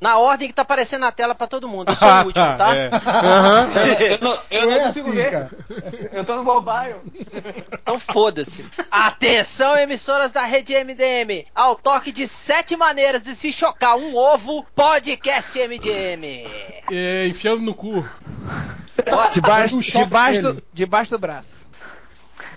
Na ordem que tá aparecendo na tela pra todo mundo. Eu sou o último, tá? É. Eu não, eu Não é consigo assim, ver. cara. Eu tô no mobile. Então foda-se. Atenção, emissoras da rede MDM. Ao toque de sete maneiras de se chocar um ovo, podcast MDM. É, enfiando no cu. Debaixo, Um debaixo, do, debaixo do braço.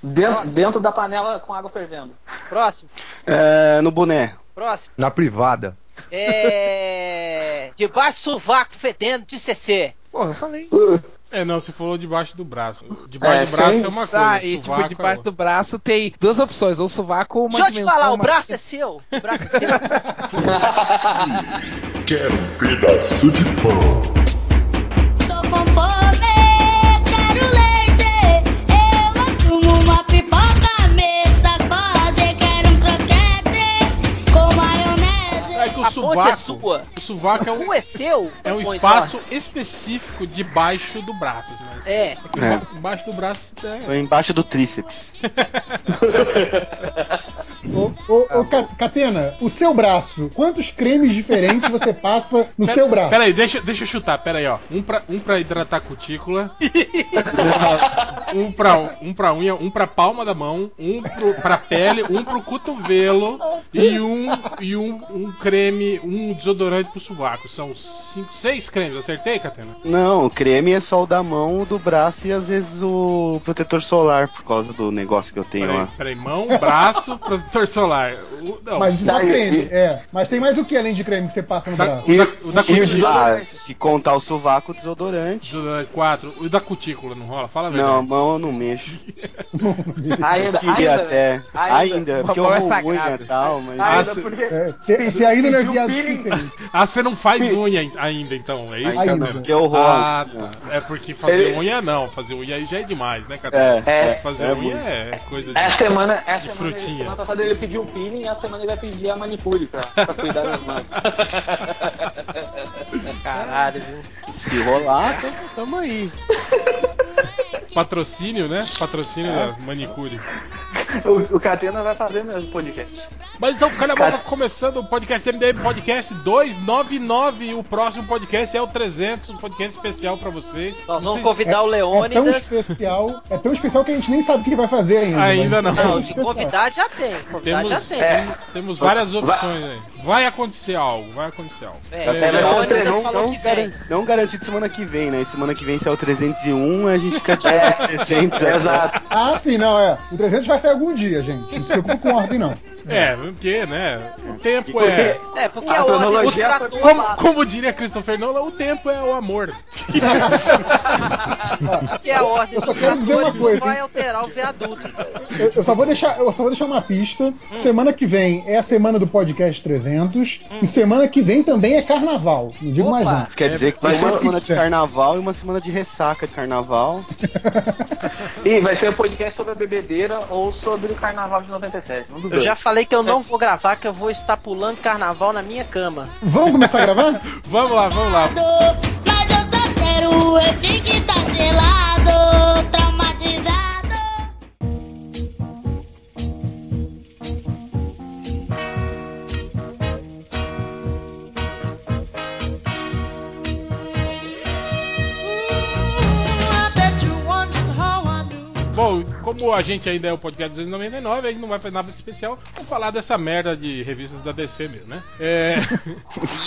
Dentro, dentro da panela com água fervendo. Próximo, É, no boné. próximo. Na privada. É. Debaixo do sovaco fedendo de CC. Porra, eu falei isso. É, não, você falou debaixo do braço. Debaixo É, do braço sem- é uma coisa. Ah, e tipo, é debaixo outra. do braço tem duas opções, ou sovaco ou uma Deixa eu te dimensão falar, o mais- braço é seu. O braço é seu. Quero um pedaço de pão. É A ponte é sua. O sovaco é O um, é seu? é um espaço específico debaixo do braço. Mas É. É. emba- embaixo do braço é. Foi embaixo do tríceps. Ô, ô, ô, Ca- Catena, o seu braço, quantos cremes diferentes você passa no seu braço? Pera aí, deixa, deixa eu chutar, pera aí, ó. Um pra, um pra hidratar a cutícula. um, pra, um pra unha, um pra palma da mão, um pro, pra pele, um pro cotovelo e um e um, um creme, um desodorante pro sovaco. São cinco, seis cremes, acertei, Catena? Não, o creme é só o da mão, o do braço e às vezes o protetor solar, por causa do negócio que eu tenho Peraí, lá. peraí, mão, braço, protetor solar. O, não, Mas isso é creme, é. Mas tem mais o que além de creme que você passa no da- braço? o da, o da o cutícula. Ah, se contar o sovaco, desodorante. Desodorante, quatro. O da cutícula não rola? Fala a Não, a mão eu não mexo. Ainda, Queria ainda, até. Ainda, porque eu é sagrado. e tal, mas. Ainda se- porque. É, se, se ainda não é o viado suficiente. Ah, você não faz unha ai- ainda então, é isso? Ainda porque eu rolo. Ah, tá. É porque fazer Ele- unha não, fazer unha aí já é demais, né, cara? É, É. Fazer é unha é coisa de. Essa semana, essa De semana, frutinha. semana passada ele pediu o peeling e a semana ele vai pedir a manicure pra, pra cuidar das mãos. Caralho, viu? Se rolar, tamo, tamo aí. Patrocínio, né? Patrocínio É. da manicure. o, o Catena vai fazer mesmo podcast. Mas então, cara, Cara- vamos começando o podcast MDM Podcast 299. O próximo podcast é o 300, um podcast especial pra vocês. Nós vamos convidar o É tão Leônidas. especial, é tão especial que a gente nem sabe o que ele vai fazer ainda. Ainda mas- não. Não, É de convidado já tem. Convidado Temos, já tem. É. temos várias Vai- opções aí. Vai acontecer algo, vai acontecer algo. É, É, o vai ser o Leônidas três, falou Não, que vem. garan- não garantido semana que vem, né? Semana que vem, se é o 301, a gente fica de 300. É, exato. Ah, sim, não, é. O 300 vai sair algum dia, gente. Não se preocupe com ordem, não. É, porque, né? O tempo Porque é. É, porque A a cronologia tratores Como, como diria Christopher Nolan, o tempo é o amor. Porque a ordem Eu só quero dizer uma coisa, vai hein? alterar o viaduto. Eu, eu só vou deixar, eu só vou deixar uma pista. Semana que vem é a semana do podcast 300 e semana que vem também é carnaval. Não digo mais Opa. nada. Isso quer dizer que Vai tem uma ser- semana de carnaval e uma semana de ressaca de carnaval. E vai ser um podcast sobre a bebedeira ou sobre o carnaval de 97. Um Eu dois. já falei que eu não vou gravar, que eu vou estar pulando carnaval na minha cama. Vamos começar a gravar? Vamos lá, vamos lá. Mas eu só quero o refri que tá gelado, traumatizado. Bom, como a gente ainda é o podcast 299, a gente não vai fazer nada de especial. Vamos falar dessa merda de revistas da DC mesmo, né? É.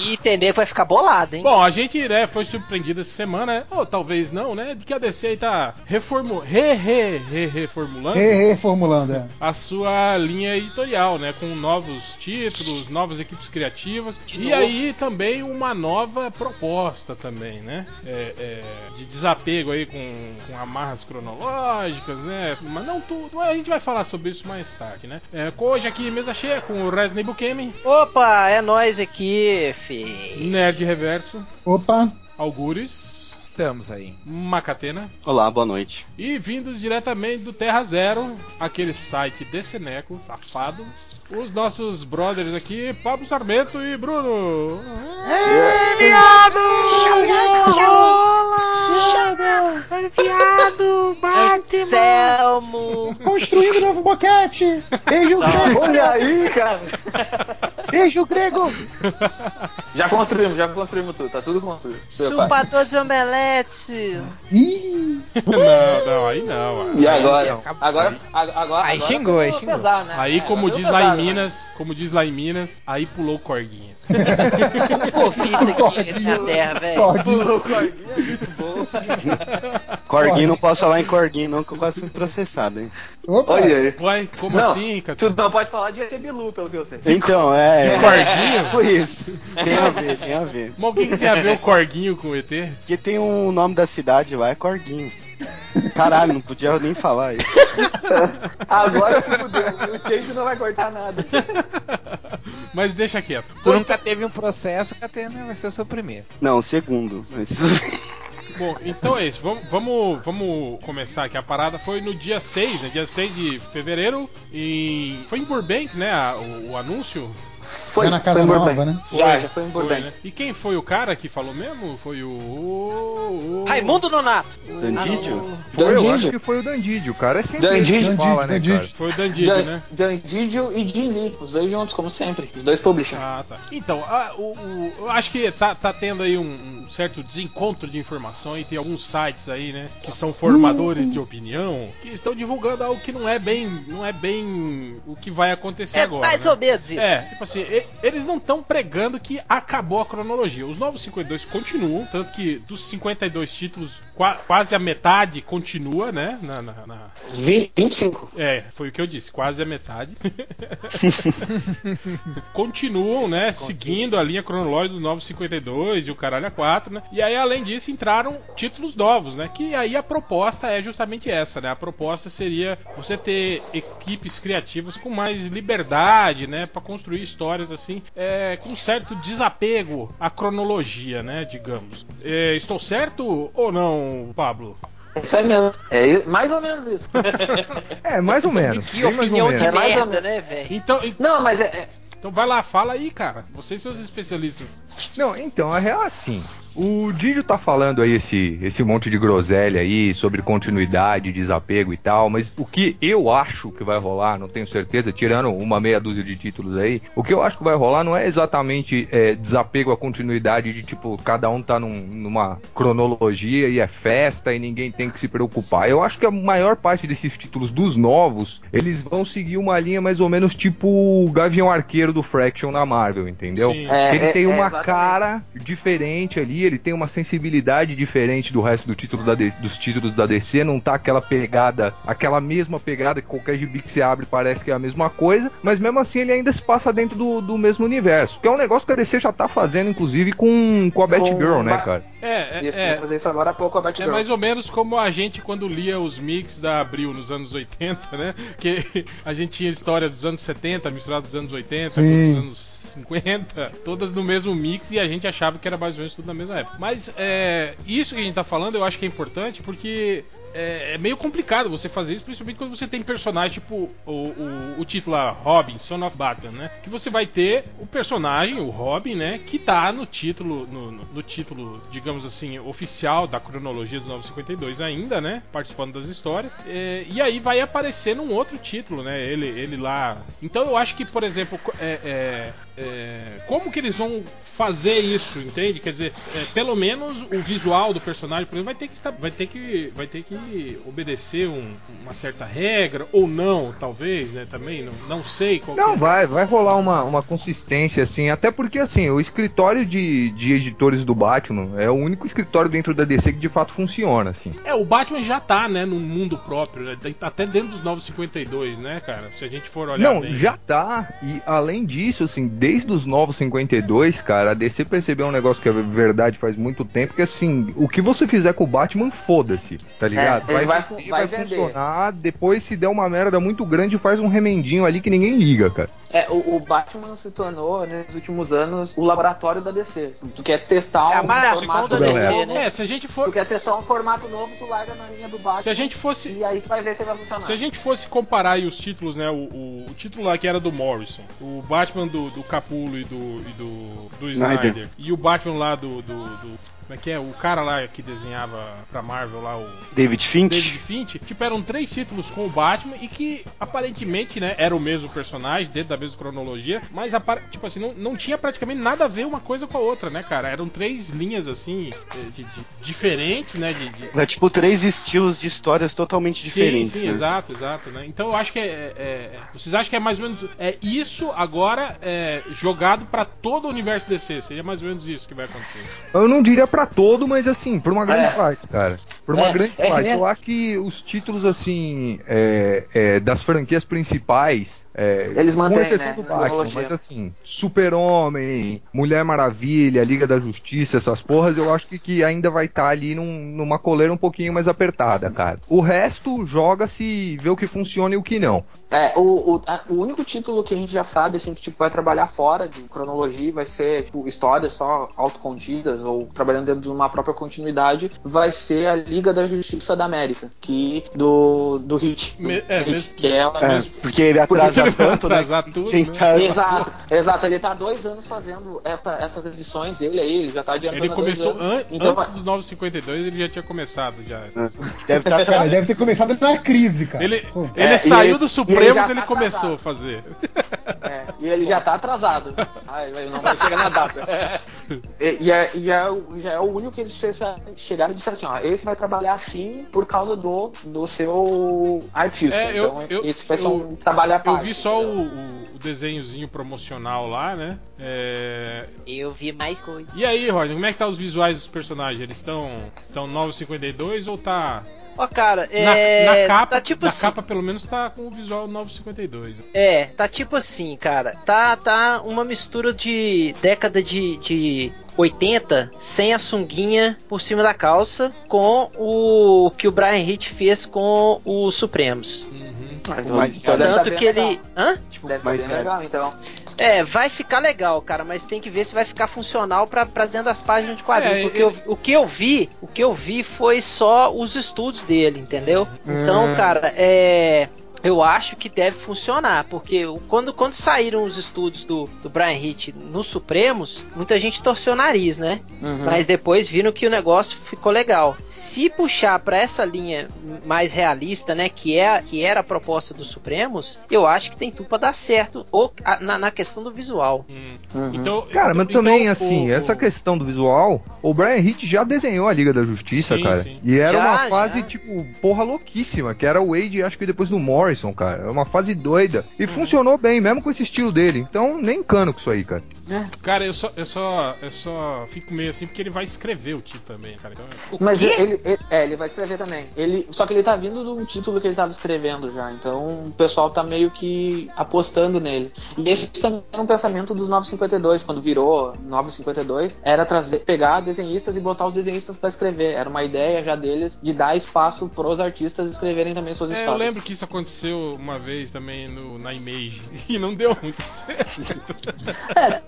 E entender que vai ficar bolado, hein? Bom, a gente né, foi surpreendido essa semana, ou talvez não, né? De que a DC aí tá reformu re, re, re, reformulando Re- Reformulando, é. a sua linha editorial, né? Com novos títulos, novas equipes criativas De e novo. aí também uma nova proposta também, né? É, é, de desapego aí com, com amarras cronológicas, né? Mas não tudo, a gente vai falar sobre isso mais tarde, né? É, hoje aqui mesa cheia com o Resident Bukemi, Opa, é nós aqui, fi. Nerd Reverso, Opa, Algures, Estamos aí. Macatena. Olá, boa noite. E vindos diretamente do Terra Zero, aquele site de Seneco, safado, os nossos brothers aqui, Pablo Sarmento e Bruno. Selmo. construindo o novo boquete! Beijo, Olha aí, cara! Beijo, grego! Já construímos, já construímos tudo, tá tudo construído. Chupador de omelete. Ih, Não, não, aí não. E agora? Agora, agora, agora Aí xingou, aí xingou. pesar, né? Aí, É, como diz lá em né? Minas, como diz lá em Minas, aí pulou o corguinha. Pô, fiz aqui nessa terra, velho. Corguinho. O corguinho é muito bom. Corguinho, não posso falar em Corguinho, não, que eu quase fui processado, hein? Opa, Olha aí. Uai, como Não, assim, cara? Tu não pode falar de ET Bilu, pelo que eu sei. Então, é. De Corguinho? Tipo isso. Tem a ver, tem a ver. Mas o que, que tem a ver o corguinho com o ET? Porque tem um nome da cidade lá, é Corguinho. Caralho, não podia nem falar isso. Agora se fudeu. O Change não vai cortar nada. Mas deixa quieto. Se tu nunca teve um processo, Catena vai ser o seu primeiro. Não, segundo. Mas- Bom, então é isso. Vamos, vamos, vamos começar aqui. A parada foi no dia 6, né? Dia 6 de fevereiro. Em... Foi em Burbank, né? o, o anúncio. Foi Já na Casa foi Nova, Burbank. né? Já, já foi em Burbank. né? E quem foi o cara que falou mesmo? Foi o. Raimundo Nonato. Dandidio? Foi, eu Dandidio. acho que foi o Dandidio. O cara é sempre Dandidio. que fala, né, Dandidio, cara? Foi o Dandidio, né? Dan- Dandidio e Jim Lee, os dois juntos, como sempre. Os dois publishers. Ah, tá. Então, a- o, o- eu acho que tá, tá tendo aí um, um certo desencontro de informação e tem alguns sites aí, né, que são formadores de opinião, que estão divulgando algo que não é bem, não é bem o que vai acontecer É agora. mais né? ou menos isso. É, tipo assim, e- eles não estão pregando que acabou a cronologia. Os novos 52 continuam, tanto que dos 52 títulos, qua- quase a metade continua, né? Na, na- na- Vi- 25. É, foi o que eu disse, quase a metade. Continuam, né? Seguindo a linha cronológica dos Novos 52 e o Caralho a 4, né? E aí, além disso, entraram títulos novos, né? Que aí a proposta é justamente essa, né? A proposta seria você ter equipes criativas com mais liberdade, né? Pra construir histórias assim, é, com certo desapego à cronologia, né? Digamos. É, estou certo ou não, Pablo? Isso aí mesmo. É mais ou menos isso. É, mais ou menos. Que ou opinião menos. de É merda, né, velho? Então, en- Não, mas é. é- então vai lá, fala aí, cara. Vocês são os especialistas. Não, então, a real é assim. O Didio tá falando aí esse, esse monte de groselha aí sobre continuidade, desapego e tal, mas o que eu acho que vai rolar, não tenho certeza, tirando uma meia dúzia de títulos aí, o que eu acho que vai rolar não é exatamente é, desapego à continuidade de tipo, cada um tá num- numa cronologia e é festa e ninguém tem que se preocupar. Eu acho que a maior parte desses títulos dos novos, eles vão seguir uma linha mais ou menos tipo o Gavião Arqueiro do Fraction na Marvel, entendeu? Sim. É, Que ele é- tem é uma exatamente. cara diferente ali, ele tem uma sensibilidade diferente do resto do título da dos títulos da DC, não tá aquela pegada, aquela mesma pegada que qualquer gibi que você abre parece que é a mesma coisa, mas mesmo assim ele ainda se passa dentro do, do mesmo universo, que é um negócio que a DC já tá fazendo, inclusive, com, com a Batgirl, né, cara? É, é, é, fazer isso agora há pouco a é Batgirl. mais ou menos como a gente quando lia os mix da Abril nos anos 80, né? Que a gente tinha histórias dos anos 70 misturadas dos anos 80 com Sim. os anos 50, todas no mesmo mix e a gente achava que era mais ou menos tudo na mesma época. Mas é, isso que a gente tá falando eu acho que é importante porque é, é meio complicado você fazer isso, principalmente quando você tem personagem tipo o, o, o título Robin, Son of Batman, né? Que você vai ter o personagem, o Robin, né? Que tá no título, no, no- título, digamos assim, oficial da cronologia dos 952 ainda, né? Participando das histórias. É, e aí vai aparecer num outro título, né? Ele, ele lá. Então eu acho que, por exemplo, é, é, é, como que eles vão fazer isso, entende? Quer dizer, é, pelo menos o visual do personagem, por exemplo, vai ter que estar, vai ter que, vai ter que obedecer um- uma certa regra ou não, talvez, né? Também não, não sei qual. Não, é. vai, vai rolar uma, uma consistência, assim, até porque, assim, o escritório de, de editores do Batman é o único escritório dentro da DC que de fato funciona, assim. É, o Batman já tá, né, num mundo próprio, né? Até dentro dos 952, né, cara? Se a gente for olhar Não, bem. já tá. E além disso, assim, desde os novos 52, cara, a DC percebeu um negócio que é verdade faz muito tempo, que assim, o que você fizer com o Batman, foda-se, tá ligado? Ele vai- vender, vai vai vender. funcionar, depois se der uma merda muito grande, faz um remendinho ali que ninguém liga, cara. É, o, o Batman se tornou, né, nos últimos anos, o laboratório da DC. Tu quer testar É um formato da novo, DC, né? É, se a gente Tu for. quer testar um formato novo, tu larga na linha do Batman. Se a gente fosse. E aí tu vai ver se vai funcionar. Se a gente fosse comparar aí os títulos, né? O, o, o título lá que era do Morrison, o Batman do, do Capulo e do, e do, do Snyder. Snyder. e o Batman lá do, do, do, Como é que é? O cara lá que desenhava pra Marvel lá, o. David Finch? David Finch, tipo, eram três títulos com o Batman e que aparentemente, né, era o mesmo personagem, dentro da mesma cronologia, mas, tipo assim, não, não tinha praticamente nada a ver uma coisa com a outra, né, cara? Eram três linhas, assim, de, de, diferentes, né? De, de... É tipo três estilos de histórias totalmente diferentes. Sim, sim, né? exato, exato, né? Então eu acho que é, é, é, Vocês acham que é mais ou menos. É isso agora é, jogado para todo o universo DC? Seria mais ou menos isso que vai acontecer. Eu não diria para todo, mas assim, por uma grande parte, cara. Por uma É, grande é parte. Eu acho que os títulos, assim, é, é, das franquias principais. é, Eles mantêm, com exceção né, do Batman, mas assim, Super-Homem, Mulher Maravilha, Liga da Justiça, essas porras, eu acho que, que ainda vai estar ali num- numa coleira um pouquinho mais apertada, cara. O resto joga-se, vê o que funciona e o que não. É, o, o, o único título que a gente já sabe, assim, que tipo, vai trabalhar fora de cronologia, vai ser tipo, histórias só autocontidas ou trabalhando dentro de uma própria continuidade, vai ser a Liga da Justiça da América, que do, do Hit. do Me- é, Hit, mesmo- que ela É, mesmo- porque ele Porque atrasa ele vai tanto, né? tudo, Sim, né? tá- Exato, exato, ele tá há dois anos fazendo essa- essas edições dele aí, ele já tá adiantando Ele começou anos. an- Então, antes dos 952, ele já tinha começado já. Deve estar Cara, deve ter começado na crise, cara. Ele, ele É, saiu ele- do e Supremos, ele tá começou atrasado. a fazer. É, e ele já tá atrasado. Ai, vai- não vai chegar na data. e e é, e é o- já é o único que eles che- chegaram e disseram assim, ó, esse vai trabalhar assim por causa do, do seu artista. É, eu- então eu- esse vai ser um eu- parte. vi só entendeu? o, o- desenhozinho promocional lá, né? É, Eu vi mais coisa. E aí, Roger, como é que tá os visuais dos personagens? Eles estão estão 952 ou tá Ó, cara, na, é. na capa? tá tipo na assim. capa pelo menos tá com o visual 952. É, tá tipo assim, cara. Tá, tá uma mistura de década de, de 80 sem a sunguinha por cima da calça com o que o Brian Hitch fez com os Supremos. Uhum. Mais então deve tá Tanto bem que ele. legal. Hã? tipo, Deve tá bem velho. legal, então. É, vai ficar legal, cara, mas tem que ver se vai ficar funcional pra, pra dentro das páginas de quadrinhos. É, porque ele- eu- o que eu vi, o que eu vi foi só os estudos dele, entendeu? Então, Hum. cara, é. Eu acho que deve funcionar, porque quando, quando saíram os estudos do, do Brian Hitch no Supremos, muita gente torceu o nariz, né? Uhum. Mas depois viram que o negócio ficou legal. Se puxar pra essa linha mais realista, né, que é que era a proposta do Supremos, eu acho que tem tudo pra dar certo ou, a- na, na questão do visual. Hum. Uhum. Então, Cara, mas então, também, o- assim, o- essa questão do visual, o Brian Hitch já desenhou a Liga da Justiça, Sim, cara. sim. E era Já, uma fase, já. tipo, porra louquíssima, que era o Wade, acho que depois do Morrison, cara. Era uma fase doida. E funcionou bem, mesmo com esse estilo dele. Então, nem cano com isso aí, cara. Cara, eu só, eu só eu só fico meio assim porque ele vai escrever o título também, cara. Então, O Mas ele, ele- é, ele vai escrever também. Ele, só que ele tá vindo de um título que ele tava escrevendo já. Então o pessoal tá meio que apostando nele. E esse também era um pensamento dos 952, quando virou 952, era trazer, pegar desenhistas e botar os desenhistas pra escrever. Era uma ideia já deles de dar espaço pros artistas escreverem também suas É, eu histórias. lembro que isso aconteceu uma vez também no, na Image e não deu muito certo. É,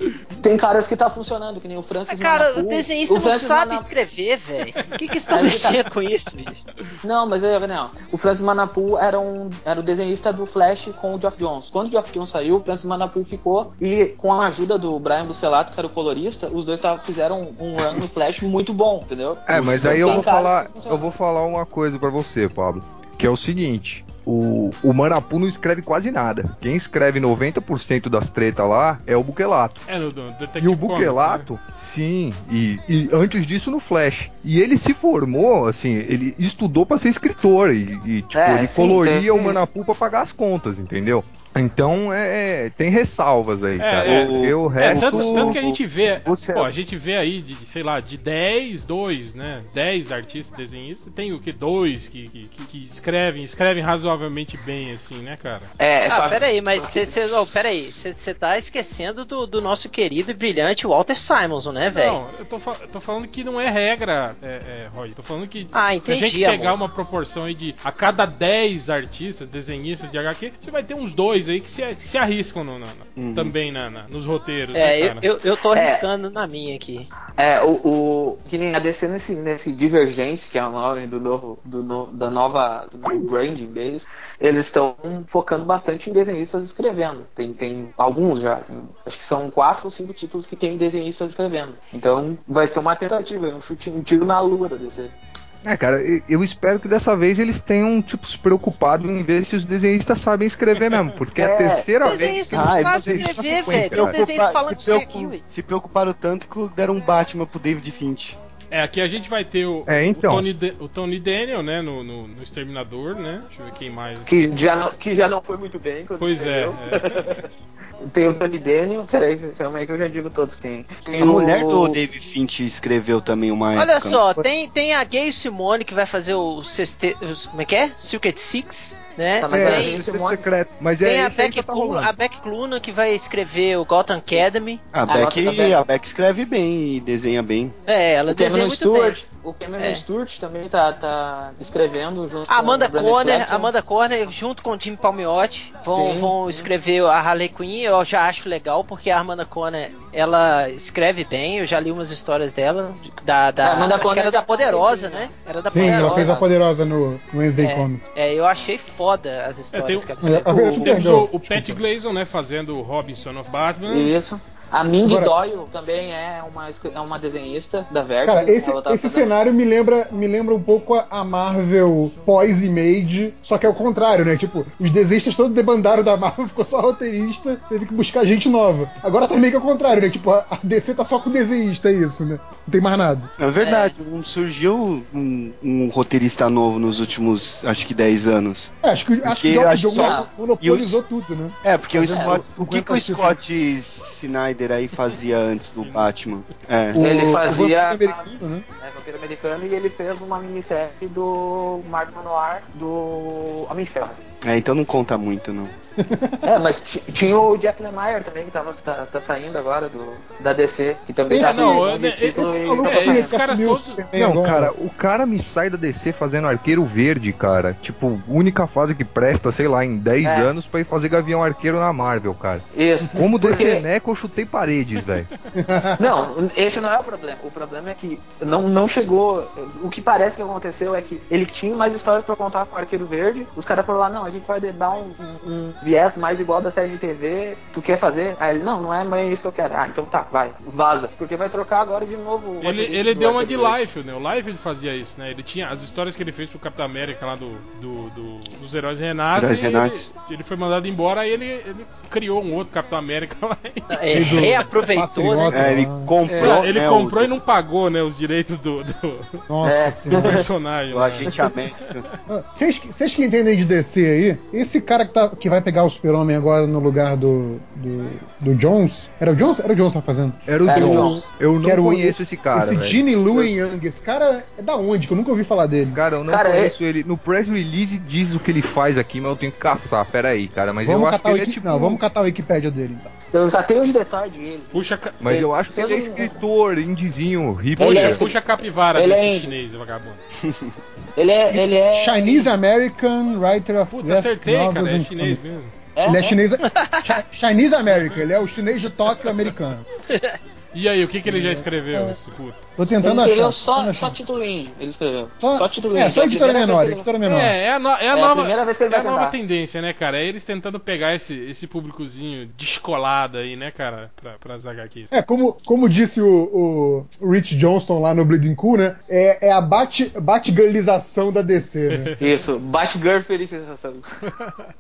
tem caras que tá funcionando, que nem o Francis Mas, cara, Manapu. o desenhista não Francis sabe Manapu- escrever, velho. O que que tá Aí tá. mexendo com isso, bicho? Não, mas é, não. O Francis Manapu era, um, era o desenhista do Flash com o Geoff Jones. Quando o Geoff Jones saiu, o Francis Manapu ficou e com a ajuda do Brian Bucelato, que era o colorista, os dois tavam- fizeram um run no Flash muito bom, entendeu? É, mas aí eu vou falar, eu vou falar uma coisa pra você, Pablo, que é o seguinte, o, o Manapu não escreve quase nada. Quem escreve 90% das tretas lá é o Buquelato. É, no, no Detective E o Comics, Buquelato, né? sim, e, e antes disso no Flash. E ele se formou, assim, ele estudou pra ser escritor e, e, tipo, É, ele sim, coloria o Manapu pra pagar as contas, entendeu? Então, é, é, tem ressalvas aí, cara. é. o É, resto... tanto, tanto que a gente vê, Você- pô, a gente vê aí, de, sei lá, de 10, 2, né? 10 artistas desenhistas, tem o que? Dois que, que, que- escrevem, escrevem razoavelmente bem, assim, né, cara? É, Ah, peraí, mas você oh, peraí, você tá esquecendo do, do nosso querido e brilhante Walter Simonson, né, velho? Não, eu tô, fa- eu tô falando que não é regra, é, é, Roy. Tô falando que Ah, se a entendi, gente pegar amor. uma proporção aí de a cada 10 artistas, desenhistas de HQ, você vai ter uns dois escritores aí que se, que se arriscam no- na- Uhum. também na, na- nos roteiros, É, né, eu, cara? eu, eu tô É. arriscando na minha aqui. É, o, o. Que nem a DC nesse, nesse Divergence, que é o nome do novo. Do, no- da nova. do novo branding deles, eles estão focando bastante em desenhistas escrevendo. Tem, tem alguns já. tem- acho que são quatro ou cinco títulos que tem desenhistas escrevendo. Então vai ser uma tentativa, um chute, um tiro na lua da DC. É, cara, eu espero que dessa vez eles tenham, tipo, se preocupado em ver se os desenhistas sabem escrever mesmo. Porque é a É, terceira vez que desenhistas eles fazem sabem escrever, velho. desenhista falando se, preocup- se preocuparam tanto que deram um Batman pro David Finch. É, aqui a gente vai ter o, É, então. o, Tony, o Tony Daniel, né, no, no, no Exterminador, né? Deixa eu ver quem mais. Que já não, que já não foi muito bem. quando Pois é, escreveu. Tem o Tony Daniel, peraí, calma aí que eu já digo todos que tem. A o- mulher do David Finch escreveu também uma Olha época, só, tem, tem a Gay Simone que vai fazer o sexte... Como é que é? Secret Six, né? Tá, mas É, a tem Sexteto secreto. Mas tem é a Beck, que tá Cluna, a Beck Cluna que vai escrever o Gotham Academy. A Ah, Beck, tá bem. a Beck escreve bem e desenha bem. É, ela O desenha Cameron muito Stewart, bem. O Cameron É. Stewart também tá, tá escrevendo junto A Amanda com Fletcher. Amanda Conner junto com o Jimmy Palmiotti vão, Sim. vão escrever a Harley Quinn. Eu já acho legal porque a Amanda Conner ela escreve bem. Eu já li umas histórias dela da, da A Amanda acho que era da Poderosa, fez, né? Era da Sim, Poderosa. ela fez a poderosa no Wednesday Comic. É, eu achei foda as histórias tem- que ela É, escreveu. a- O, o, o Pat Gleason, né, fazendo o Robinson of Batman. Isso. A Ming Agora- Doyle também é uma, é uma desenhista da Vertigo. Cara, esse, Ela tá esse fazendo- cenário me lembra, me lembra um pouco a- Marvel pós-Image, só que é o contrário, né? Tipo, os desenhistas todos debandaram da Marvel, ficou só roteirista, teve que buscar gente nova. Agora tá meio que ao contrário, né? Tipo, a, a DC tá só com desenhista, é isso, né? Não tem mais nada. É verdade, um- surgiu um, um roteirista novo nos últimos, acho que 10 anos. É, acho que, acho que o Geoff Jones monopolizou os- tudo, né? É, porque o Scott. é, o que, que o 50 Scott Snyder aí fazia antes do Batman? É. O- Ele o fazia- vampiro americano, né? É, Vampiro Americano e ele fez uma minissérie do Mark Manoir do Homem-Ferro. É, então não conta muito, não. É, mas ti- tinha o Jeff Lemire também, que tava, tá, tá saindo agora do, da DC, que também tá Esse- não, no é- título Esse e tá é, aí fazendo. esses que caras assumiu o todos- Não, cara, o cara me sai da DC fazendo arqueiro verde, cara. Tipo, única fase que presta, sei lá, em 10 É. anos pra ir fazer Gavião Arqueiro na Marvel, cara. Isso. Como Porque- DC Neco, eu chutei paredes, velho. Não, esse não é o problema. O problema é que não, não chegou. O que parece que aconteceu é que ele tinha mais histórias pra contar com o Arqueiro Verde. Os caras falaram lá, não, gente vai dar um, um- viés mais igual da série de TV. Tu quer fazer? Aí ele, não, não é mais isso que eu quero. Ah, então tá, vai, vaza. Porque vai trocar agora de novo. o Ele, ele do deu uma de. Life, né? O Life ele fazia isso, né? Ele tinha as histórias que ele fez pro Capitão América lá do, do, do- dos Heróis Renascem. Heróis Renascem. Ele, ele foi mandado embora, aí ele, ele criou um outro Capitão América lá. É, reaproveitou, né? É, ele lá. comprou. ele né, comprou o, e não pagou, né? Os direitos do, do, Nossa É. senhora. personagem. o né? agente América. Ah, Vocês que vocês que entendem de DC aí, esse cara que, tá, que vai pegar o Super-Homem agora no lugar do, do, do Jones. Era o Jones? Era o Jones que tá fazendo. Era o É, Jones. Jones. Eu não era o- conheço esse cara, esse. Gene Lewin Young. Esse cara é da onde? Que eu nunca ouvi falar dele. Cara, eu não Cara, conheço ele. No press release diz o que ele faz aqui, mas eu tenho que caçar. Pera aí, cara. Mas vamos eu acho que catar o ele é Wiki... tipo. Não, vamos catar o Wikipedia dele então. Eu já tenho os detalhes dele. Puxa, Mas eu acho que ele é escritor, indizinho, hipster. é- puxa, puxa a capivara Ele desse é- chinês, vagabundo. Ele é. Ele é Chinese American Writer of Puta, graphic acertei, cara. novels É chinês mesmo. é, Ele é é. chinês. Chi- Chinese American, ele é o chinês de Tóquio americano. E aí, o que, que ele já escreveu, esse puto? Tô Ele tentando escreveu achar. só, só achar. título indie, ele escreveu. Só, Só título é, só É a editora menor, ele- editora menor. É, é a, no- é a É a nova, primeira vez que ele é a vai nova tendência, né, cara? É eles tentando pegar esse, esse públicozinho descolado aí, né, cara, pra, pras HQs. É, como, como disse o, o Rich Johnston lá no Bleeding Cool, né? É, é a bat- Batgirlização da DC, né? Isso, Batgirl Felicização.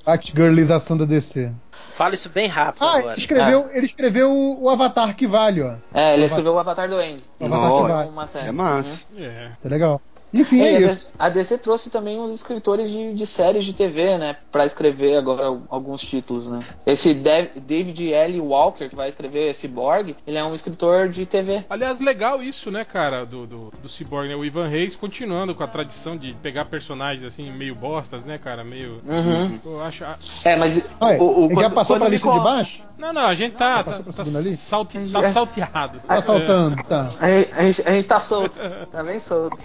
Batgirlização da DC. Fala isso bem rápido Ah, agora. escreveu, ele escreveu o, o Avatar que vale, ó. É, ele escreveu o Avatar do Andy. O Avatar que Nossa. vale. Uma série. É massa. É. Isso é legal. Enfim, É, é a isso. DC A DC trouxe também uns escritores de, de séries de TV, né? Pra escrever agora alguns títulos, né? Esse David L. Walker, que vai escrever Cyborg, ele é um escritor de TV. Aliás, legal isso, né, cara, do, do, do Cyborg, né? O Ivan Reis continuando com a tradição de pegar personagens assim, meio bostas, né, cara? Meio. Uhum. Eu acho. É, mas. Olha, o- o- ele já passou quando pra lista de baixo? Não, não, a gente tá. passou Tá, tá, salti- tá salteado. É. Tá saltando, tá. A gente, a gente- gente tá solto. Tá bem solto.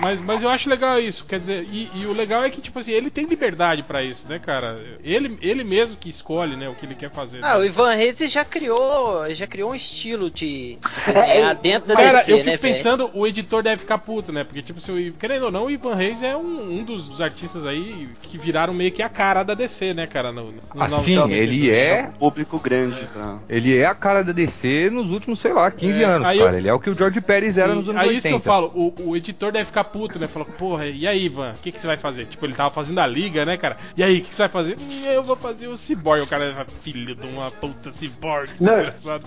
Mas, mas eu acho legal isso, quer dizer, e, e o legal é que, tipo assim, ele tem liberdade pra isso, né, cara? Ele, ele mesmo que escolhe, né, o que ele quer fazer. Ah, o né? Ivan Reis já criou, já criou um estilo de É, desenhar dentro da Cara, DC, eu né, fico velho? pensando, o editor deve ficar puto, né? Porque, tipo, se o, querendo ou não, o Ivan Reis é um, um dos, artistas aí que viraram meio que a cara da DC, né, cara? No, no, Assim, 952. ele é. Público grande. Tá? Ele é a cara da DC nos últimos, sei lá, 15 É, anos, aí cara. eu- Ele é o que o George Pérez era Sim, nos anos aí 80. isso que eu falo, o, o editor deve ficar puto, né? Falou, porra, e aí, Ivan, o que, que você vai fazer? Tipo, ele tava fazendo a liga, né, cara? E aí, o que, que você vai fazer? "Hum, eu vou fazer o Cyborg. O cara filho de uma puta Cyborg. Não, desgraçado."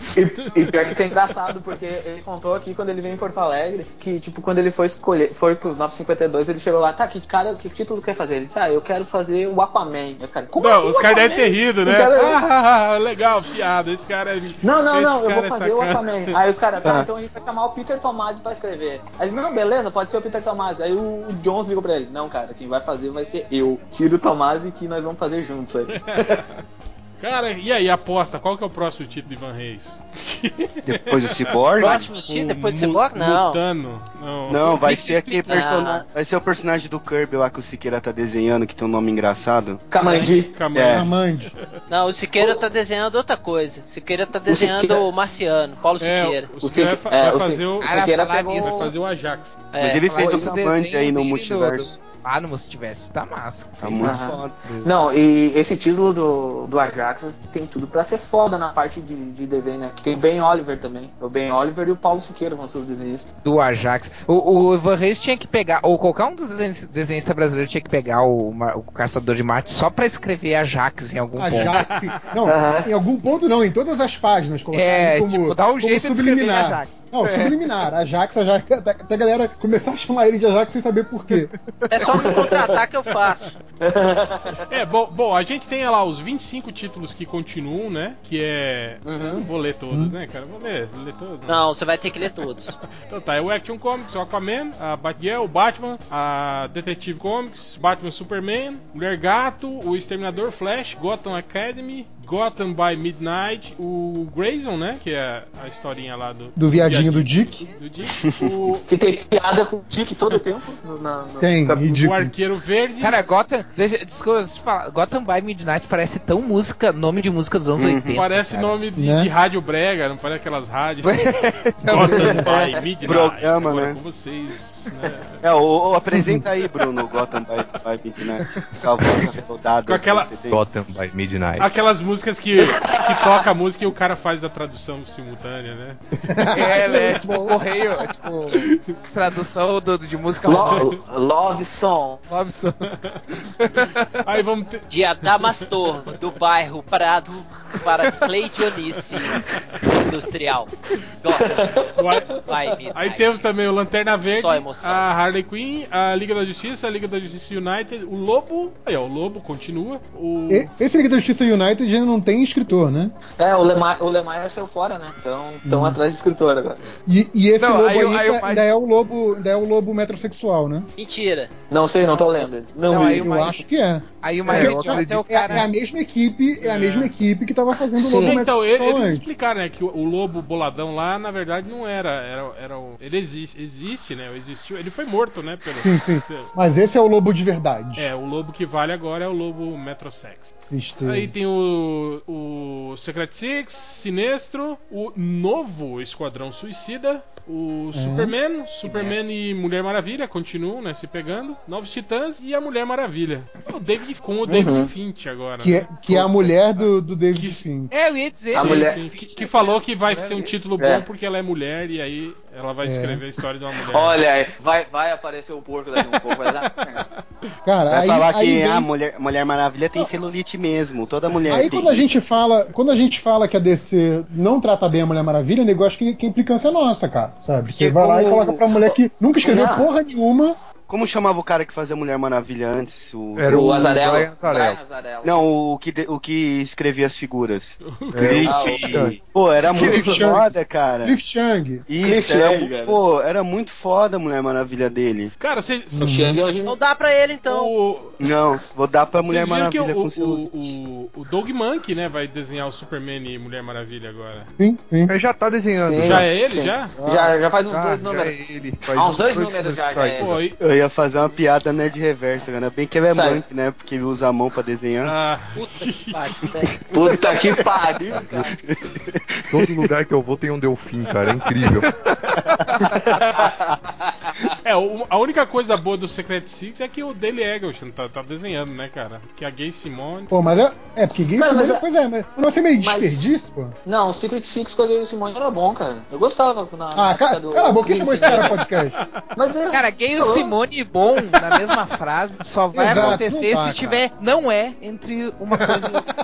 E, e pior que tá engraçado, porque ele contou aqui quando ele veio em Porto Alegre que, tipo, quando ele foi escolher, foi pros 952, ele chegou lá, tá, que cara, que título quer fazer? Ele disse, ah, eu quero fazer o Aquaman. Aí Os caras, como não, assim os caras devem ter rido, né? Cara- Ah, legal, piada. Esse cara é. Não, não, não, eu vou é fazer o sacana. Aquaman. Aí os caras, tá, Ah. então a gente vai chamar o Peter Tomasi pra escrever. Aí ele, não, beleza, pode ser o Peter Tomasi. Aí o, o Jones ligou pra ele, não, cara, quem vai fazer vai ser eu. Tira o Tomasi que nós vamos fazer juntos aí. Cara, e aí, aposta, qual que é o próximo título do Ivan Reis? Depois do Cyborg? Próximo título, depois de Mu- Cyborg? Não. Mutano. Não. Não, vai ser aquele personagem. Vai ser o personagem do Kirby lá que o Siqueira tá desenhando, que tem um nome engraçado. Camandi. Calma É. Não, o Siqueira tá desenhando outra coisa. O Siqueira tá desenhando Siqueira- o Marciano, Paulo É, Siqueira. o Siqueira vai, fa- é, vai o fazer o, Siqueira pegou- vai fazer o Ajax. É, Mas ele fez Band desenho aí no multiverso. Do- Ah, no multiverso, tá massa. Tá muito foda. Não, e esse título do, do Ajax tem tudo pra ser foda na parte de, de desenho, né? Tem o Ben Oliver também. O Ben Oliver e o Paulo Siqueira vão ser os desenhistas. Do Ajax. O, o Ivan Reis tinha que pegar, ou qualquer um dos desen- desenhistas brasileiros tinha que pegar o, o Caçador de Marte só pra escrever Ajax em algum ponto. Ajax. Não, Aham. em algum ponto não, em todas as páginas. colocar É, como, tipo, dá um jeito de subliminar. Ajax. Não, subliminar. Ajax, Ajax, até, até a galera começar a chamar ele de Ajax sem saber por quê. É só me contratar que eu faço. É, bom, bom, a gente tem lá os 25 títulos que continuam, né? Que é. Uhum. Não vou ler todos, né, cara? Vou ler, vou ler todos. Não, você vai ter que ler todos. Então tá, é o Action Comics, o Aquaman, a Batgirl, o Batman, a Detective Comics, Batman Superman, Mulher Gato, o Exterminador Flash, Gotham Academy, Gotham by Midnight, o Grayson, né? Que é a historinha lá do. Do viadinho do Dick. Do Dick. O, Que tem piada com o Dick todo o tempo. na- no- Tem, o. Arqueiro Verde. Cara, Gotham, desculpa, deixa eu falar, Gotham by Midnight parece tão música, nome de música dos anos Uhum. 80. Parece cara. nome de, Né? de rádio brega, não parece aquelas rádios. Então, Gotham by Midnight. Programa, Agora né? Com vocês, né? É, o, o- apresenta aí, Bruno, Gotham by, by Midnight. Sua voz rodada. Com aquela- que você tem. Gotham by Midnight. Aquelas músicas que, que toca a música e o cara faz a tradução simultânea, né? é, né, tipo, correio, é, tipo, tradução do, de música romântica. Lo- Love Song. Robson. Aí vamos ter. De Adamastor, do bairro Prado, para Clay Dionísio Industrial. Vai- Midnight. Aí temos também o Lanterna Verde, Só emoção. a Harley Quinn, a Liga da Justiça, a Liga da Justiça United, o Lobo. Aí, ó, o Lobo continua. O. Esse Liga da Justiça United não tem escritor, né? É, o Lemar, o Lemar saiu fora, né? Então estão atrás de escritor agora. E, e esse Não, lobo aí aí, o- aí o tá- mais- ainda é o lobo, ainda é o lobo metrosexual, né? Mentira. Não sei, não tô lendo. Não, Não, aí o Eu mais- acho que é. Aí o mais É, idiota é o É, é cara. a mesma equipe, é a mesma equipe que tava fazendo o Sim. lobo Então, ele- eles explicaram, né, que o, o lobo boladão lá, na verdade, não era. era, era o- ele existe, existe, né? Existiu. Ele foi morto, né? Pelo, Sim, sim. pelo- Mas esse é o lobo de verdade. é, o lobo que vale agora é o lobo Metrosex. Tristeza. Aí tem o, o Secret Six, Sinestro, o novo Esquadrão Suicida, o É. Superman, Superman e Mulher Maravilha continuam, né, se pegando, Novos Titãs e a Mulher Maravilha. O David com o David Uhum. Finch agora. Que né? é, que é a mulher do, do David Que- Sim. É, eu ia dizer. A Sim, mulher- sim, que, que falou que vai ser um título bom É. porque ela é mulher e aí ela vai É. escrever a história de uma mulher. Olha aí, vai, vai aparecer o porco daqui um pouco, vai dar. Cara, Vai aí, falar aí que vem- a mulher, mulher Maravilha tem celulite mesmo. Toda mulher Aí tem. quando a gente fala, quando a gente fala que a DC não trata bem a Mulher Maravilha, o negócio que, que a implicância é nossa, cara, sabe? Você vai lá e coloca pra mulher que nunca escreveu Não. porra nenhuma Como chamava o cara que fazia Mulher Maravilha antes? O... Era O o Azarello. Não, o que, de- o que escrevia as figuras. É, Ah, Cliff. Pô, era muito foda, cara. Cliff Chang. Isso, Cliff era, Chang, pô, era muito foda a Mulher Maravilha dele. Cara, vocês. O Chang hoje Então dá pra ele então. O, Não, vou dar pra Mulher que Maravilha o, com seu. o, o, o Doug Monkey, né, vai desenhar o Superman e Mulher Maravilha agora. Sim, sim. Mas já tá desenhando. Sim. Já é ele, Sim. já? Já, já faz uns Já, dois já números. é ele. Faz Há uns dois números números já, já é. Pô, e- ia fazer uma piada nerd reversa, ainda bem que ele é. Monk, né? Porque ele usa a mão pra desenhar. Ah, Puta que pariu. Puta que pariu, cara. Todo lugar que eu vou tem um delfim, cara. É incrível. é, o- a única coisa boa do Secret Six é que o Daily Eggleston tá, tá desenhando, né, cara? Que a Gay Simone. Pô, mas é, é porque Gay Cara, Simone, mas é- pois é, mas não vai ser meio Mas- desperdício, pô. Não, o Secret Six com a Gay Simone era bom, cara. Eu gostava na. Ah, cara, do- cala a boca, quem chamou esse cara podcast? Mas é. Cara, gay e Simone e bom na mesma frase só vai Exato, acontecer dá, se tiver não é entre uma coisa e outra.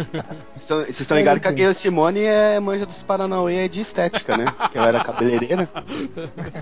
Vocês estão- Vocês estão ligados que a Gayle Simone é manja dos Paranauê de estética, né? Que ela era cabeleireira.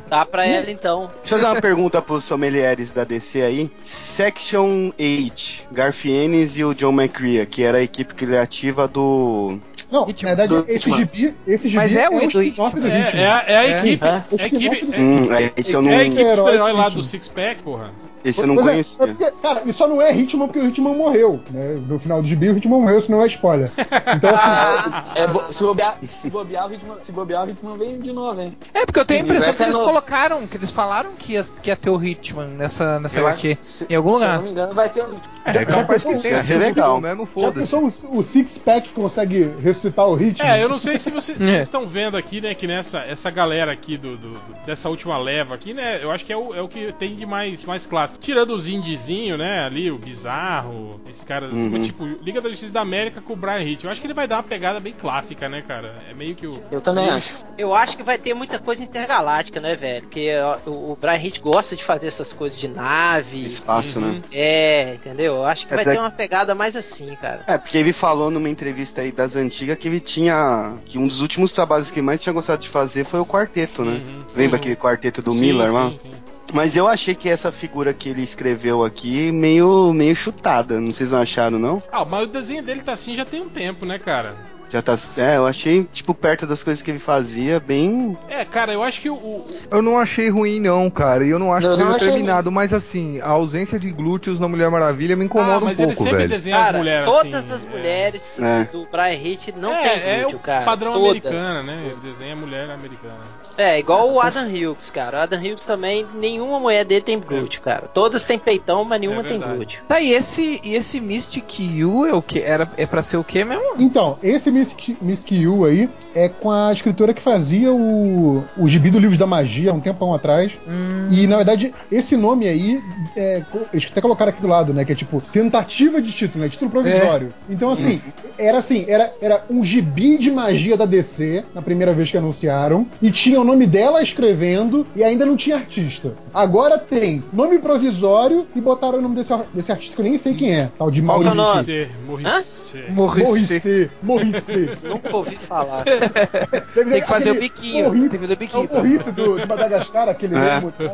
Dá pra ela então. Deixa eu fazer uma pergunta pros sommeliers da DC aí. Section 8, Garfienes e o John McCrea, que era a equipe criativa do. Não, Hitman. na verdade, Do esse gibi, esse gibi Mas é o do spin-off do É, Hitman. é, a- é a É. equipe. É. É a equipe. É, Hum, é, esse eu não, é a equipe Herói super-herói lá Hitman. do Six Pack, porra. Esse eu não Pois é, conhecia. é porque, cara, e só não é Hitman porque o Hitman morreu, né? No final do gibi, o Hitman morreu, senão é spoiler. Então, assim, É, bo- se, bobear, se bobear o Hitman, se bobear o Hitman vem de novo, hein? É, porque eu tenho a impressão que é eles novo. colocaram, que eles falaram que ia, que ia ter o Hitman nessa, nessa HQ. se- Em algum Se lugar. eu não me engano, vai ter o Hitman. É capaz que pensou? Ia ser sido legal. mesmo, já foda-se. pensou o, o Six Pack consegue ressuscitar o Hitman? É, eu não sei se vocês, É. vocês estão vendo aqui, né, que nessa essa galera aqui do, do- do- dessa última leva aqui, né, eu acho que é o, é o que tem de mais, mais clássico. Tirando os indiezinho, né, ali, o Bizarro, esses caras, assim, Uhum. tipo, Liga da Justiça da América com o Brian Hitch. Eu acho que ele vai dar uma pegada bem clássica, né, cara? É meio que o... Eu também acho. Eu acho que vai ter muita coisa intergaláctica, né, velho? Porque o, o Brian Hitch gosta de fazer essas coisas de nave. Espaço, né? É, entendeu? Eu acho que É vai da- ter uma pegada mais assim, cara. É, porque ele falou numa entrevista aí das antigas que ele tinha. que um dos últimos trabalhos que ele mais tinha gostado de fazer foi o quarteto, né? Uhum. Lembra Uhum. aquele quarteto do Sim, Miller sim, lá? sim. Mas eu achei que essa figura que ele escreveu aqui meio, meio chutada. Não vocês não acharam, não? Ah, mas o desenho dele tá assim já tem um tempo, né, cara? Já tá. É, eu achei, tipo, perto das coisas que ele fazia, bem. É, cara, eu acho que o. Eu não achei ruim, não, cara. E eu não acho Eu que não tenha terminado. Mas assim, a ausência de glúteos na Mulher Maravilha me incomoda ah, um mas ele pouco, sempre velho. desenha as Cara, mulheres todas assim, as é. mulheres É. do Brian Hitch não é, tem é glúteo, o cara. padrão Todas. americano, né? Ele desenha mulher americana. É, igual o Adam Hughes, cara. O Adam Hughes também, nenhuma mulher dele tem glúteo, cara. Todas têm peitão, mas nenhuma É tem glúteo. Tá, e esse, e esse Mystic You é o que? Era, é pra ser o quê mesmo? Então, esse Mystic, Mystic You aí é com a escritora que fazia o, o gibi do Livros da Magia há um tempão atrás. Hum, E na verdade, esse nome aí, é, eles até colocaram aqui do lado, né? Que é tipo tentativa de título, né? Título provisório. Então, assim, era assim, era, era um gibi de magia da DC, na primeira vez que anunciaram, e tinha o nome dela escrevendo e ainda não tinha artista. Agora tem nome provisório e botaram o nome desse, desse artista que eu nem sei quem é, tal de Qual que é o Maurício. nome? Morricê, Morricê. Morricê. Morricê. Morricê. Nunca ouvi falar. Tem que fazer o biquinho. Morrice. Tem que fazer o É o biquinho. Morrice do, do Madagascar, aquele É. Nemo, tá, né?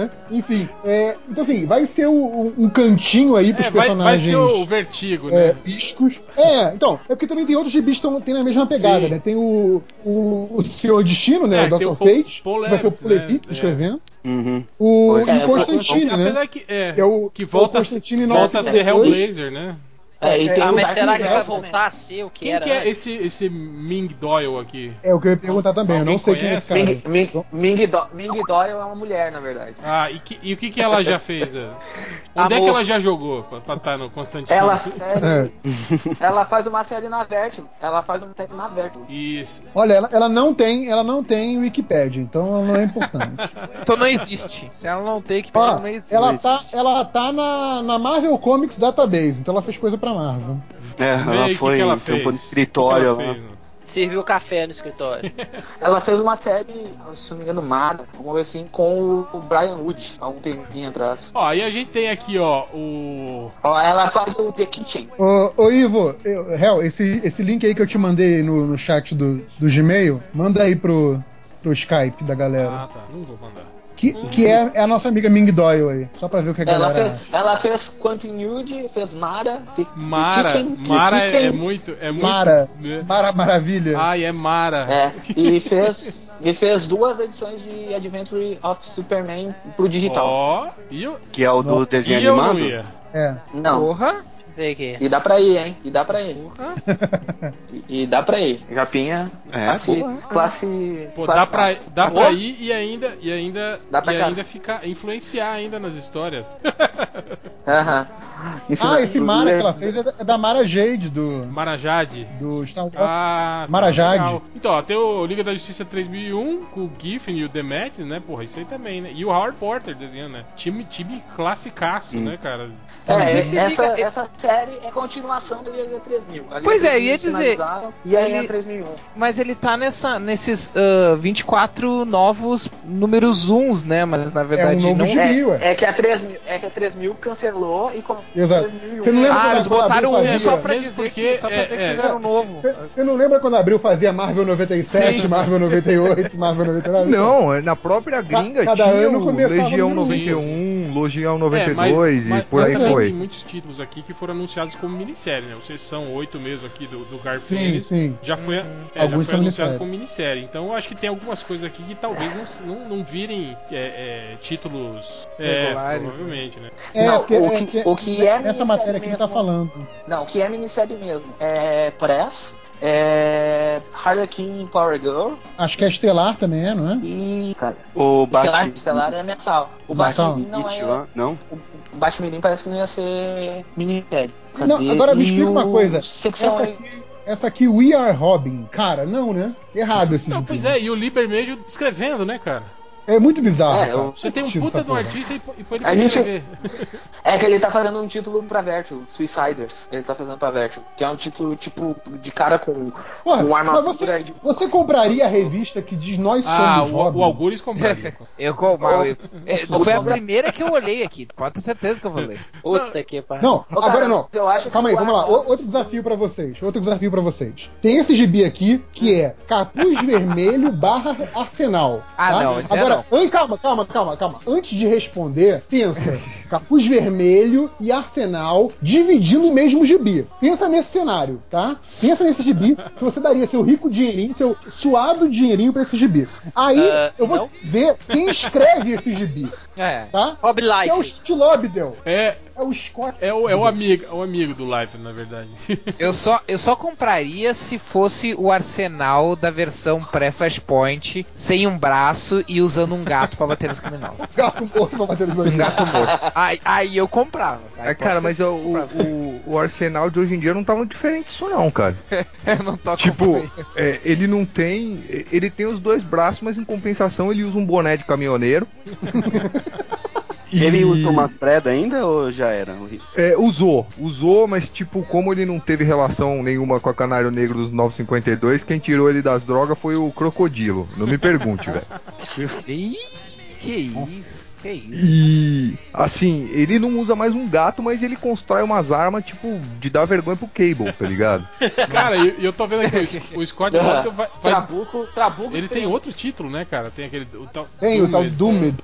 Né? Enfim, é, então assim, vai ser um, um cantinho aí pros É, vai, vai personagens ser o vertigo, é, né? piscos. É, então, é porque também tem outros gibis que tem na mesma pegada, Sim. né? Tem o, o, o Senhor Destino, né? É, o Dr. o Fate, vai ser o Levitz, Paul Levitz né? escrevendo. Uhum. O, É, e o é, Constantine, né? Que, é, Que é o que volta, o Constantine volta a ser 952. Hellblazer, né? É, tem Ah, mas será que vai também. voltar a ser o que Quem era? que é antes? esse, esse Ming Doyle aqui? É o que eu ia perguntar também, eu Alguém não sei quem é esse cara. Ming, Ming, Ming, Do, Ming Doyle é uma mulher, na verdade. Ah, e, que- e o que, que ela já fez? né? Onde é que ela já jogou pra estar no Constantino? Ela, É. série, ela faz uma série na Vertigo. Ela faz uma série na Vertigo. Isso. Olha, ela, ela não tem, ela não tem Wikipedia, então ela não é importante. Então não existe. Se ela não tem que Ó, pegar, não existe. ela tá, ela tá na, na Marvel Comics Database, então ela fez coisa pra Marvel. É, Vê ela que foi que ela trampou no fez. escritório que que fez, né? Serviu café no escritório. Ela fez uma série, se não me engano, Mara, alguma coisa assim, com o Brian Wood, há um tempinho atrás. Ó, e a gente tem aqui, ó, o. Ó, Ela faz o The Kitchen. Ô, ô Ivo, eu, Hel, esse, esse link aí que eu te mandei no, no chat do, do Gmail, manda aí pro, pro Skype da galera. Ah, tá. Não vou mandar. Que, que é, é a nossa amiga Ming Doyle aí. Só pra ver o que a Ela galera fez, ela fez Continuity, fez Mara, Mara, Chicken, Mara é, Chicken, é muito, é muito. Mara. né? Mara Maravilha. Ai, é Mara. É, e fez, e fez duas edições de Adventure of Superman pro digital. Ó, e eu, Que é o do desenho não animado? ia. É. Não, Porra, E dá pra ir, hein? E dá pra ir. porra. E, e dá pra ir. Japinha, É, classe, boa. classe. Pô, classe dá pra, dá Tá pra ir e ainda, e ainda, Dá pra e cá. ainda ficar, influenciar ainda nas histórias. Aham. Ah, esse Mara que ela fez é da, é da Mara Jade, do, Marajade. do Star Wars. Ah, tá Marajade. legal. Então, ó, tem o Liga da Justiça 3001 com o Giffen e o Demet, né? Porra, isso aí também, né? E o Howard Porter desenhando, né? Time, time classicaço, Hum. né, cara? É, esse essa, Liga- essa série é continuação do Liga 3000. A Liga Pois é, 3000 ia dizer, E aí ele- é 3001. Mas ele tá nessa, nesses ah, 24 novos números uns, né? Mas na verdade novo não. gibi. Ué. É, é que a 3000, é que a 3000 cancelou e começou Exato. 3001. Você não lembra Ah, quando eles botaram um fazia- só pra dizer porque, que, só pra é, dizer que é. fizeram um novo. Você você não lembra quando a Abril fazia Marvel 97, Sim. Marvel 98, Marvel 99? Não, é na própria gringa cada tinha ano o começava Legião um. 91, Legião É, 92 e por aí mas foi. Tem muitos títulos aqui que foram anunciados como minissérie, né? O Sessão 8 mesmo aqui do, do Sim, Garfield sim. já foi, é, já Alguns foi são anunciado minissérie. como minissérie. Então eu acho que tem algumas coisas aqui que talvez não, não, não virem é, é, títulos é, Regulares, provavelmente, né? É, Não, porque, o é que- que- o que é essa matéria que ele tá mesmo- falando. Não, que é minissérie mesmo. É Press, é Harlequin Power Girl Acho que é Estelar também é, não é? e. Cara, O Estelar, Batman. Estelar é mensal. O Mensal? Batman não é. Não? O Batman parece que não ia ser minissérie. Não, agora me explica uma coisa. Essa aqui, essa aqui, We Are Robin. Cara, não, né? Errado esse Não, pois é, e o Libermejo escrevendo, né, cara? É muito bizarro. É, eu- Você tem um puta um porra. artista e e põe ele A pra gente-. É que ele tá fazendo um título pra Vertigo, Suiciders. Ele tá fazendo pra Vertigo. Que é um título, tipo, de cara com, Porra, com armadura mas você, de- você compraria a revista que diz Nós Ah, Somos o, Robin? o Algures compraria. Eu, mas eu- é, foi a primeira que eu olhei aqui. Pode ter certeza que eu vou ler. Puta que pariu. Não, Ô, cara, agora não. eu acho que Calma aí, vamos lá. O- Outro desafio pra vocês. Outro desafio pra vocês. Tem esse gibi aqui que é Capuz Vermelho barra Arsenal. Ah, tá? não, esse é Agora, an- calma, calma, calma, calma. Antes de responder, pensa. Capuz Vermelho e Arsenal dividindo o mesmo gibi. Pensa nesse cenário, tá? Pensa nesse gibi que você daria seu rico dinheirinho, seu suado dinheirinho pra esse gibi. Aí, Ah, eu vou não? te dizer quem escreve esse gibi, É. tá? Rob Que é o Life. Scott Lobdell. É, É o Scott. é, o, é o amigo, é o amigo do Life, na verdade. Eu só, eu só compraria se fosse o arsenal da versão pré-Flashpoint, sem um braço e usando um gato pra bater nos criminosos. Gato morto pra bater no Um gato morto. Aí, aí eu comprava. Aí É, cara, mas o, eu comprava. o, o Arsenal de hoje em dia não tá muito diferente disso não, cara. eu não tô Tipo, é, ele não tem. Ele tem os dois braços, mas em compensação ele usa um boné de caminhoneiro. E- Ele usa umas preda ainda ou já era? É, usou, usou, mas tipo, como ele não teve relação nenhuma com a Canário Negro dos 952, quem tirou ele das drogas foi o Crocodilo. Não me pergunte, velho. Que isso, que isso. E assim, ele não usa mais um gato, mas ele constrói umas armas, tipo, de dar vergonha pro Cable, tá ligado? Cara, e e eu, tô vendo aqui, o, o Scott Lobdell vai, vai- Trabuco, Trabuco. Ele tem outro título, né, cara? Tem aquele. O tal, Tem o tal Doomed.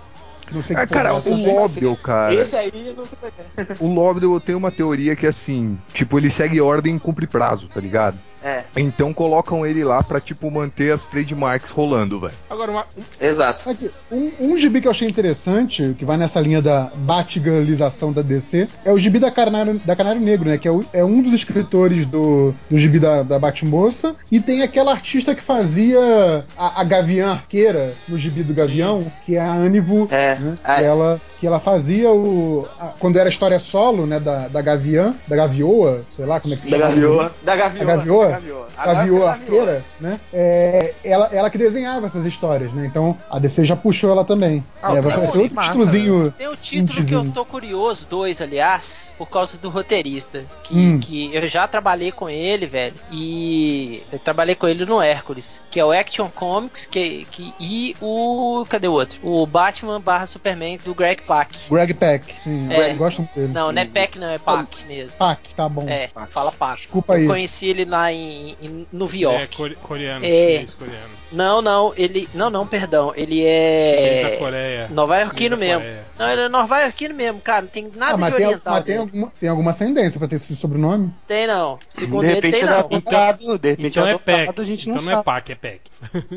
Não sei Ah, que cara, é o essa. Lobdell, cara. Esse aí eu não sei o que é. O Lobdell tem uma teoria que assim, tipo, ele segue ordem e cumpre prazo, tá ligado? É, Então colocam ele lá pra, tipo, manter as trademarks rolando, velho. Agora, uma, um- exato. Aqui, um, um gibi que eu achei interessante, que vai nessa linha da Batgirlização da DC, é o gibi da Canário, da Canário Negro, né? Que é, o- é um dos escritores do, do gibi da, da Batmoça. E tem aquela artista que fazia a, a Gavião Arqueira no gibi do Gavião, que é a Anivu. É, né? é. Que, ela, que ela fazia o. a- quando era história solo, né? Da, da Gavião, da Gavioa, sei lá como é que Da chama. Gavioa. Da Gavioa. A Gavioa? Da Gavioa. Gavioa foi Arqueira, né? É, ela, ela que desenhava essas histórias, né? Então a DC já puxou ela também. Ah, é, o vai aparecer é outro massa, títulozinho. Tem um título que eu tô curioso, dois, aliás, por causa do roteirista. Que, Hum. que eu já trabalhei com ele, velho. E eu trabalhei com ele no Hércules, que é o Action Comics que, que, e o. Cadê o outro? O Batman barra narra Superman do Greg Pak. Greg Peck, sim, É. eu gosto dele. Não, não é Pak, não, é Pak mesmo. Pac, tá bom. É, fala Pak. Desculpa aí. Eu conheci ele lá em, em Nova É York. core- coreano, É. chinês coreano. Não, não, ele. Não, não, perdão. Ele Chinês da é. Coreia. Nova Chinês da mesmo. Coreia. Não, ele é Nova Iorquino mesmo, cara. Não tem nada Ah, mas de tem, oriental. mas tem, alguma, tem alguma ascendência pra ter esse sobrenome? Tem não. Segundo De ele, repente tem é não. adotado, de repente Então é é PEC. a gente não Então não é sabe. PAC, é PEC.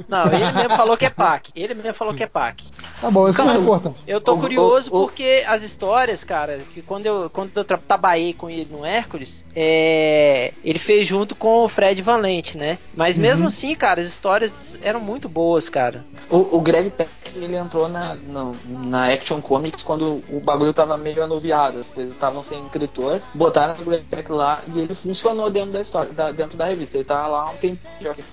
Não, ele mesmo falou que é PAC. Ele mesmo falou que é PAC. Tá bom, isso não importa. Eu tô curioso porque as histórias, cara, que quando eu, quando eu tra- trabalhei com ele no Hércules, é, ele fez junto com o Fred Van Lente, né? Mas mesmo assim, cara, as histórias eram muito boas, cara. O, o Greg Peck, ele entrou na, no- na Action Comics quando o bagulho tava meio anuviado, as coisas estavam sem escritor, botaram o Greg Peck lá e ele funcionou dentro da história, da- dentro da revista. Ele tá lá há um tempo.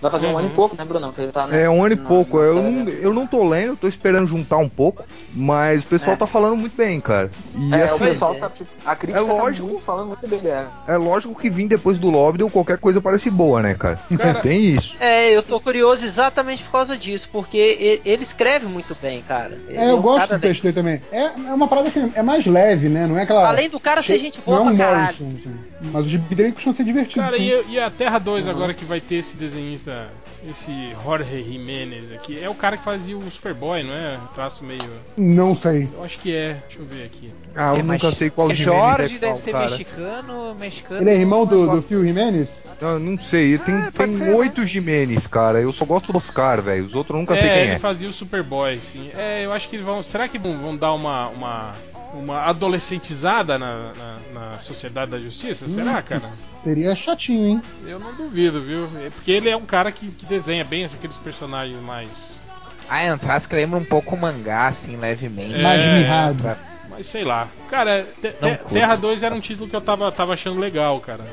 Vai fazer um Uhum. ano e pouco, né, Brunão? Que ele tá na- É um ano e pouco. Eu não, eu não tô lendo, eu tô esperando juntar um pouco, mas o pessoal É. tá falando muito bem, cara. E É, o assim, pessoal é. tá, tipo, a crítica É lógico. tá muito, falando muito bem dela. é lógico que vim depois do Lobdell, qualquer coisa parece boa, né, cara? Cara- Tem isso. É, eu tô curioso exatamente por causa disso, porque ele, escreve muito bem, cara. Ele É, eu gosto do texto dele também. É, é uma parada assim, é mais leve, né? Não é aquela. Além do cara ser gente boa não é um pra caralho. Morrison, assim. Mas o gibi dele costuma ser divertido. Cara, sim. e, e a Terra 2 agora que vai ter esse desenhista, esse Jorge Jimenez aqui, é o cara que fazia o Superboy, não é? Traço meio. Não sei. Eu acho que é. Deixa eu ver aqui. Ah, eu É, nunca sei qual Jimenez Jorge é deve qual, ser cara. mexicano, mexicano. Ele é irmão do, não do Phil Jimenez? Eu não sei, tem, pode tem ser, oito Jimenez, cara. Eu só gosto do Oscar, velho. Os outros eu nunca sei é, quem ele é. fazia o Superboy, sim. É, eu acho que eles vão. Será que vão, vão dar uma. uma uma adolescentizada na, na, na Sociedade da Justiça? Será, cara? Teria chatinho, hein? Eu não duvido, viu? É Porque ele é um cara que, que desenha bem aqueles personagens mais. Ah, é um traço que lembra um pouco o mangá, assim, levemente. Mais É, mirrado. Traço- Mas sei lá. Cara, Te- Te- curto Terra essas 2 era um título que eu tava, tava achando legal, cara.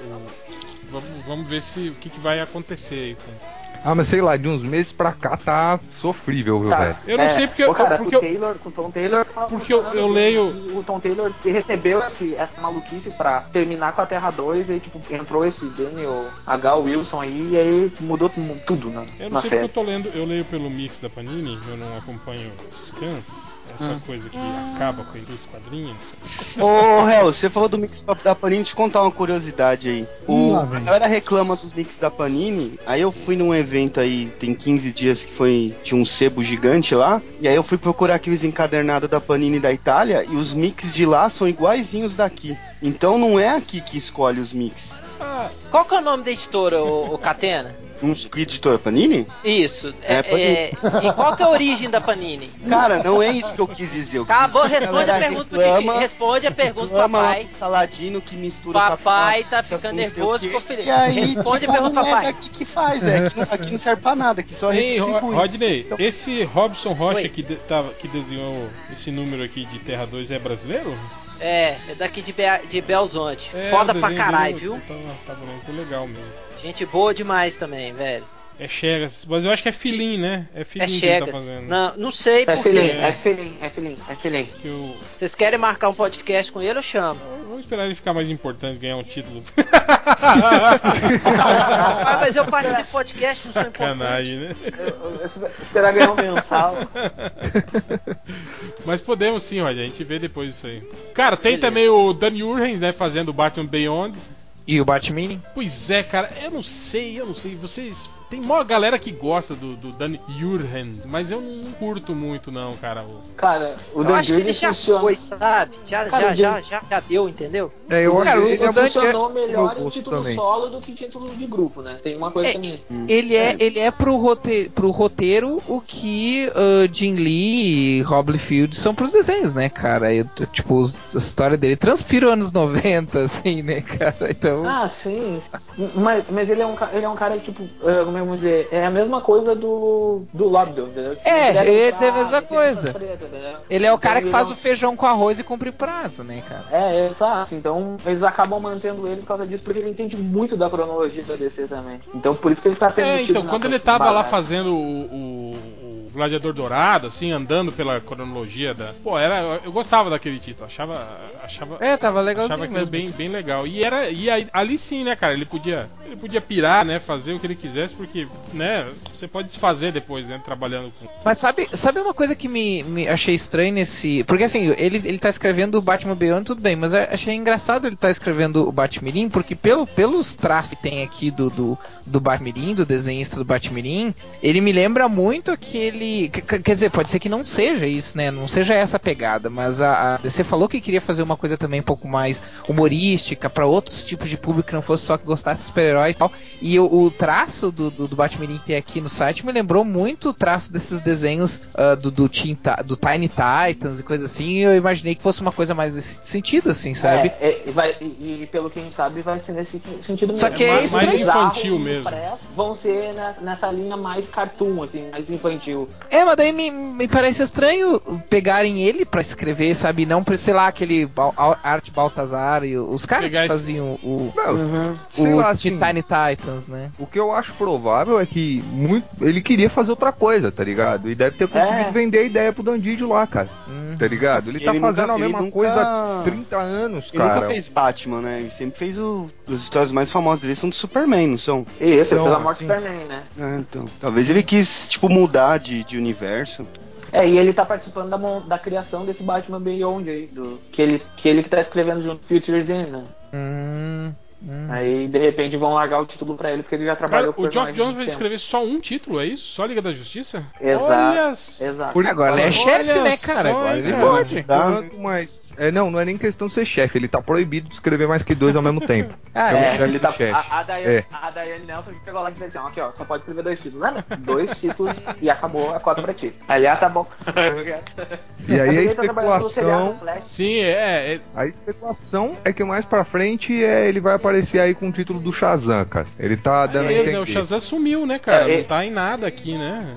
Vamos, vamos ver se o que, que vai acontecer aí com. Ah, mas sei lá, de uns meses pra cá tá sofrível, viu, Tá. velho? Eu não sei porque eu- Ô, cara, porque o eu- Taylor, com o Tom Taylor tava Porque eu- eu leio- e O Tom Taylor recebeu esse, essa maluquice pra terminar com a Terra 2 e tipo, entrou esse Daniel H. Wilson aí e aí mudou tu- tudo na, Eu não na sei série. porque eu tô lendo, eu leio pelo mix da Panini, eu não acompanho scans, essa coisa que acaba com a indústria quadrinhos. Ô, Hel, você falou do mix da Panini, deixa eu contar uma curiosidade aí. O, lá a galera reclama dos mix da Panini, aí eu fui num evento aí, tem 15 dias que foi, tinha um sebo gigante lá, e aí eu fui procurar aqueles encadernados da Panini da Itália, e os mix de lá são iguaizinhos daqui. Então não é aqui que escolhe os mix. Ah, Qual que é o nome da editora, o, Catena? Um que editora Panini? Isso. É, É, é- e qual que é a origem da Panini? Cara, não é isso que eu quis dizer. Eu quis Acabou, dizer que responde a galera pergunta do reclama- Titi. Responde a pergunta do papai. Saladino que mistura Papai tá ficando nervoso, ficou feliz. E aí, Responde a tipo, pergunta, não é papai. daqui que faz, é. Aqui, não- aqui não serve pra nada, aqui só Ei, redistribui. Rodney, esse Robson Rocha Oi. que, de- tava- que desenhou esse número aqui de Terra 2 é brasileiro? É, é daqui de, Be de Belzonte. É, Foda pra caralho, viu? Tá, tá legal mesmo. Gente boa demais também, velho. É Chegas, mas eu acho que é Filim, né? É Filim É que ele tá Chegas. fazendo. não, não sei É porque. filhinho, é filhinho, é filhinho, é. Que eu- Vocês querem marcar um podcast com ele, eu chamo. Vamos esperar ele ficar mais importante, ganhar um título. Ah, mas eu participo do podcast, não sou importante. Sacanagem, né? Eu- eu- eu Esperar ganhar um mensal. Mas podemos sim, olha, a gente vê depois isso aí. Cara, tem também o Dan Urgens, né, fazendo o Batman Beyond. E o Batman? Pois é, cara, eu não sei, eu não sei. Vocês. Tem uma galera que gosta do, do Dan Urgens, mas eu não curto muito, não, cara. O- Cara, o Eu Dan acho que ele Jurgens já funciona. foi, sabe? Já, Cara, já, já, já, já deu, entendeu? É, eu Cara, acho o- ele é o Dan- funcionou melhor em título também. solo do que em título de grupo, né? Tem uma coisa É, também. Ele é, ele é pro, rote pro roteiro o que uh, Jim Lee e Rob Liefeld são pros desenhos, né, cara? Eu, tipo, os- a história dele transpira anos 90, assim, né, cara? Então. Ah, sim. Mas, mas ele, é um, ele é um cara, tipo, eh, é vou dizer? É a mesma coisa do, do Lobdell, entendeu? É, ele eu ia dizer a mesma coisa. entendeu? Ele é o Então cara que faz é o feijão com arroz e cumpre prazo, né, cara? É, exato. Então eles acabam mantendo ele por causa disso, porque ele entende muito da cronologia da DC também. Então por isso que ele tá tendo É, então, quando ele tava lá fazendo o- o Gladiador Dourado, assim, andando pela cronologia da. Pô, era, eu gostava daquele título, achava. achava É, tava Achava legalzinho aquilo mesmo. bem, bem legal. E era e aí- ali sim, né, cara? Ele podia. Ele podia pirar, né? Fazer o que ele quisesse, porque, né? Você pode desfazer depois, né? Trabalhando com. Mas sabe, sabe uma coisa que me, me achei estranho nesse. Porque assim, ele, ele tá escrevendo o Batman Beyond, tudo bem, mas achei engraçado ele tá escrevendo o Batmirim, porque pelo, pelos traços que tem aqui do, do, do Batmirim, do desenhista do Batmirim, ele me lembra muito aquele. Que- Quer dizer, pode ser que não seja isso, né? Não seja essa pegada, mas a, a DC falou que queria fazer uma coisa também um pouco mais humorística, pra outros tipos de público que não fosse só que gostasse de super-herói e tal. E o, o traço do, do, do que tem aqui no site me lembrou muito o traço desses desenhos ah, do, do, Teen Ti- do Tiny Titans e coisa assim. E eu imaginei que fosse uma coisa mais nesse sentido, assim, sabe? É, é, vai- e, e pelo que a gente sabe, vai ser nesse sentido Só mesmo. que é mais, estranho. infantil mesmo. Vão ser na- nessa linha mais cartoon, assim, mais infantil. É, mas daí me, me parece estranho pegarem ele pra escrever, sabe? Não pra, sei lá, aquele Art Baltazar e os caras Pegar que faziam o, Não, Uhum. o lá, assim, Tiny Titans, né? O que eu acho provável é que muito, ele queria fazer outra coisa, tá ligado? E deve ter conseguido É. vender a ideia pro Dandidio lá, cara. Hum. Tá ligado? Ele tá ele fazendo nunca- a ele mesma nunca- coisa há 30 anos, Ele nunca cara. fez Batman, né? Ele sempre fez o. As histórias mais famosas dele são do Superman, não são? Isso, São, pela morte assim. do Superman, né? É, então. Talvez ele quis, tipo, mudar de, de universo. É, e ele tá participando da, mon- da criação desse Batman Beyond aí, do, que, ele, que ele que tá escrevendo junto com Futures In, né? Hum, hum. Aí, de repente, vão largar o título pra ele, porque ele já Cara, trabalhou com o Geoff Jones vai escrever só um título, é isso? Só Liga da Justiça? Exato. Olha! Exato. Por Agora ele é chefe, né, cara? só, Agora ele cara. pode. mas. É, não, não é nem questão de ser chefe, ele tá proibido de escrever mais que dois ao mesmo tempo. Ah, É, é. É, chefe ele tá, chefe. a, a, Daiane, É. a Daiane Nelson chegou lá e disse assim, ó, aqui ó, só pode escrever dois títulos. Lembra? Dois títulos e acabou a cota pra ti. Aliás, tá bom. E aí a seriado especulação. Sim, é. é- A especulação é que mais pra frente é, ele vai aparecer aí com o título do Shazam, cara. Ele tá dando a é, né, entender. o Shazam sumiu, né, cara? É, Não é- tá em nada aqui, né?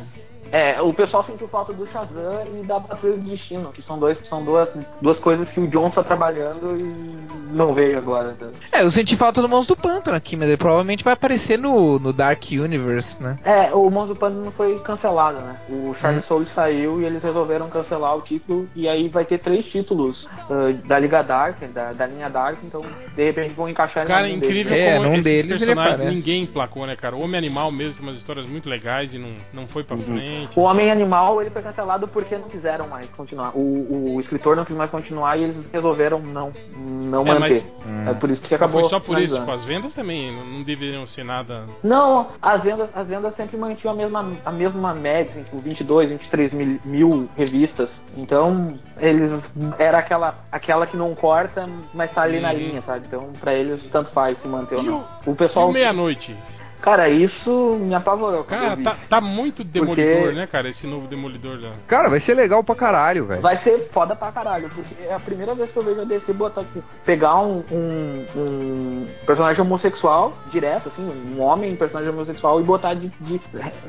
É, o pessoal sentiu falta do Shazam e da Patrulha do Destino, que são, dois, são duas, duas coisas que o John tá trabalhando e não veio agora. tá? É, eu senti falta do Monstro do Pântano aqui, mas ele provavelmente vai aparecer no, no Dark Universe, né? É, o Monstro do Pântano foi cancelado, né? O Charles Hum. Soule saiu e eles resolveram cancelar o título. E aí vai ter três títulos ah, da Liga Dark, da, da linha Dark, então de repente vão encaixar em Cara, incrível deles. É, como num esses deles ele aparece. ninguém emplacou, né, cara? O Homem Animal mesmo, tem umas histórias muito legais e não, não foi pra frente. O Homem Animal ele foi cancelado porque não quiseram mais continuar. O, o escritor não quis mais continuar e eles resolveram não, não É, manter. Hum. É por isso que acabou. Foi só por isso, as vendas também não, deveriam ser nada. Não, as vendas, as vendas sempre mantinham a mesma, a mesma média, assim, tipo 22, 23 mil, mil revistas. Então, eles era aquela, aquela que não corta, mas tá ali na Uhum. linha, sabe? Então, pra eles tanto faz se manter ou E não. o- O pessoal, meia-noite? Cara, isso me apavorou. Cara, tá, tá muito demolidor, Porque- né, cara? Esse novo demolidor da. Cara, vai ser legal pra caralho, velho. Vai ser foda pra caralho, porque é a primeira vez que eu vejo a DC botar, tipo, pegar um, um, um personagem homossexual direto, assim, um homem personagem homossexual e botar de, de,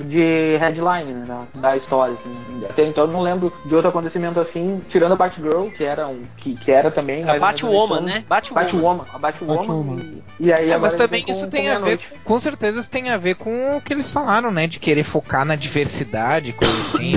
de headline né, da, história, assim. Até então eu não lembro de outro acontecimento assim, tirando a Batgirl, que era um. que, que era também. A Batwoman, né? Batwoman. Batwoman, a Batwoman. Batwoman. E, e aí É, mas também isso tem a ver, com certeza isso tem a ver com o que eles falaram, né? De querer focar na diversidade, coisa assim.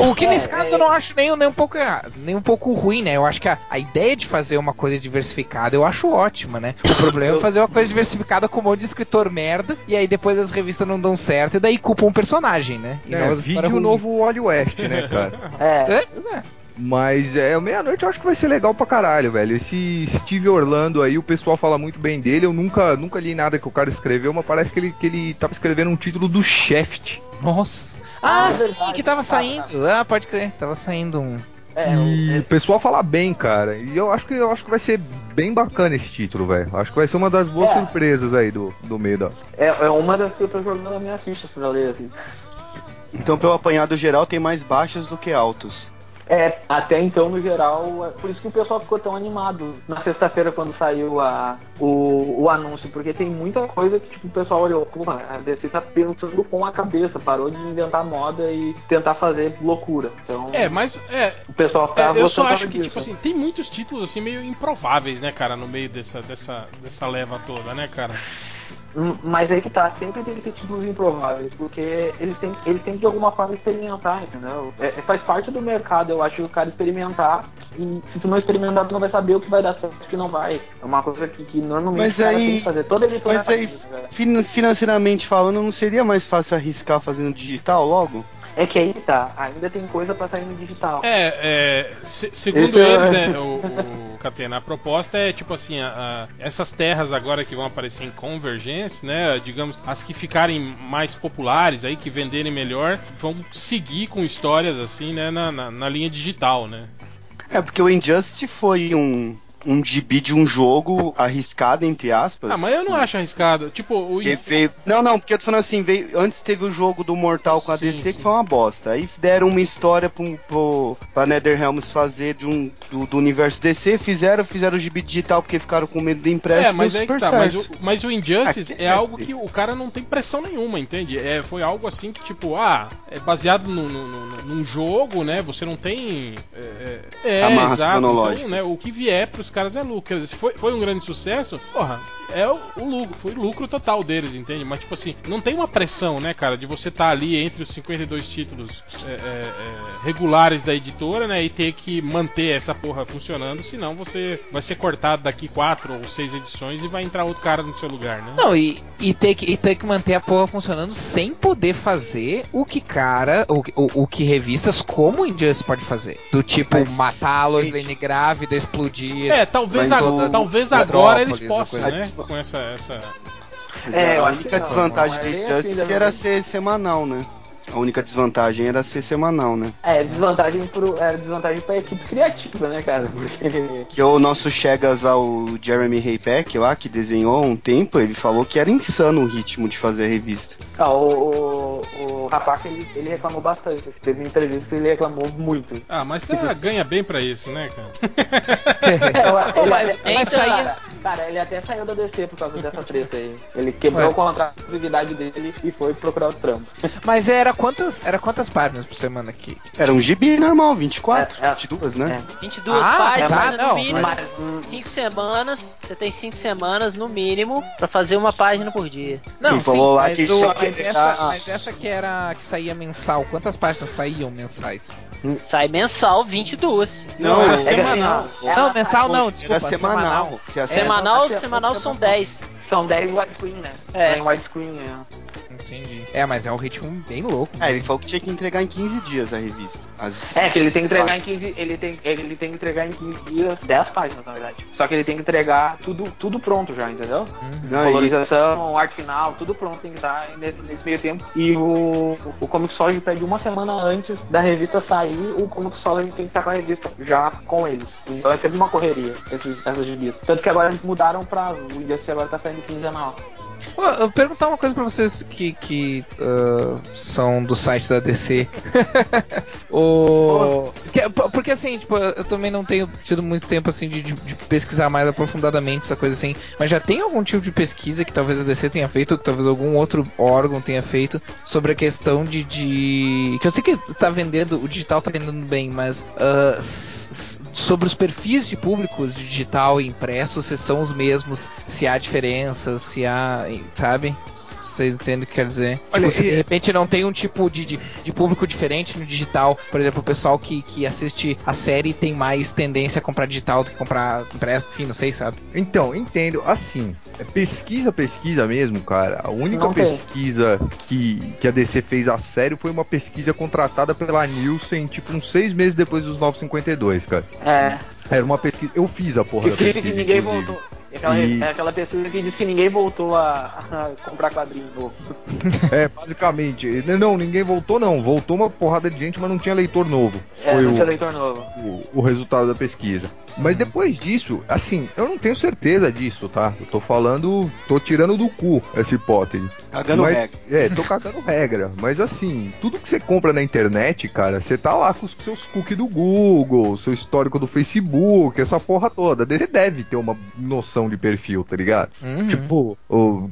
O que É, nesse caso é. eu não acho nem, nem, um pouco, nem um pouco ruim, né? Eu acho que a, a ideia de fazer uma coisa diversificada eu acho ótima, né? O problema é fazer uma coisa diversificada com um monte de escritor merda, e aí depois as revistas não dão certo, e daí culpam um personagem, né? E É, vídeo novo Wally West, né, cara? É, É, pois é. Mas é, meia-noite eu acho que vai ser legal pra caralho, velho. Esse Steve Orlando aí, o pessoal fala muito bem dele. Eu nunca, nunca li nada que o cara escreveu, mas parece que ele, que ele tava escrevendo um título do Shaft. Nossa. Ah, Ah, sim, verdade. que tava Tá, saindo. Ah, pode crer. Tava saindo um. é, e o- o pessoal fala bem, cara. E eu acho que eu acho que vai ser bem bacana esse título, velho. Acho que vai ser uma das boas É. surpresas aí do, do meio da. é, é uma das que eu tô jogando na minha ficha pra ler, assim. Então, pelo apanhado geral, tem mais baixos do que altos. É, até então, no geral, é por isso que o pessoal ficou tão animado na sexta-feira quando saiu a, o, o anúncio, porque tem muita coisa que tipo, o pessoal olhou, pô, a DC tá pensando com a cabeça, parou de inventar moda e tentar fazer loucura. Então, É, mas é, o pessoal tá É, eu só acho que, disso. tipo assim, tem muitos títulos assim meio improváveis, né, cara, no meio dessa, dessa, dessa leva toda, né, cara? Hum, Mas aí que tá, sempre tem que ter títulos improváveis, porque eles têm, eles têm que de alguma forma experimentar, entendeu? É, é- faz parte do mercado, eu acho, o cara experimentar e se tu não experimentar, tu não vai saber o que vai dar certo e o que não vai. É uma coisa que, que normalmente Mas aí- têm que fazer. Toda editora Mas aí, fin- financeiramente falando, não seria mais fácil arriscar fazendo digital logo? É que aí tá, ainda tem coisa pra sair no digital. É, é, se- segundo Esse é- eles, né, o, o Catena, a proposta é tipo assim, a- a- essas terras agora que vão aparecer em Convergence, né, digamos, as que ficarem mais populares aí, que venderem melhor, vão seguir com histórias assim, né, na, na, na linha digital, né. É, porque o Injustice foi um, um gibi de um jogo arriscado, entre aspas. Ah, mas eu não acho arriscado. Tipo, o veio... Não, não, porque eu tô falando assim, veio... antes teve o jogo do Mortal com a Sim, DC sim. que foi uma bosta. Aí deram uma história pro, pro, pra NetherRealms fazer de um, do, do universo DC, fizeram, fizeram o gibi digital porque ficaram com medo do impresso É, mas aí que super tá. Mas o, mas o Injustice Aqui- é algo que o cara não tem pressão nenhuma, entende? É, foi algo assim que, tipo, ah, é baseado no, no- no- num jogo, né? Você não tem. É, é, é, exato. Então, né, o que vier pros caras é lucro. Se foi, foi um grande sucesso, porra, é o, o lucro, foi lucro total deles, entende? Mas, tipo assim, não tem uma pressão, né, cara, de você estar ali entre os 52 títulos é, é, é, regulares da editora, né, e ter que manter essa porra funcionando, senão você vai ser cortado daqui quatro ou seis edições e vai entrar outro cara no seu lugar, né? Não, e, e, ter que, e ter que manter a porra funcionando sem poder fazer o que cara, o, o, o que revistas como o Injustice pode fazer. Do tipo, Mas, matar a Lois gente- Lane grávida, explodir. É, talvez, a- talvez agora eles possam, né? Com essa, essa. É, eu a única desvantagem não é do bem Injustice assim, era ser semanal, né? A única desvantagem era ser semanal, né? É, desvantagem, pro, é desvantagem pra equipe criativa, né, cara? Porque. Que o nosso Chegas lá, o Jeremy Haypack lá, que desenhou há um tempo, ele falou que era insano o ritmo de fazer a revista. Ah, o, o, o rapaz, ele, ele reclamou bastante. Teve uma entrevista ele reclamou muito. Ah, mas tá, ganha bem pra isso, né, cara? É, mas- mas saía- Cara, ele até saiu da DC por causa dessa treta aí. Ele quebrou Ué. o contrato de atividade dele e foi procurar outro trampo. Mas era quantas, era quantas páginas por semana aqui? Era um gibi normal, 24, É, é. 22, né? 22 Ah, páginas, tá, no não, mínimo. mas- hum. 5 semanas, você tem 5 semanas no mínimo pra fazer uma página por dia. Não, Ele sim, falou lá mas, que o- mas essa, mas essa que era que saía mensal, quantas páginas saíam mensais? Sai mensal 22. Não, era é semanal. Não, mensal não, Era desculpa, semanal. Tinha Semanal, que- semanal são 10. São 10 widescreen, né? É. Tem widescreen, né? Entendi. É, mas é um ritmo bem louco. É, ele falou que tinha que entregar em 15 dias a revista. As- É, que ele tem que entregar em as 15. Ele tem, ele tem que entregar em 15 dias 10 páginas, na verdade. Só que ele tem que entregar tudo, tudo pronto já, entendeu? Uhum. Não, e- Colorização, arte final, tudo pronto tem que estar nesse, nesse meio tempo. E o, o Comic Solid pede uma semana antes da revista sair, o Comic Solid tem que estar com a revista já com eles. Então é sempre uma correria esses, essas revistas. Tanto que agora eles mudaram pra. O Injustice agora tá saindo quinzenal. Eu perguntar uma coisa pra vocês que, que ah, são do site da DC. o... que- porque assim, tipo, eu também não tenho tido muito tempo assim de, de- pesquisar mais aprofundadamente essa coisa assim. Mas já tem algum tipo de pesquisa que talvez a DC tenha feito, ou que talvez algum outro órgão tenha feito sobre a questão de. de- que eu sei que tá vendendo, o digital tá vendendo bem, mas s- sobre os perfis de públicos digital e impresso, se são os mesmos, se há diferenças, se há. Sabe? Vocês entendem o que quer dizer? Olha, tipo, e- de repente não tem um tipo de, de, de público diferente no digital. Por exemplo, o pessoal que, que assiste a série tem mais tendência a comprar digital do que comprar impresso, enfim, não sei, sabe? Então, entendo. Assim, é pesquisa, pesquisa mesmo, cara. A única Não tem. pesquisa que, que a DC fez a sério foi uma pesquisa contratada pela Nielsen, tipo, uns seis meses depois dos 952, cara. É. Era uma pesquisa. Eu fiz a porra da Que, que pesquisa. ninguém inclusive. voltou. Aquela, E- é aquela pesquisa que diz que ninguém voltou a, a comprar quadrinho novo. É, basicamente. Não, ninguém voltou, não. Voltou uma porrada de gente, mas não tinha leitor novo. É, Foi não o, tinha leitor novo. o, o resultado da pesquisa. Mas depois disso, assim, eu não tenho certeza disso, tá? Eu tô falando, tô tirando do cu essa hipótese. Cagando mas, É, tô cagando regra. Mas assim, tudo que você compra na internet, cara, você tá lá com os seus cookies do Google, seu histórico do Facebook, essa porra toda. Você deve ter uma noção de perfil, tá ligado? Uhum. Tipo, o-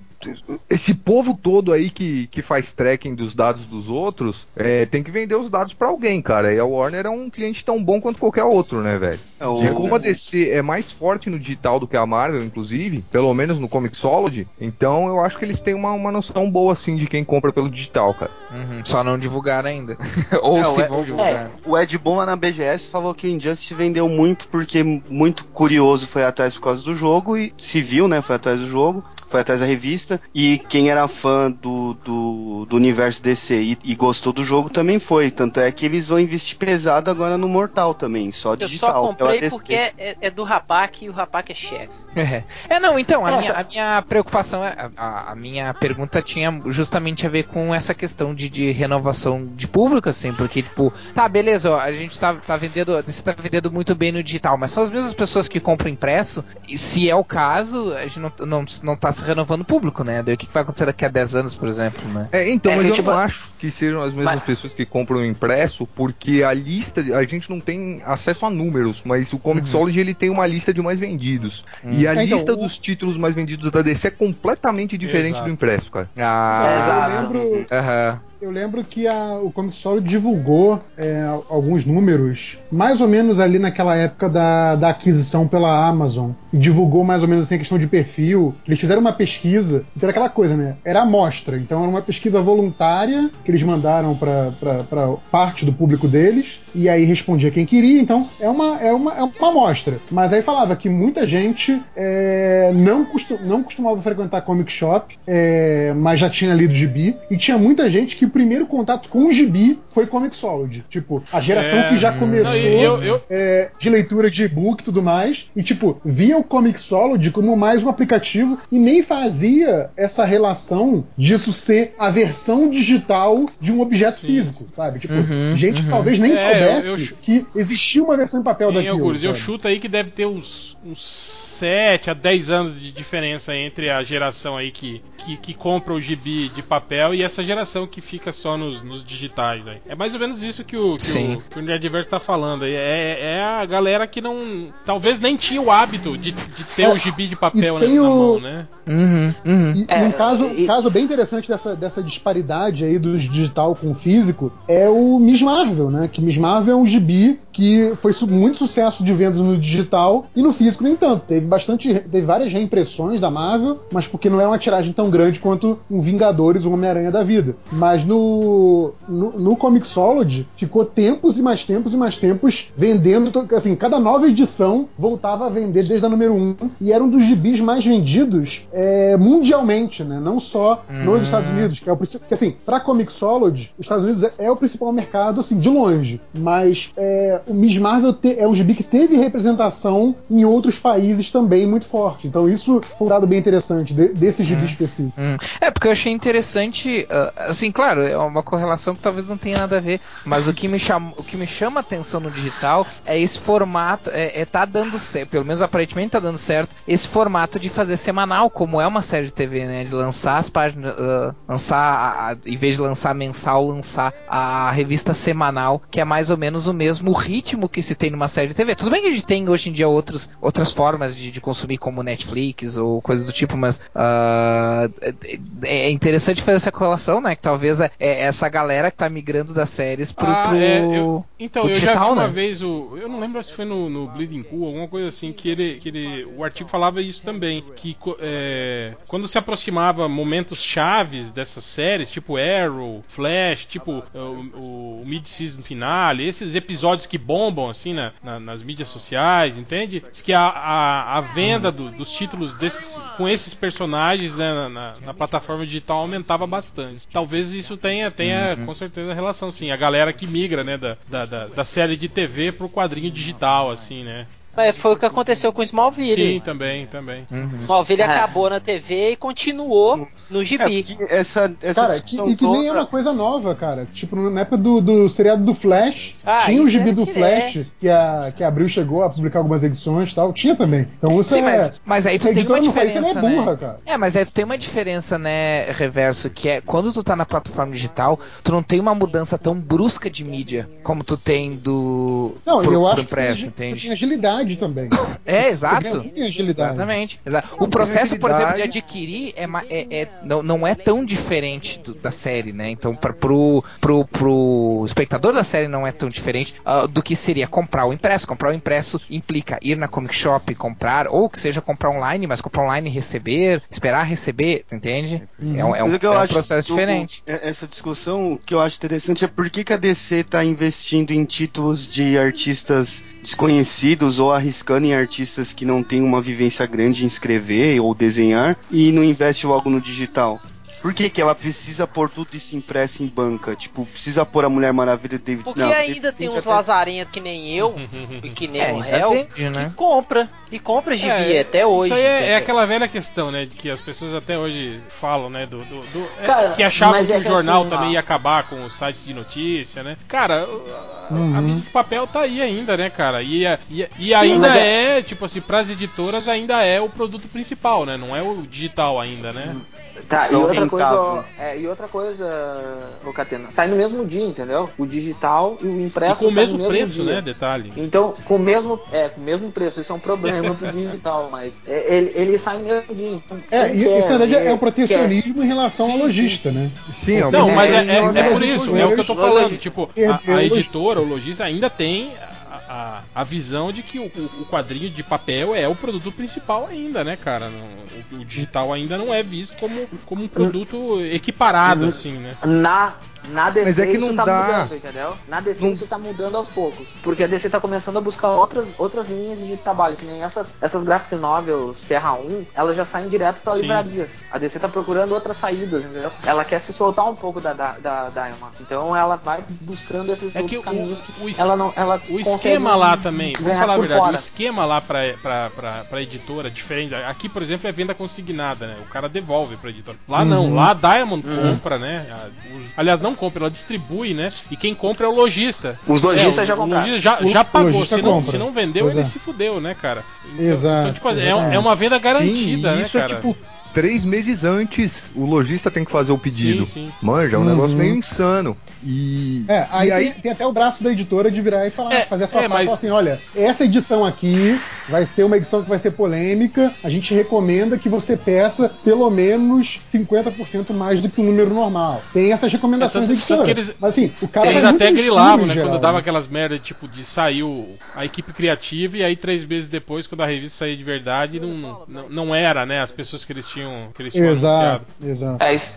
esse povo todo aí que, que faz tracking dos dados dos outros é, tem que vender os dados pra alguém, cara. E a Warner é um cliente tão bom quanto qualquer outro, né, velho? É, o- E como a DC é mais forte no digital do que a Marvel, inclusive, pelo menos no Comixology, então eu acho que eles têm uma, uma noção boa assim de quem compra pelo digital, cara. Uhum, só não divulgaram ainda. Ou É, se vão divulgar. O Ed Boon lá na BGS falou que o Injustice vendeu muito porque muito curioso foi atrás por causa do jogo e se viu, né? Foi atrás do jogo, foi atrás da revista. E quem era fã do, do, do universo DC e, e gostou do jogo também foi. Tanto é que eles vão investir pesado agora no Mortal também, só Eu digital. Comprei porque é, é- é do Rapac e o Rapac é X. É. É, não, então, a minha, a minha preocupação, é- a, a minha pergunta tinha justamente a ver com essa questão de, de renovação de público, assim, porque, tipo, tá, beleza, ó, a gente tá, tá vendendo, você tá vendendo muito bem no digital, mas são as mesmas pessoas que compram impresso, e se é o caso, a gente não, não, não tá se renovando o público, né? Daí o que, que vai acontecer daqui a 10 anos, por exemplo, né? É, então, É, mas a eu não vai- acho que sejam as mesmas Mas- pessoas que compram impresso, porque a lista, a gente não tem acesso a números, mas o Comixology ele tem uma lista de mais vendidos. E a É, então, lista o- dos títulos mais vendidos da DC é completamente diferente Exato. do impresso, cara. Ah, eu lembro, aham. Eu lembro que a, o Comixology divulgou é, alguns números, mais ou menos ali naquela época da, da aquisição pela Amazon. E divulgou mais ou menos assim a questão de perfil. Eles fizeram uma pesquisa, então era aquela coisa, né? Era amostra. Então era uma pesquisa voluntária que eles mandaram para parte do público deles. E aí respondia quem queria. Então é uma, é uma, é uma amostra. Mas aí falava que muita gente é, não, costu, não costumava frequentar comic shop, é, mas já tinha lido gibi. E tinha muita gente que o primeiro contato com o gibi foi Comixology. Tipo, a geração É, que já começou Não, eu- eu- é, de leitura de e-book e tudo mais. E, tipo, via o Comixology como mais um aplicativo e nem fazia essa relação disso ser a versão digital de um objeto Sim. físico, sabe? Tipo, Uhum, gente que uhum. talvez nem É, soubesse eu que existia uma versão em papel Em daquilo. eu chuto aí que deve ter uns, uns 7 a 10 anos de diferença entre a geração aí que, que, que compra o gibi de papel e essa geração que fica só nos, nos digitais aí. É mais ou menos isso que o, que Sim. o, que o Nerdverse tá falando. aí. É, é a galera que não. Talvez nem tinha o hábito de, de ter É, o gibi de papel e na, tem na o- mão, né? Uhum, uhum. E, É, e um caso, e- caso bem interessante dessa, dessa disparidade aí do digital com o físico é o Miss Marvel, né? Que Miss Marvel é um gibi que foi su- muito sucesso de vendas no digital e no físico nem tanto. Teve bastante, teve várias reimpressões da Marvel, mas porque não é uma tiragem tão grande quanto um Vingadores ou Homem-Aranha da vida. Mas no, no, no Comixology ficou tempos e mais tempos e mais tempos vendendo, assim, cada nova edição voltava a vender desde a número 1 e era um dos gibis mais vendidos é, mundialmente, né? Não só nos Hum. Estados Unidos, que é o principal. Porque, assim, pra Comixology, os Estados Unidos é, é o principal mercado, assim, de longe. Mas é, o Miss Marvel te- é um gibi que teve representação em outros países também muito forte. Então isso foi um dado bem interessante de- desse gibi específico. Hum. É, porque eu achei interessante, ah, assim, claro, é uma correlação que talvez não tenha nada a ver, mas o que me chama, o que me chama atenção no digital é esse formato, é, é tá dando certo, pelo menos aparentemente tá dando certo, esse formato de fazer semanal, como é uma série de TV, né, de lançar as páginas, ah, lançar, a- a- em vez de lançar mensal, lançar a revista semanal, que é mais ou menos o mesmo ritmo que se tem numa série de TV. Tudo bem que a gente tem hoje em dia outros, outras formas de, de consumir, como Netflix ou coisas do tipo, mas ah, é- é interessante fazer essa correlação, né? Que talvez é, é essa galera que tá migrando das séries pro, Ah, pro, é, eu- então, pro eu já vi digital, uma né? vez o. Eu não lembro se foi no, no Bleeding Cool, alguma coisa assim, que ele, que ele. O artigo falava isso também. Que é, quando se aproximava momentos chaves dessas séries, tipo Arrow, Flash, tipo o, o Mid-Season Finale, esses episódios que bombam assim na- na- nas mídias sociais, entende? Diz que a, a, a venda do- dos títulos desses, com esses personagens né, na, na- na plataforma digital aumentava bastante. Talvez isso tenha, tenha com certeza relação, sim. A galera que migra, né, da, da, da, da série de TV pro quadrinho digital, assim, né? Mas foi o que aconteceu com Smallville. Sim, também, também. Uhum. Smallville É. acabou na TV e continuou no É, gibi. porque essa, essa Cara, que, e que nem é toda- uma coisa nova, cara. Tipo, na época do, do seriado do Flash, Ah, tinha o gibi do direto. Flash, que a, que a Abril chegou a publicar algumas edições e tal. Tinha também. Então isso Sim, é. mas, mas aí tu tem uma faz diferença, ela é burra, né? cara. É, mas aí tu tem uma diferença, né, reverso, que é quando tu tá na plataforma digital, tu não tem uma mudança tão brusca de mídia como tu tem do Não, pro, eu pro acho que você tem entende? agilidade agilidade também. É, exato. Agilidade. Exatamente. Exato. O processo, por exemplo, de adquirir é, é- é- não, não é tão diferente do- da série, né? Então, pra, pro, pro, pro espectador da série não é tão diferente ah, do que seria comprar o impresso. Comprar o impresso implica ir na comic shop, comprar, ou que seja comprar online, mas comprar online e receber, esperar receber, tu entende? É, um- é um, Mas o que eu é um processo diferente. é- Essa discussão, que eu acho interessante é por que, que a DC tá investindo em títulos de artistas desconhecidos ou arriscando em artistas que não têm uma vivência grande em escrever ou desenhar e não investe logo no digital. Por que, que ela precisa pôr tudo isso impresso em banca? Tipo, precisa pôr a Mulher Maravilha David Porque não, ainda David tem uns até- lazarentos que nem eu, e que nem É, o réu, vende, né? que compra. E compra gibi É, até hoje. Isso aí é, é aquela velha questão, né? De que as pessoas até hoje falam, né? Do, do- do- é, Cara, que achavam que é o jornal assim, também ia acabar com os sites de notícia, né? Cara, a, a Uhum. mídia de papel tá aí ainda, né, cara? E, e, e ainda mas é... tipo assim, pras editoras ainda é o produto principal, né? Não é o digital ainda, né? Tá, e outra coisa, rentável. é, e outra coisa, ô Catena, sai no mesmo dia, entendeu? O digital e o E impresso com o saem no mesmo preço, dia. né? Detalhe. Então, com o mesmo, é, com o mesmo preço, isso é um problema pro digital, mas é, ele, ele sai no mesmo dia. Então, É, e quer, isso na verdade é o quer- protecionismo em relação ao Sim, lojista, né? Sim, é Não, mas é, é- nós é por brasileiros, isso, é o que eu tô falando. Tipo, a, a editora, o lojista ainda tem a, a, visão de que o, o- quadrinho de papel é o produto principal ainda, né, cara? O, o digital ainda não é visto como, como um produto equiparado, assim, né? Na, na DC Mas é que isso não tá dá. mudando, entendeu? Na DC Não- isso tá mudando aos poucos. Porque a DC tá começando a buscar outras, outras linhas de trabalho, que nem essas, essas graphic novels Terra 1, elas já saem direto pra Sim. livrarias. A DC tá procurando outras saídas, entendeu? Ela quer se soltar um pouco da, da, da Diamond. Então ela vai buscando esses É que outros o, caminhos que o, es- ela não. Ela o esquema lá também, vamos falar a verdade, o fora. esquema lá pra, pra, pra, pra editora, diferente. Aqui, por exemplo, é venda consignada, né? O cara devolve pra editora. Lá não, lá a Diamond Uhum. compra, né? A- os- aliás, não compra, ela distribui, né? E quem compra é o lojista. Os lojistas É, já compraram. lojista já, já pagou. Se não, compra. se não vendeu, Pois ele é. se fudeu, né, cara? Então, Exato, Então, tipo, é, é uma venda garantida, Sim, né, isso cara? é tipo três meses antes o lojista tem que fazer o pedido. Sim, sim. Manja, é um Uhum. negócio meio insano. E, É, e aí, aí, Tem, tem até o braço da editora de virar e falar, É, fazer a sua é, fala mas- e falar assim, olha, essa edição aqui vai ser uma edição que vai ser polêmica, a gente recomenda que você peça pelo menos 50% mais do que o número normal. Tem essas recomendações É, da tanto- editora. tanto que eles- Mas assim, o cara Eles vai até grilavam, né? geral, quando dava né? aquelas merdas, tipo, de sair o- a equipe criativa e aí três meses depois, quando a revista saía de verdade, não, não, não era, né? As pessoas que eles tinham, que eles tinham Exato, anunciado. exato. É, isso,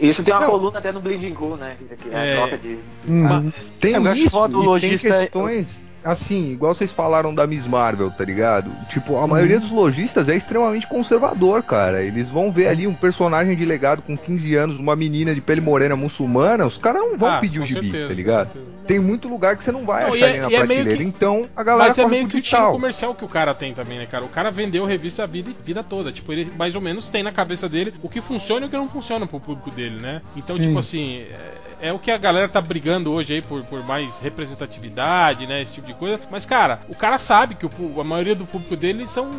isso tem uma Não. coluna até no Bleeding Cool, né? Que é a É. troca de. Uhum. tem É, isso foda o e lojista- tem questões assim, igual vocês falaram da Miss Marvel, tá ligado? Tipo, a maioria dos lojistas é extremamente conservador, cara. Eles vão ver ali um personagem de legado com 15 anos, uma menina de pele morena muçulmana, os caras não vão Ah, pedir o gibi, certeza, tá ligado? Tem muito lugar que você não vai Não, achar é- ali na é prateleira. que- Então, a galera Mas é meio que o digital. comercial que o cara tem também, né, cara? O cara vendeu revista a vida, vida toda. Tipo, ele mais ou menos tem na cabeça dele o que funciona e o que não funciona pro público dele, né? Então, Sim. tipo assim, é, é o que a galera tá brigando hoje aí por, por mais representatividade, né? Esse tipo de coisa. Mas, cara, o cara sabe que o a maioria do público dele são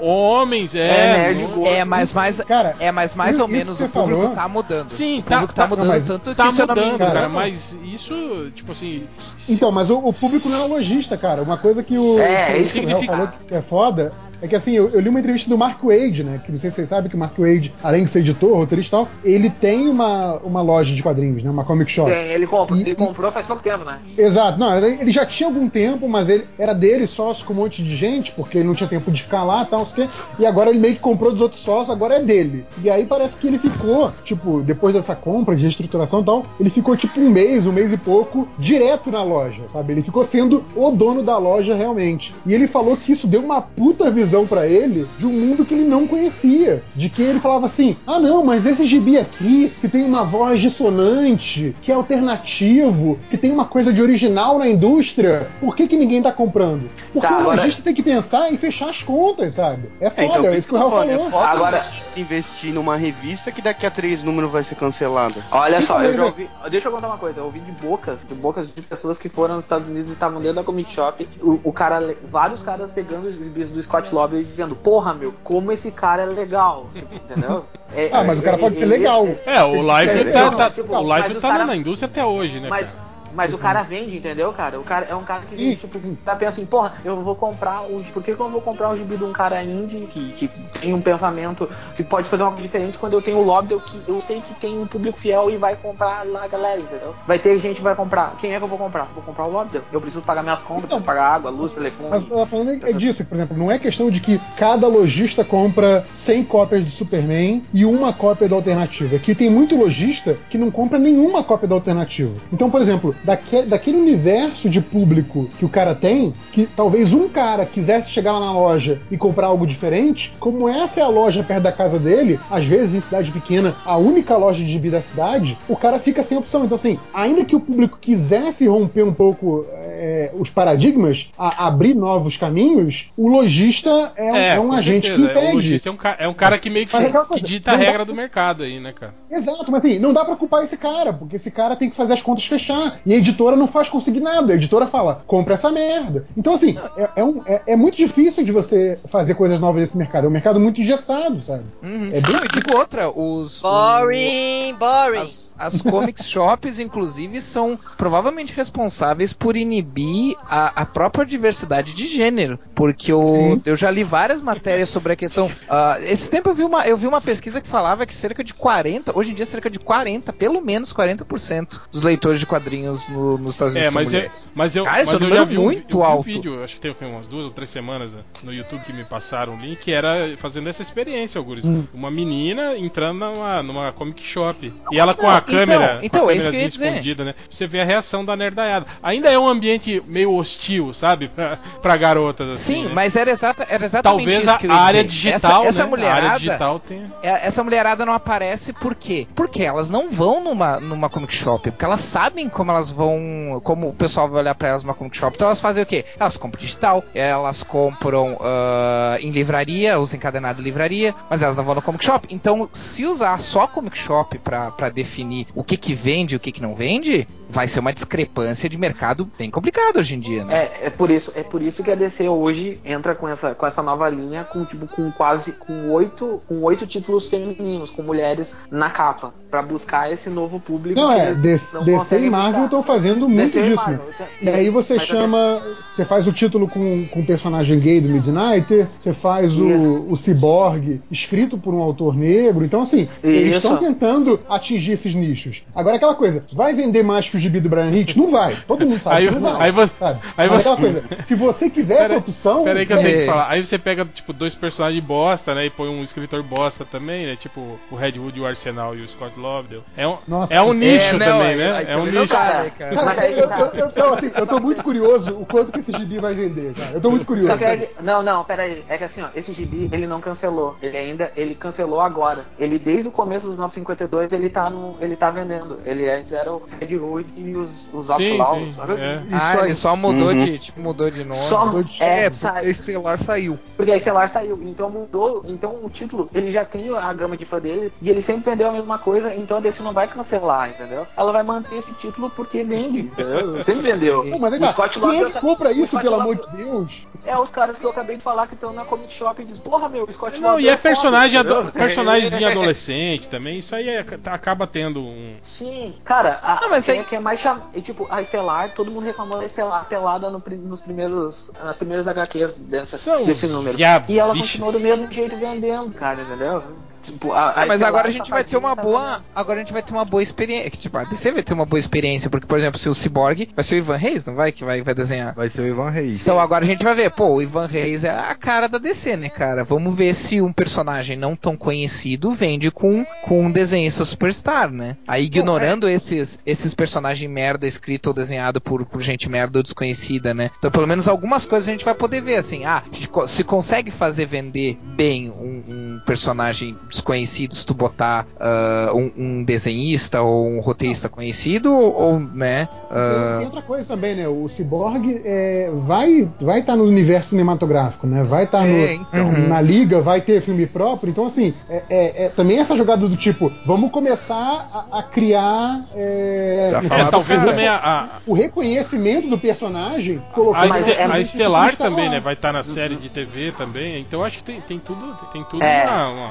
homens, é. É, nerd não- gordo. É, mas mais, Cara, é, mas mais ou menos o público falou- tá mudando. Sim, o tá- público tá, tá- mudando não, tanto Tá que mudando, engano, cara, mas isso, tipo assim. se- Então, mas o, o público não é o lojista, cara. Uma coisa que o, É, que isso o Léo significa- falou que é foda é que assim, eu, eu li uma entrevista do Mark Wade, né? Que não sei se vocês sabem que o Mark Wade, além de ser editor, roteirista e tal, ele tem uma, uma loja de quadrinhos, né? Uma comic shop. Tem, ele, comprou, E- ele comprou faz pouco tempo, né? Exato, não, ele ele já tinha algum tempo, mas ele era dele sócio com um monte de gente, porque ele não tinha tempo de ficar lá e tal, não sei o quê. E agora ele meio que comprou dos outros sócios, agora é dele. E aí parece que ele ficou, tipo, depois dessa compra de reestruturação e tal, ele ficou tipo um mês, um mês e pouco, direto na loja, sabe? Ele ficou sendo o dono da loja realmente. E ele falou que isso deu uma puta visão pra ele de um mundo que ele não conhecia. De que ele falava assim: ah, não, mas esse gibi aqui, que tem uma voz dissonante, que é alternativo, que tem uma coisa de original na indústria, por que, que ninguém tá comprando? Porque Tá, o agora- lojista tem que pensar em fechar as contas, sabe? É É, foda, então, é isso que o Raul falando, falou. É foda Agora- o investir numa revista que daqui a três números vai ser cancelada. Olha só, Então, eu já ouvi. Deixa eu contar uma coisa, eu ouvi de bocas, de bocas de pessoas que foram nos Estados Unidos e estavam dentro da Comic Shop, o, o cara, vários caras pegando os gibis do Scott Lobby dizendo, porra meu, como esse cara é legal. Entendeu? É- Ah, mas o cara é- pode ser é- legal. é- É, o Live É, tá, tá- tipo, o Live tá cara- na indústria até hoje, né, Mas, Mas o cara vende, entendeu, cara? O cara é um cara que, Ih. tipo, tá pensando assim, porra, eu vou comprar o. Por que, que eu vou comprar um gibi de um cara indie que, que tem um pensamento que pode fazer uma coisa diferente quando eu tenho o Lobdell que eu sei que tem um público fiel e vai comprar lá a galera, entendeu? Vai ter gente que vai comprar. Quem é que eu vou comprar? Vou comprar o Lobdell. Eu preciso pagar minhas contas, preciso pagar água, luz, telefone. Mas tava falando é disso, por exemplo, não é questão de que cada lojista compra 100 cópias do Superman e uma cópia do Alternativo. Aqui tem muito lojista que não compra nenhuma cópia do Alternativo. Então, por exemplo, daque- daquele universo de público que o cara tem, que talvez um cara quisesse chegar lá na loja e comprar algo diferente, como essa é a loja perto da casa dele, às vezes em cidade pequena, a única loja de gibi da cidade, o cara fica sem opção. Então, assim, ainda que o público quisesse romper um pouco é, os paradigmas, a- abrir novos caminhos, o lojista é um, é um com agente certeza, que é, o impede. logista é um, é um cara que meio que, é que dita a dá- regra do mercado aí, né, cara? Exato, mas assim, não dá pra culpar esse cara, porque esse cara tem que fazer as contas fechar. E a editora não faz consignado, a editora fala, compra essa merda. Então, assim, é, é um- é- é muito difícil de você fazer coisas novas nesse mercado. É um mercado muito engessado, sabe? Uhum. É bem- Não, e digo outra, os. Boring, boring. As, as comic shops, inclusive, são provavelmente responsáveis por inibir a, a própria diversidade de gênero. Porque eu, eu já li várias matérias sobre a questão. ah, esse tempo eu vi, uma, eu vi uma pesquisa que falava que cerca de 40, hoje em dia cerca de 40, pelo menos 40% dos leitores de quadrinhos no- nos Estados Unidos É, são mas, é, mulheres. mas eu, Cara, mas é um eu número já vi um, muito eu vi um alto. vídeo, acho que tem o umas duas ou três semanas né, no YouTube que me passaram um link, que era fazendo essa experiência, Algures. Hum. Uma menina entrando numa, numa comic shop. E ela com a câmera, então, com a é isso que eu ia dizer. né? Você vê a reação da nerdaiada. Ainda é um ambiente meio hostil, sabe? Pra, pra garotas, assim. Sim, né? mas era, exata, era exatamente Talvez isso que eu ia a área digital, essa, essa né? a área digital tem... É, essa mulherada não aparece por quê? Porque elas não vão numa, numa comic shop, porque elas sabem como elas vão, como o pessoal vai olhar pra elas numa comic shop, então elas fazem o quê? Elas compram digital, elas compram ah, em livraria, os encadenados em livraria, mas elas não vão no comic shop. Então, se usar só comic shop pra, pra definir o que que vende e o que que não vende, vai ser uma discrepância de mercado bem complicado hoje em dia, né? É, é por isso, é por isso que a DC hoje entra com essa, com essa nova linha, com tipo, com quase com oito, com oito títulos femininos, com mulheres na capa, pra buscar esse novo público. Não, é, eles DC, não DC e Marvel estão fazendo muito DC e disso, né? Marvel, E aí você chama. Você faz o título com, com o personagem gay do Midnighter, você faz o, Isso. o Cyborg escrito por um autor negro. Então, assim, eles Isso. estão tentando atingir esses nichos. Agora, aquela coisa, vai vender mais que o gibi do Brian Hitch? Não vai. Todo mundo sabe Aí- não vai. aí você- sabe? aí Mas você- aquela coisa, se você quiser essa Pera- opção. Pera aí que eu tenho é, que falar. Aí você pega, tipo, dois personagens bosta, né? E põe um escritor bosta também, né? Tipo o Redwood, o Arsenal e o Scott Lobdell. É um, Nossa, é um sim. nicho É, não, também, né? aí é um nicho. dá, Cara, cara? Mas Cara, aí que eu, eu, eu, assim, eu tô muito curioso o quanto que esse gibi vai vender, cara. Eu tô muito curioso. Só que ele, não, não, pera aí. É que assim, ó, esse gibi ele não cancelou. Ele ainda, ele cancelou agora. Ele desde o começo dos 952 ele tá no, ele tá vendendo. Ele antes era o Red Hood e os os Sim, Outlaws. sim, sabe assim? é. Isso Ah, aí. ele só mudou Uhum. de, tipo, mudou de nome. Só É, é, porque Estelar saiu. porque a Estelar saiu, então mudou, então o título, ele já tem a gama de fã dele, e ele sempre vendeu a mesma coisa, então a DC não vai cancelar, entendeu? Ela vai manter esse título porque vende, entendeu? Sempre vendeu. Não, mas O tá, Scott quem é que tá- compra isso, Scott pelo amor de Deus? É os caras que eu acabei de falar que estão na Comic Shop e diz, porra meu, o Scott Não, e Lobdell é personagem foda, ado personagemzinho adolescente também. Isso aí é- acaba tendo um. Sim, cara, a, Não, mas aí- é que é mais cham... e, tipo, a Estelar, todo mundo reclamou da Estelar pelada no, nos primeiros, nas primeiras HQs dessa, São desse número. e ela bichos. continuou do mesmo jeito vendendo, cara, entendeu? Tipo, a, Ah, mas agora a gente vai ter uma tá boa. Agora a gente vai ter uma boa experiência. Tipo, a DC vai ter uma boa experiência, porque, por exemplo, se o Cyborg vai ser o Ivan Reis, não vai? Que vai, vai desenhar. Vai ser o Ivan Reis. Então agora a gente vai ver, pô, o Ivan Reis é a cara da DC, né, cara? Vamos ver se um personagem não tão conhecido vende com, com um desenhista superstar, né? Aí ignorando esses, esses personagens merda escrito ou desenhado por, por gente merda ou desconhecida, né? Então pelo menos algumas coisas a gente vai poder ver, assim, ah, se consegue fazer vender bem um, um personagem desconhecido se tu botar ah, um, um desenhista ou um roteirista conhecido, ou, né? Tem, ah, tem outra coisa também, né? O Cyborg é, vai vai estar no universo cinematográfico, né? Vai estar É, então. na liga, vai ter filme próprio. Então, assim, é, é- é também essa jogada do tipo, vamos começar a, a criar é, falar É, talvez cara. também a, a, o reconhecimento do personagem, a, este- a Estelar está também, lá. né? Vai estar na série de TV também. Então acho que tem, tem tudo, tem tudo É. uma- uma,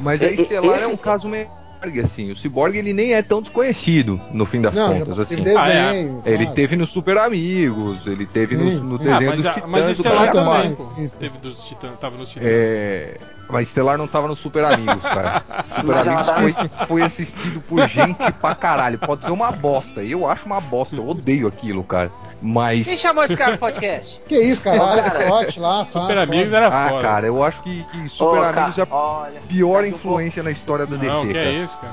Mas a E- e- Estelar é esse- um caso meio assim, o Cyborg ele nem é tão desconhecido, no fim das Não, contas, assim. teve Ah, é. desenho. Ele claro. teve no Super Amigos, ele teve no, Sim, no sim. desenho Ah, mas, dos a- Titãs. mas do Estelar também, Sim, pô. sim. Teve dos titãs, tava nos titãs. É, mas Estelar não tava no Super Amigos, cara. Super Mas Amigos ela foi, foi assistido por gente pra caralho. Pode ser uma bosta. Eu acho uma bosta. Eu odeio aquilo, cara. Quem Mas. chamou esse cara pro podcast? Que isso, cara? Ô, Scott lá. Super pá, Amigos era Ah, foda. cara, eu acho que, que Super Ô, Amigos é a olha, pior influência na história da Não, DC, que cara. é isso, cara.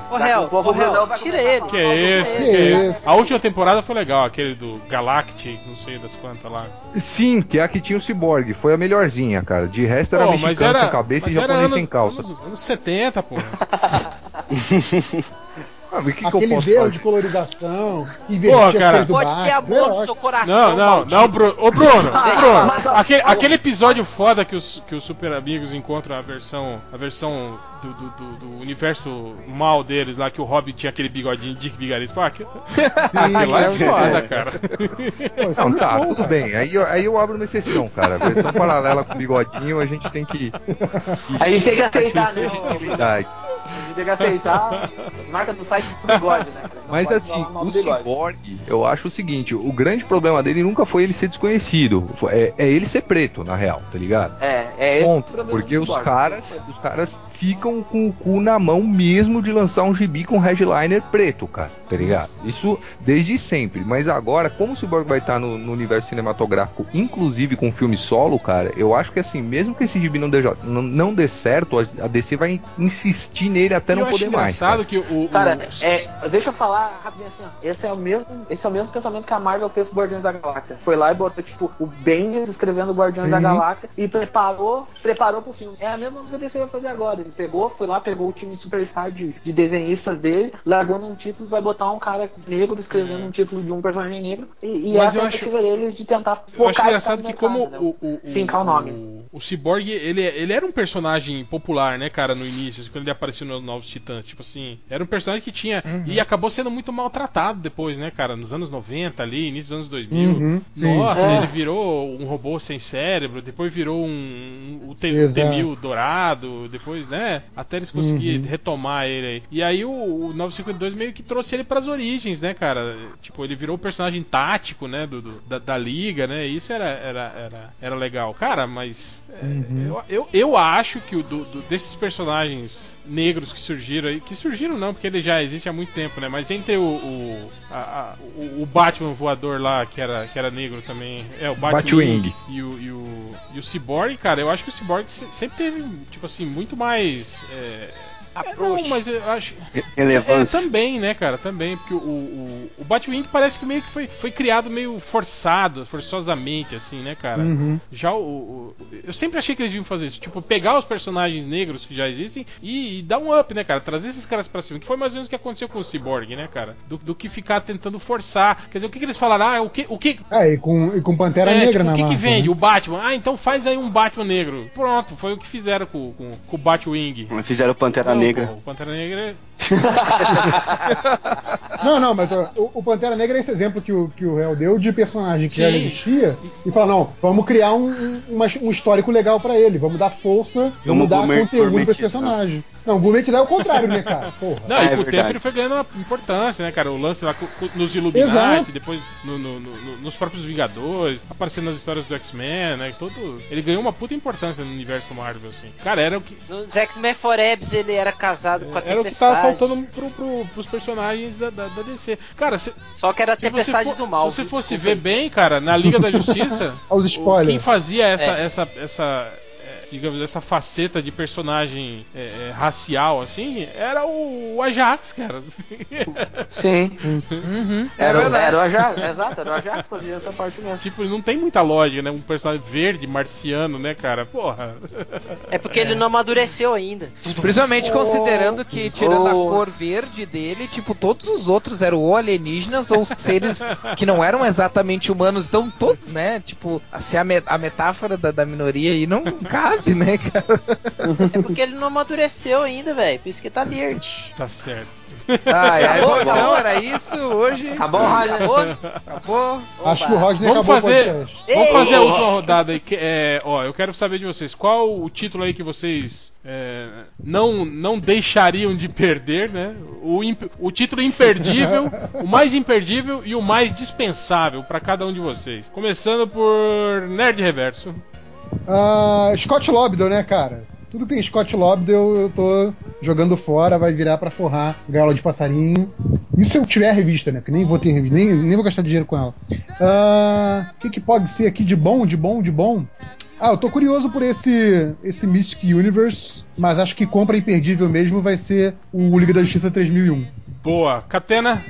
Ô, ô, o Brunão Hel, vai tira ele. Que é esse, Que que é isso? A última temporada foi legal, aquele do Galactic, não sei das quantas lá. Sim, que é a que tinha o Cyborg. Foi a melhorzinha, cara. De resto era Pô, mexicano sem cabeça e mas era japonês anos- sem calça. Anos, anos 70, pô. Ah, mas o que, que eu Aquele posso verde fazer? de colorização, Pô, invertia cara. do Pode ter Batman. amor no seu coração. Não, não, maldito. não, Bruno. Ô, Bruno, ô, Bruno. Aquele, aquele episódio foda que os, que os Super Amigos encontram a versão, a versão do, do, do- do universo mal deles lá, que o Hobbit tinha aquele bigodinho, Dick Vigarista. Pô, aquilo, lá é foda, cara. Pô, é Não, muito tá, bom, tudo cara. bem. Aí, eu- aí eu abro uma exceção, cara. Versão paralela com bigodinho, a gente tem que. A gente tem que aceitar, né? Tem que aceitar. Marca do site do bigode, né? Mas assim, o. Cyborg, eu acho o seguinte: o grande problema dele nunca foi ele ser desconhecido. Foi- É, é ele ser preto, na real, tá ligado? É, é Ponto. Porque os Cyborg. caras, os caras ficam com o cu na mão mesmo de lançar um gibi com headliner preto, cara, tá ligado? Isso desde sempre. Mas agora, como o Cyborg vai estar no, no universo cinematográfico, inclusive com filme solo, cara, eu acho que assim, mesmo que esse gibi não dê, não, não dê certo, a DC vai insistir nele até eu não acho poder mais. Cara. que o. o- Cara, é, deixa eu falar rapidinho assim, ó. Esse é o mesmo, esse é o mesmo pensamento que a Marvel fez com Guardiões da Galáxia. Foi lá e botou tipo o Bendis escrevendo Guardiões Sim. da Galáxia e preparou, preparou pro filme. É a mesma coisa que a DC vai fazer agora. Ele pegou, foi lá, pegou o time superstar de, de desenhistas dele, largou num título e vai botar um cara negro escrevendo É. um título de um personagem negro. E, e é a eu acho- tentativa deles de tentar Eu acho focar engraçado que como mercado, né? o, o, o, Fincar o nome. o, o Cyborg, ele, ele era um personagem popular, né, cara, no início, assim, quando ele apareceu nos Novos Titãs, tipo assim, era um personagem que tinha, e acabou sendo muito maltratado depois, né, cara, nos anos 90 ali, início dos anos 2000, Uhum, sim. nossa, É. ele virou um robô sem cérebro, depois virou um, um o T- o Exato. T-1000 dourado, depois, né, até eles conseguirem Uhum. retomar ele aí. E aí o, o 952 meio que trouxe ele pras origens, né, cara, tipo, ele virou o personagem tático, né, do, do- da, da liga, né, isso era, era, era, era legal. Cara, mas é, Uhum. eu, eu, eu acho que o do, do- desses personagens negros que surgiram aí, que surgiram não, porque ele já existe há muito tempo, né, mas entre o, o, a- a- o, Batman voador lá, que era, que era negro também, é, o Batwing, Batwing. e o, e, o, e o Cyborg, cara, eu acho que o Cyborg se- sempre teve, tipo assim, muito mais... É, é, não, mas eu acho. É, Relevância. também, né, cara? Também, porque o, o, o Batwing parece que meio que foi, foi criado meio forçado, forçosamente, assim, né, cara? Uhum. Já o, o- Eu sempre achei que eles deviam fazer isso. Tipo, pegar os personagens negros que já existem e, e dar um up, né, cara? Trazer esses caras pra cima. Que foi mais ou menos o que aconteceu com o Cyborg, né, cara? Do, do que ficar tentando forçar. Quer dizer, o que, que eles falaram? Ah, o que. O que É, e com, e com Pantera é, Negra tipo, na o que, que Marvel, vende? né? O Batman. Ah, então faz aí um Batman negro. Pronto, foi o que fizeram com, com, com o Batwing. Fizeram Pantera Não, Negra. Pantera Negra Não, não, mas ó, o, o Pantera Negra é esse exemplo que o, que o Hell deu de personagem que já Sim. existia e fala, não, vamos criar um, um, uma- um histórico legal pra ele, vamos dar força, vamos dar gourmet- conteúdo pra esse gourmetizar. personagem. Não, gourmetizar é o contrário, né, cara? Porra. Não, Ah, e é com o verdade. tempo ele foi ganhando uma importância, né, cara? O lance lá nos Illuminati, Exato. depois no- no- no- nos próprios Vingadores, aparecendo nas histórias do X-Men, né? Todo, ele ganhou uma puta importância no universo Marvel, assim. Cara, era o que. Nos X-Men Forebs ele era casado com a Era o que Tempestade. tava faltando pro, pro, pros personagens da, da, da DC. Cara, se, Só que era a Tempestade for- do Mal. se você fosse ver bem, cara, na Liga da Justiça, Aos o- spoilers. quem fazia essa, É. essa, essa digamos, essa faceta de personagem é, é, racial, assim, era o, o Ajax, cara. Sim. Uhum, é Era, verdade. era o Ajax, exato, era o Ajax que fazia essa parte mesmo. tipo, não tem muita lógica, né? Um personagem verde, marciano, né, cara? Porra. É porque ele não amadureceu ainda. Principalmente considerando que, tirando a Oh. cor verde dele, tipo, todos os outros eram ou alienígenas ou seres que não eram exatamente humanos. Então, todo, né? Tipo, assim, a, me- a metáfora da, da minoria aí não cabe sabe, né, cara? É porque ele não amadureceu ainda, velho. Por isso que tá verde. Tá certo. Ai, ai, Acabou, então acabou. era isso hoje. Acabou, Roger? Acabou? Acabou. Acho que o Rodney Vamos acabou fazer, o podcast. vamos fazer a última rodada aí. que- é, ó, eu quero saber de vocês. Qual o título aí que vocês é, não, não deixariam de perder, né? O, imp- o título imperdível, o mais imperdível e o mais dispensável pra cada um de vocês. Começando por Nerd Reverso. Ah, Scott Lobdell, né, cara? Tudo que tem Scott Lobdell eu tô jogando fora, vai virar pra forrar gaiola de passarinho. Isso se eu tiver a revista, né? Porque nem vou ter revista, nem, nem vou gastar dinheiro com ela. Ah, O que, que pode ser aqui de bom, de bom, de bom? Ah, eu tô curioso por esse, esse Mystic Universe, mas acho que compra imperdível mesmo vai ser o Liga da Justiça 3001. Boa. Catena?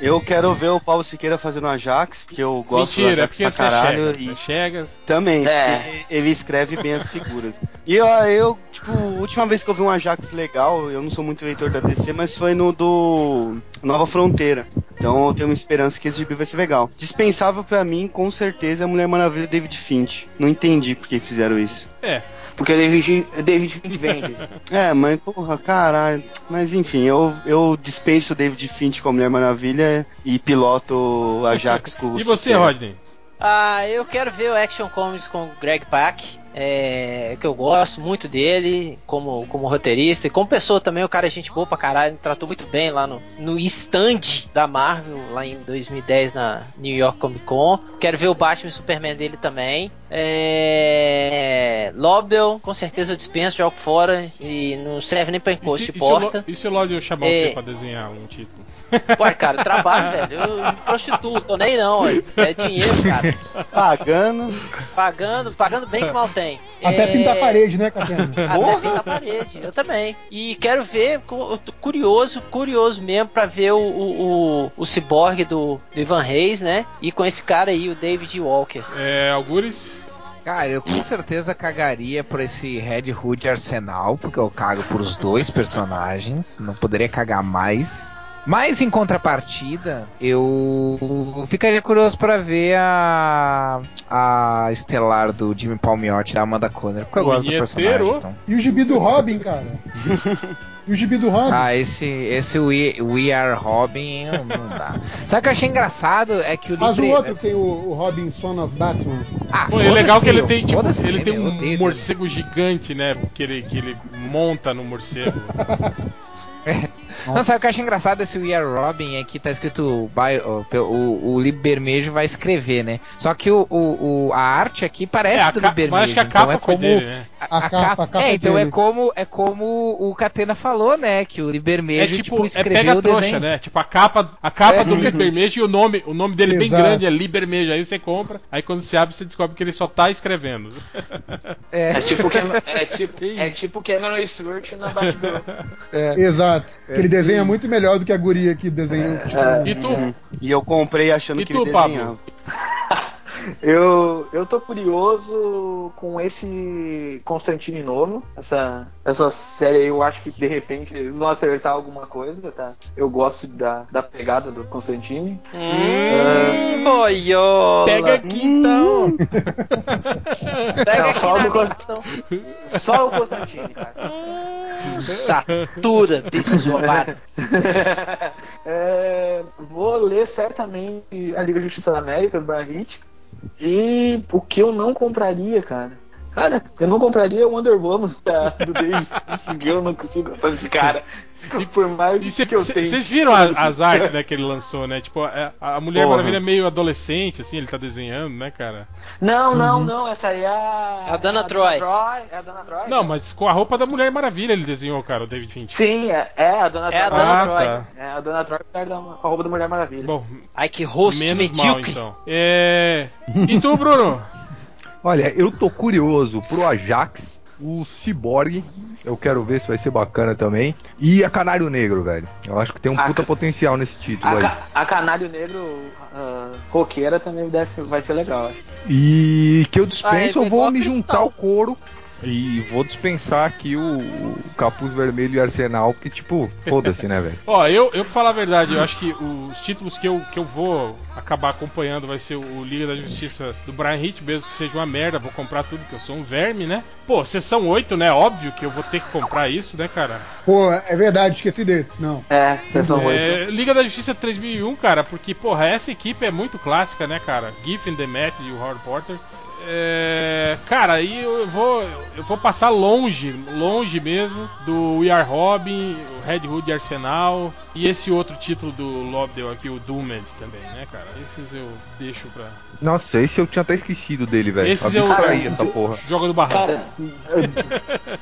Eu quero ver o Paulo Siqueira fazendo Ajax, porque eu gosto Mentira, é do porque Ajax você pra é caralho. Chegas. e É Chegas. também, É. porque ele escreve bem as figuras. E eu, eu, tipo, a última vez que eu vi um Ajax legal, eu não sou muito leitor da DC, mas foi no do Nova Fronteira. Então eu tenho uma esperança que esse gibi vai ser legal. Dispensável pra mim, com certeza, é a Mulher Maravilha e David Finch. Não entendi por que fizeram isso. É. Porque David, David Finch vende. É, mas porra, caralho. Mas enfim, eu, eu dispenso o David Finch com a Mulher Maravilha e piloto o Ajax com o E você. Rodney? Ah, eu quero ver o Action Comics com o Greg Pak. É, que eu gosto muito dele como, como roteirista e como pessoa também, o cara é gente boa pra caralho, me tratou muito bem lá no, no stand da Marvel, lá em 2010 na New York Comic Con. Quero ver o Batman e Superman dele também. É, Lobel, com certeza eu dispenso, jogo fora e não serve nem pra encosto se, de e se o Lo- porta. e se o eu chamar É. você pra desenhar um título? Ué, cara, trabalho, velho. Eu me prostituo, tô nem não, ué. é dinheiro, cara. Pagando. Pagando, pagando bem que mal tem. Até É, pintar a parede, né, Catena? Até pintar a parede, eu também. E quero ver, cu- eu tô curioso, curioso mesmo pra ver o, o, o, o ciborgue do, do Ivan Reis, né? E com esse cara aí, o David Walker. É, Algures? Cara, eu com certeza cagaria por esse Red Hood Arsenal, porque eu cago por os dois personagens, não poderia cagar mais. Mas em contrapartida, eu ficaria curioso pra ver a a estelar do Jimmy Palmiotti da Amanda Conner, porque eu O gosto do personagem. Então. E o gibi do Robin, cara? E o gibi do Robin? Ah, esse, esse We, We Are Robin não, não dá. Sabe o que eu achei engraçado? É que o Mas o outro tem o, o Robin Son of Batman. Ah, Pô, é foda-se legal que ele tem, tipo, ele tem um odeio morcego gigante, né? Que ele, que ele monta no morcego. Não, sabe o que eu acho engraçado desse We Are Robin é que tá escrito by- o, o Lib Bermejo vai escrever, né? Só que o, o- o- a arte aqui parece É, a do Lib Bermejo. mas acho que a então capa é foi como dele, né? A capa- a capa é, é então é dele. como é como o Catena falou, né? Que o Lib É tipo, tipo, é escreveu pega o trouxa, desenho. né? Tipo, a capa, a capa É. do Libermejo e o nome, o nome dele bem Exato. grande é Libermejo. Aí você compra, aí quando você abre, você descobre que ele só tá escrevendo. É. É tipo, é tipo, Que é tipo Cameron Stewart na Batgirl. Exato. que ele desenha muito melhor do que a guria que desenha. Tipo, E tu? Uhum. E eu comprei achando E que tu, ele Pablo? desenhava. Eu, eu tô curioso com esse Constantine novo. Essa, essa série aí, eu acho que de repente eles vão acertar alguma coisa, tá? Eu gosto da, da pegada do Constantine. Hum, boiola. Pega aqui então. Pega Não, aqui só minha, Const- então. Só o Constantine, cara. Hum, Satura, bicho zoado. É, vou ler certamente a Liga Justiça da América, do Barrit. E o que eu não compraria, cara? Cara, eu não compraria o Wonder Woman da- do David eu não consigo gostar desse cara. Por mais E que eu tenha. vocês viram a- as artes né, que ele lançou, né? Tipo, a, a Mulher Porra. Maravilha é meio adolescente, assim, ele tá desenhando, né, cara? Não, não, não, essa aí é a. A Dana é Troy. É a Dana Troy? Não, mas com a roupa da Mulher Maravilha ele desenhou, cara, o David Finch. Sim, é, é a Dona É a Troy. Dana Ah, Troy. tá. É a Dona Troy com a- com a roupa da Mulher Maravilha. Bom, Ai, que rosto menos mal medíocre. então. É... E tu, Bruno? Olha, eu tô curioso pro Ajax, o Cyborg, eu quero ver se vai ser bacana também, e a Canário Negro, velho. Eu acho que tem um Ah, puta ca- potencial nesse título a, aí. ca- a Canário Negro ah, roqueira também deve ser- vai ser legal. E que eu Ah, é dispenso, eu vou a me Cristal. juntar ao coro E vou dispensar aqui o, o Capuz Vermelho e Arsenal, que tipo, foda-se, né, velho? Ó, eu, eu pra falar a verdade, eu acho que os títulos que eu, que eu vou acabar acompanhando vai ser o Liga da Justiça do Brian Hitch, mesmo que seja uma merda, vou comprar tudo, porque eu sou um verme, né? Pô, sessão 8, né? Óbvio que eu vou ter que comprar isso, né, cara? Pô, é verdade, esqueci desse, não. É, sessão 8. É, Liga da Justiça 3001, cara, porque, porra, essa equipe é muito clássica, né, cara? Giffen, Demet e o Howard Porter. É, cara, aí eu vou eu vou passar longe, longe mesmo do We Are Robin, o Red Hood e Arsenal e esse outro título do Lobdell aqui, o Doomed também, né, cara? Esses eu deixo pra Nossa, esse eu tinha até esquecido dele, velho. Esses eu- essa porra. joga do barranco. Cara,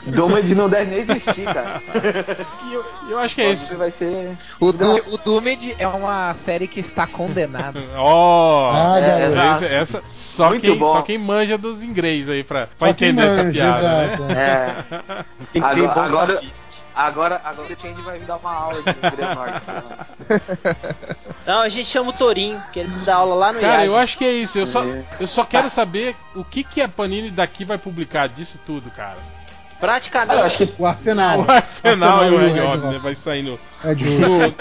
Doomed não deve nem existir, cara. E eu, eu acho que é isso. Vai ser. O, Du o Doomed é uma série que está condenada. Ó, Ah, É, essa, essa- só Muito quem bom. só quem manja dos inglês aí pra, pra entender essa manja, piada, exato. né? É. Tem que Agora- agora-. Agora, agora o Change vai me dar uma aula de inglês norte. pelo menos. Não, a gente chama o Torinho, que ele dá aula lá no Cara, eu acho que é isso. Eu só, É. eu só quero saber o que, que a Panini daqui vai publicar disso tudo, cara. Praticamente. Eu acho que O Arsenal. O Arsenal e o Red Red Hot, né? Vai sair no. É de no-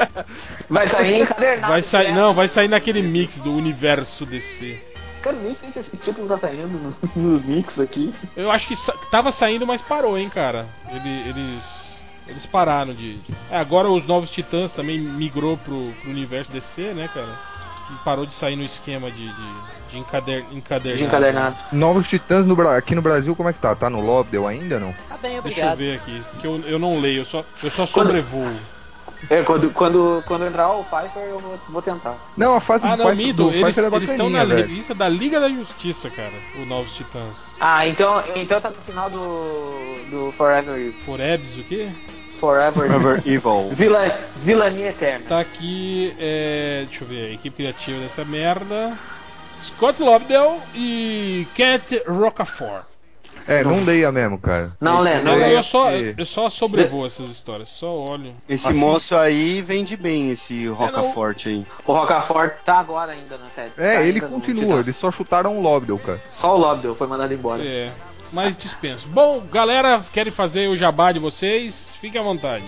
vai sair encadernado. vai sair, né? não, vai sair naquele mix do universo DC. Cara, nem sei se esse título tá saindo no- nos mix aqui. Eu acho que sa- tava saindo, mas parou, hein, cara. Ele- eles. Eles pararam de. É, agora os novos titãs também migrou pro, pro universo DC, né, cara? Que parou de sair no esquema de, de, de encader, encadernado. De encadernado. Novos Titãs no aqui no Brasil, como é que tá? Tá no Lobdell ainda não? Tá bem, Deixa eu obrigado. ver aqui, que eu, eu não leio, eu só, eu só Quando- sobrevoo. É, quando, quando, quando entrar o Piper, eu vou, tentar. Não, a fase Ah, do não, Pfeiffer- Mito, do eles Pfeiffer é eles estão na bacaninha, velho. revista da Liga da Justiça, cara, o Novos Titãs. Ah, então, então tá no final do, do Forever. Forebs, o quê? Forever. Forever Evil. Vila, Vilania Eterna. Tá aqui, é, deixa eu ver, a equipe criativa dessa merda. Scott Lobdell e Kent Rocafort. É, não leia mesmo, cara. Não, Lé, não Eu, leia eu só, eu só sobrevoo essas histórias, só olho. Esse Assim- moço aí vende bem, esse Rocafort aí. O Rocafort tá agora ainda na série. É, Tá ele continua, eles só chutaram o Lobdell, cara. Só o Lobdell foi mandado embora. É, mas dispenso. Bom, galera, querem fazer o jabá de vocês? Fiquem à vontade.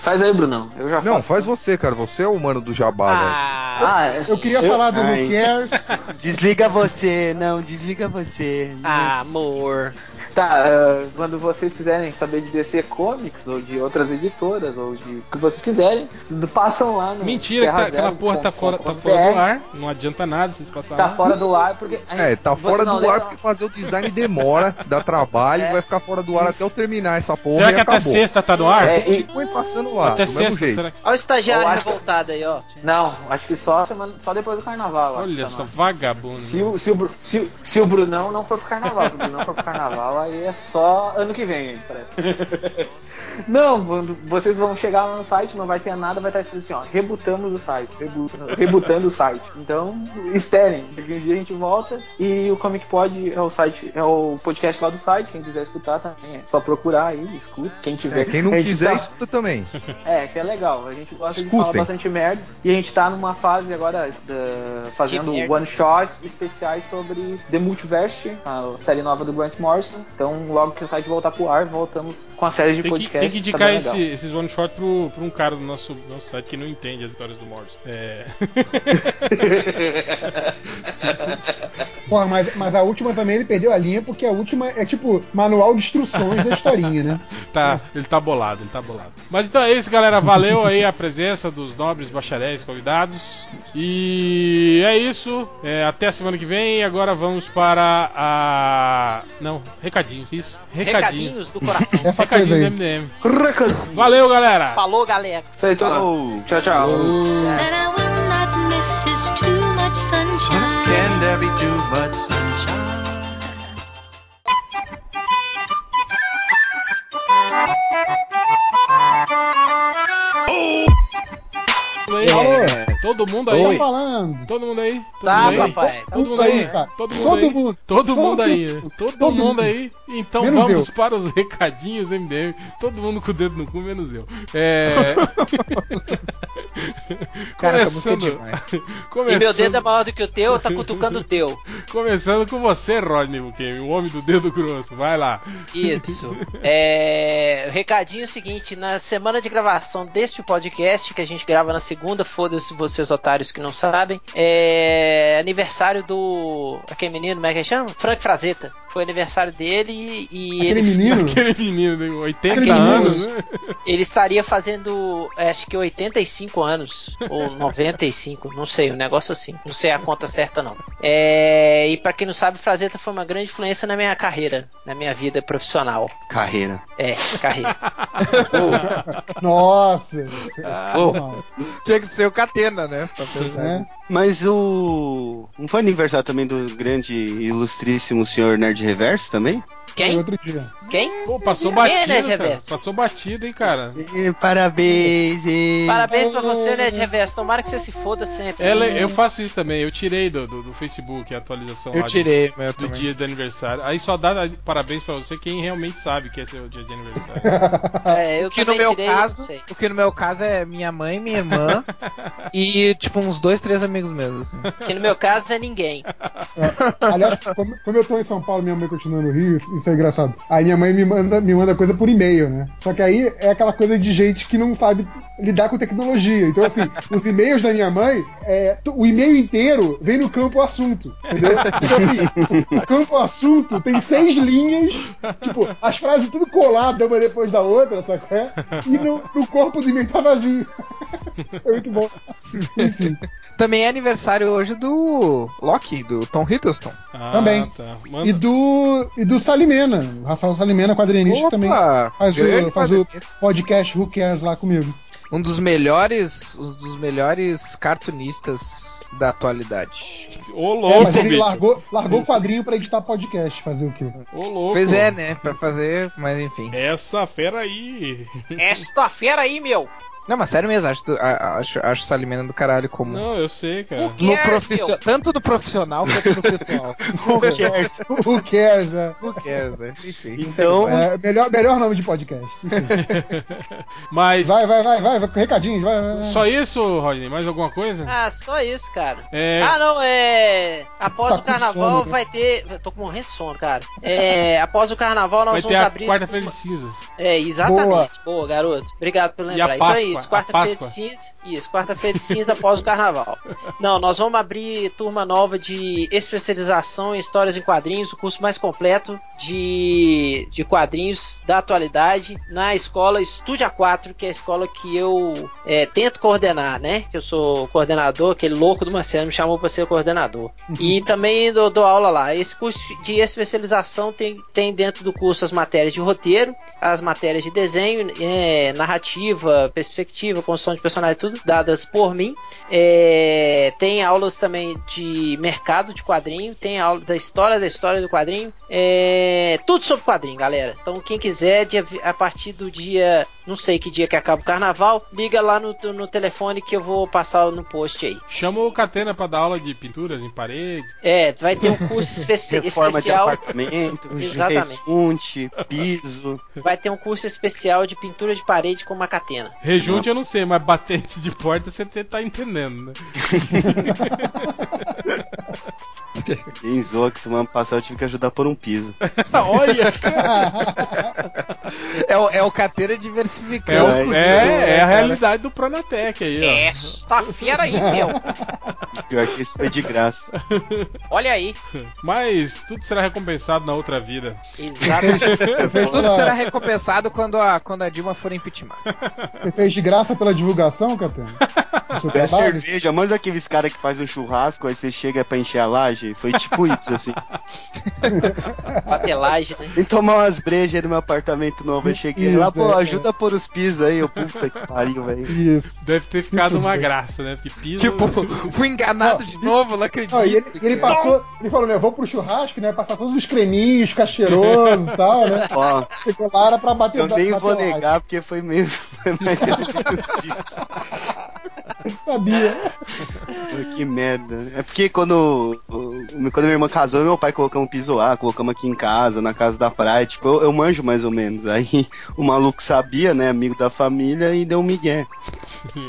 Faz aí, Brunão. Eu já Não, faço. faz você, cara. Você é o mano do jabá, velho. Ah, Ah, é. Eu queria Eu- falar do Ai. Who Cares. Desliga você, não, desliga você. ah, amor. Tá, ah, quando vocês quiserem saber de DC Comics ou de outras editoras ou de o que vocês quiserem, passam lá no Mentira, que tá- aquela porra tá fora, tá fora do ar. Não adianta nada vocês passarem. Tá fora do ar porque. É, tá fora do ar porque fazer o design demora, dá trabalho, É. vai ficar fora do ar até eu terminar essa porra Será e que até acabou. sexta tá no ar? É, e- Continue passando lá, até sexta, será que... Olha o estagiário revoltado aí, ó. Não, acho que só, semana, só depois do carnaval. Olha tá só, ar. vagabundo. Se o, se, o, se, o- se o Brunão não for pro carnaval, se o Brunão for pro carnaval, aí é só ano que vem, aí, parece. Não, vocês vão chegar lá no site, não vai ter nada, vai estar escrito assim, ó, rebutamos o site, rebu- rebutando o site. Então, esperem, daqui um dia a gente volta e o Comic Pod é o site, é o podcast lá do site, quem quiser escutar também, é só procurar aí, escuta, quem tiver. É, quem não quiser, tá- escuta também. é, que é legal. A gente gosta de Escutem. falar bastante merda. E a gente tá numa fase agora da- fazendo merda. one shots especiais sobre The Multiverse, a série nova do Grant Morrison. Então, logo que o site voltar pro ar, voltamos com a série de Tem que, podcasts. Tem que indicar bem esse- esses one shot pro, pro um cara do nosso, nosso site que não entende as histórias do Morrison. É. Porra, mas, mas a última também ele perdeu a linha porque a última é tipo manual de instruções da historinha, né? Tá, ele tá bolado, ele tá bolado. Mas então é isso, galera. Valeu aí a presença dos nobres bacharéis convidados. E é isso. É, até a semana que vem. E agora vamos para a. Não, recadinhos, isso. Recadinhos. Recadinhos do coração. Essa coisa Recadinhos do aí. MDM. Valeu, galera. Falou, galera. Feito. Oh. Tchau, tchau. That Todo mundo Tô aí? falando. Todo mundo aí? Todo Tá, mundo aí? papai. Todo mundo aí? cara. Todo mundo Todo aí? mundo. Todo mundo aí? Todo Todo mundo aí? Então Menos vamos eu. para os recadinhos MDM. Todo mundo com o dedo no cu, menos eu. É. Cara, essa música é Começando- demais. E Começando, meu dedo é maior do que o teu, tá cutucando o teu. começando com você, Rodney Bukemi, o homem do dedo grosso. Vai lá. Isso. É, o recadinho é o seguinte: na semana de gravação deste podcast, que a gente grava na segunda, foda-se vocês otários que não sabem, é aniversário do. Aquele menino, como é que chama? Frank Frazetta. Foi aniversário dele e, Aquele ele, menino. Aquele menino de 80 Aquele menino. anos, né? ele estaria fazendo, é, acho que 85 anos, ou 95, não sei, um negócio assim. Não sei a conta certa, não. É, e pra quem não sabe, Frazetta foi uma grande influência na minha carreira, na minha vida profissional. Carreira. É, carreira. Nossa. isso é Oh. Tinha que ser o Catena, né? Pra pensar É. Mas o. Não foi aniversário também do grande e ilustríssimo senhor Nerd Reverso também? Foi Quem? outro dia. Quem? Pô, passou Quem é, batido, né, cara. Reverso? Passou batido, hein, cara. E, parabéns! E... Parabéns pra você, né, de reverso. Tomara que você se foda sempre. Ela, eu faço isso também, eu tirei do, do, do Facebook a atualização Eu lá de- tirei meu do também. dia de aniversário. Aí só dá parabéns pra você quem realmente sabe que é seu dia de aniversário. É, eu O que no meu tirei, caso, não sei. o que no meu caso é minha mãe, minha irmã e tipo uns dois, três amigos meus assim. Que no meu caso é ninguém. Aliás, como, como eu tô em São Paulo, minha mãe continua no Rio, isso é engraçado. Aí minha mãe me manda, me manda coisa por e-mail, né? Só que aí é aquela coisa de gente que não sabe lidar com tecnologia. Então, assim, os e-mails da minha mãe, é, o e-mail inteiro vem no campo assunto, entendeu? Então, assim, o campo assunto tem seis linhas, tipo, as frases tudo coladas uma depois da outra, sabe qual é? E no, no corpo do e-mail tá vazio. É muito bom. Enfim. Também é aniversário hoje do Loki, do Tom Hiddleston. Ah, Também. Tá. E do, e do Salimena, o Rafael Salimena, quadrinista Opa, também. Faz o, faz o podcast Who Cares lá comigo. Um dos melhores, um dos melhores cartunistas da atualidade. Ô, É, louco, mas ele bicho. largou, largou o quadrinho pra editar podcast, fazer o quê? Ô, louco. Pois é, né? Pra fazer, mas enfim. Essa fera aí. Esta fera aí, meu. Não, mas sério mesmo, acho, do- acho, acho o Salimena do caralho como. Não, eu sei, cara. No Cares, profissio-. Tanto no profissional quanto no pessoal. Who cares? Who Cares, é. Who cares, né? Enfim. Então, É, melhor, melhor nome de podcast. Mas Vai, vai, vai, vai, vai com recadinhos, vai, vai, vai. só isso, Rodney? Mais alguma coisa? Ah, só isso, cara. É. Ah, não, é. Após Tá o com carnaval sono, né? vai ter. Eu tô morrendo de sono, cara. É. Após o carnaval nós Vai ter vamos a abrir. quarta-feira de cinzas. É, exatamente. Boa. garoto. Obrigado por E lembrar. a então é Páscoa? Isso, quarta-feira de cinza. Isso, quarta-feira de cinza após o carnaval. Não, nós vamos abrir turma nova de especialização em histórias em quadrinhos, o curso mais completo de, de quadrinhos da atualidade na escola Estúdio A4, que é a escola que eu é, tento coordenar, né? Que eu sou coordenador, aquele louco do Marcelo me chamou para ser coordenador. E também dou, dou aula lá. Esse curso de especialização tem, tem dentro do curso as matérias de roteiro, as matérias de desenho, é, narrativa, perspectiva, construção de personagem, tudo dadas por mim. É, tem aulas também de mercado de quadrinho, tem aula da história da história do quadrinho, é, tudo sobre quadrinho, galera. Então quem quiser, dia- a partir do dia, não sei que dia que acaba o carnaval, liga lá no, no telefone que eu vou passar no post aí. Chama o Catena pra dar aula de pinturas em paredes. É, vai ter um curso especi- reforma de especial. apartamento, Exatamente. refunte, piso. Vai ter um curso especial de pintura de parede com uma catena. Rejunte eu não sei, mas batente de porta você tá entendendo, né? Quem zoa que semana passada eu tive que ajudar por um piso. Olha! É o, é o carteira É, diversificando. o- É, é, isso é é, a cara. realidade do Pronatec aí, ó. Esta fera aí, meu. Pior que isso foi de graça. Olha aí. Mas tudo será recompensado na outra vida. Exatamente. Tudo será recompensado quando a, quando a Dilma for impeachment. você fez de graça pela divulgação, Catena? É cerveja, manda aqueles caras que fazem um churrasco, aí você chega pra encher a laje. Foi tipo isso, assim. Patelagem, né? Vem tomar umas brejas no meu apartamento novo. Eu cheguei lá, Isso, pô, é, ajuda a pôr os pisos aí, ô puta que pariu, velho. Isso. Deve ter ficado uma bem. graça, né? Porque piso. Tipo, fui enganado de novo, não acredito. Não, e ele, ele passou, ele falou, né, eu vou pro churrasco, né, passar todos os creminhos, ficar cheiroso e tal, né? Ó, Chegou lá, era pra bater eu nem bater vou laje. negar porque foi mais isso. Sabia. Que merda. É porque quando, o- quando minha irmã casou, meu pai colocamos um piso lá, colocamos aqui em casa, na casa da praia. Tipo, eu, eu manjo mais ou menos. Aí o maluco sabia, né? Amigo da família, e deu um migué.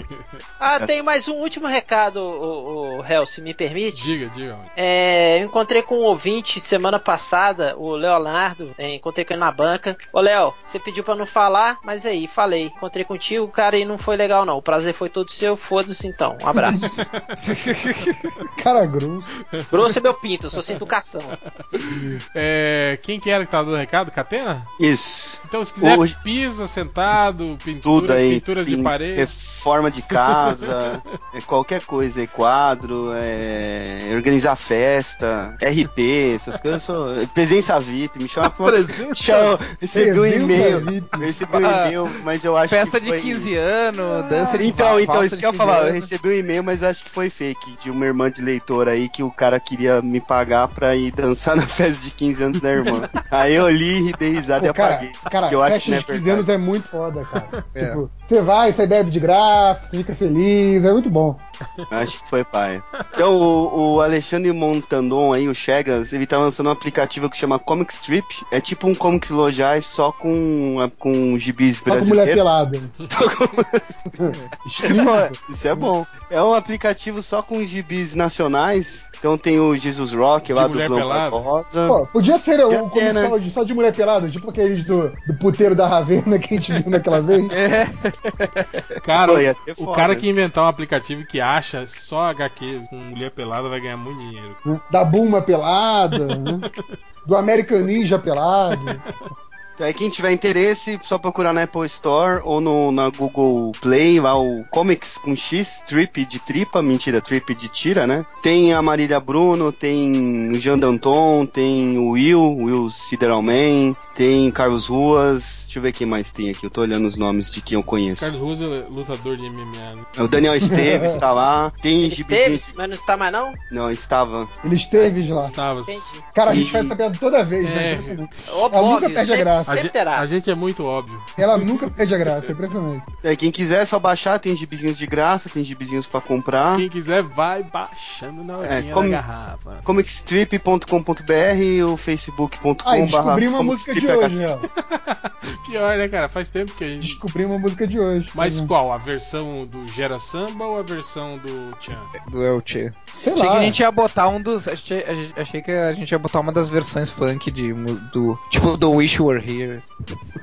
Ah, tem mais um último recado, o, o Hel, se me permite. Diga, diga. É, eu encontrei com um ouvinte semana passada, o Leonardo, é, encontrei com ele na banca. Ô Léo, você pediu pra não falar, mas aí, falei. Encontrei contigo, cara, e não foi legal não. O prazer foi todo seu, foda-se então. Um abraço. Cara grosso. Grosso é meu pinto, eu sou sem educação. É, quem que era que tava dando recado? Catena? Isso. Então, se quiser Hoje- piso assentado, pintura, Tudo aí. pinturas de pin- parede. Reforma de casa, é qualquer coisa aí, quadro, é, organizar festa, RP, essas coisas. Sou, presença VIP, me chama pra. chama, recebi um Presença e-mail. Recebi um e-mail, mas eu acho Festa que. de foi- 15 anos, dança de Então, então, isso de que eu ia 15 falar. Eu recebi um e-mail, mas acho que foi fake. De uma irmã de leitor aí que o cara queria me pagar pra ir dançar na festa de 15 anos da irmã. aí eu li, dei risada e Pô, cara, apaguei. cara eu acho festa é de 15 verdade. anos é muito foda, cara. É. Tipo, você vai, você bebe de graça, fica feliz, é muito bom. Acho que foi pai. Então, o, o Alexandre Montandon aí, o Chegas, ele tá lançando um aplicativo que chama Comic Strip. É tipo um Comics Lojais só com, com gibis Só com brasileiros. mulher pelada. Stream. Isso é bom. É um aplicativo só com gibis nacionais. Então tem o Jesus Rock lá De do pelada? Rosa. Pô, podia ser um é, comic né? só, de, só de mulher pelada, tipo aqueles do, do puteiro da Ravena que a gente viu naquela vez. Cara, Pô, ia ser o foda. cara que inventar um aplicativo que acha só HQs com mulher pelada vai ganhar muito dinheiro. Da Bulma pelada, né? do American Ninja pelado. Aí quem tiver interesse, só procurar na Apple Store ou no, na Google Play, lá o Comics com X, Trip de tripa, mentira, Trip de tira, né? Tem a Marília Bruno, tem o Jean Danton, tem o Will, Will Sideralman, tem Carlos Ruas, deixa eu ver quem mais tem aqui, eu tô olhando os nomes de quem eu conheço. Carlos Ruas é lutador de MMA, né? O Daniel Esteves tá lá, tem Ele gibizinho- esteve, mas não está mais não? Não, estava. Ele esteve lá. Estava. Cara, a gente E- faz essa piada toda vez, né? É. Impressionante. Óbvio, nunca óbvio, perde a graça. A sempre terá. a gente é muito óbvio. Ela nunca perde a graça, é impressionante. É, quem quiser é só baixar, tem gibizinhos de graça, tem gibizinhos pra comprar. Quem quiser, vai baixando na horinha É, como- da garrafa. comicstrip.com.br ou facebook.com Ah, descobri uma música de hoje, né? Pior, né, cara? Faz tempo que a gente. Descobri uma música de hoje. Mas qual? A versão do Gera Samba ou a versão do Chan? Do Elche. Sei Achei lá. que a gente ia botar um dos. Achei, achei que a gente ia botar uma das versões funk de, do. Tipo do Wish You Were Here.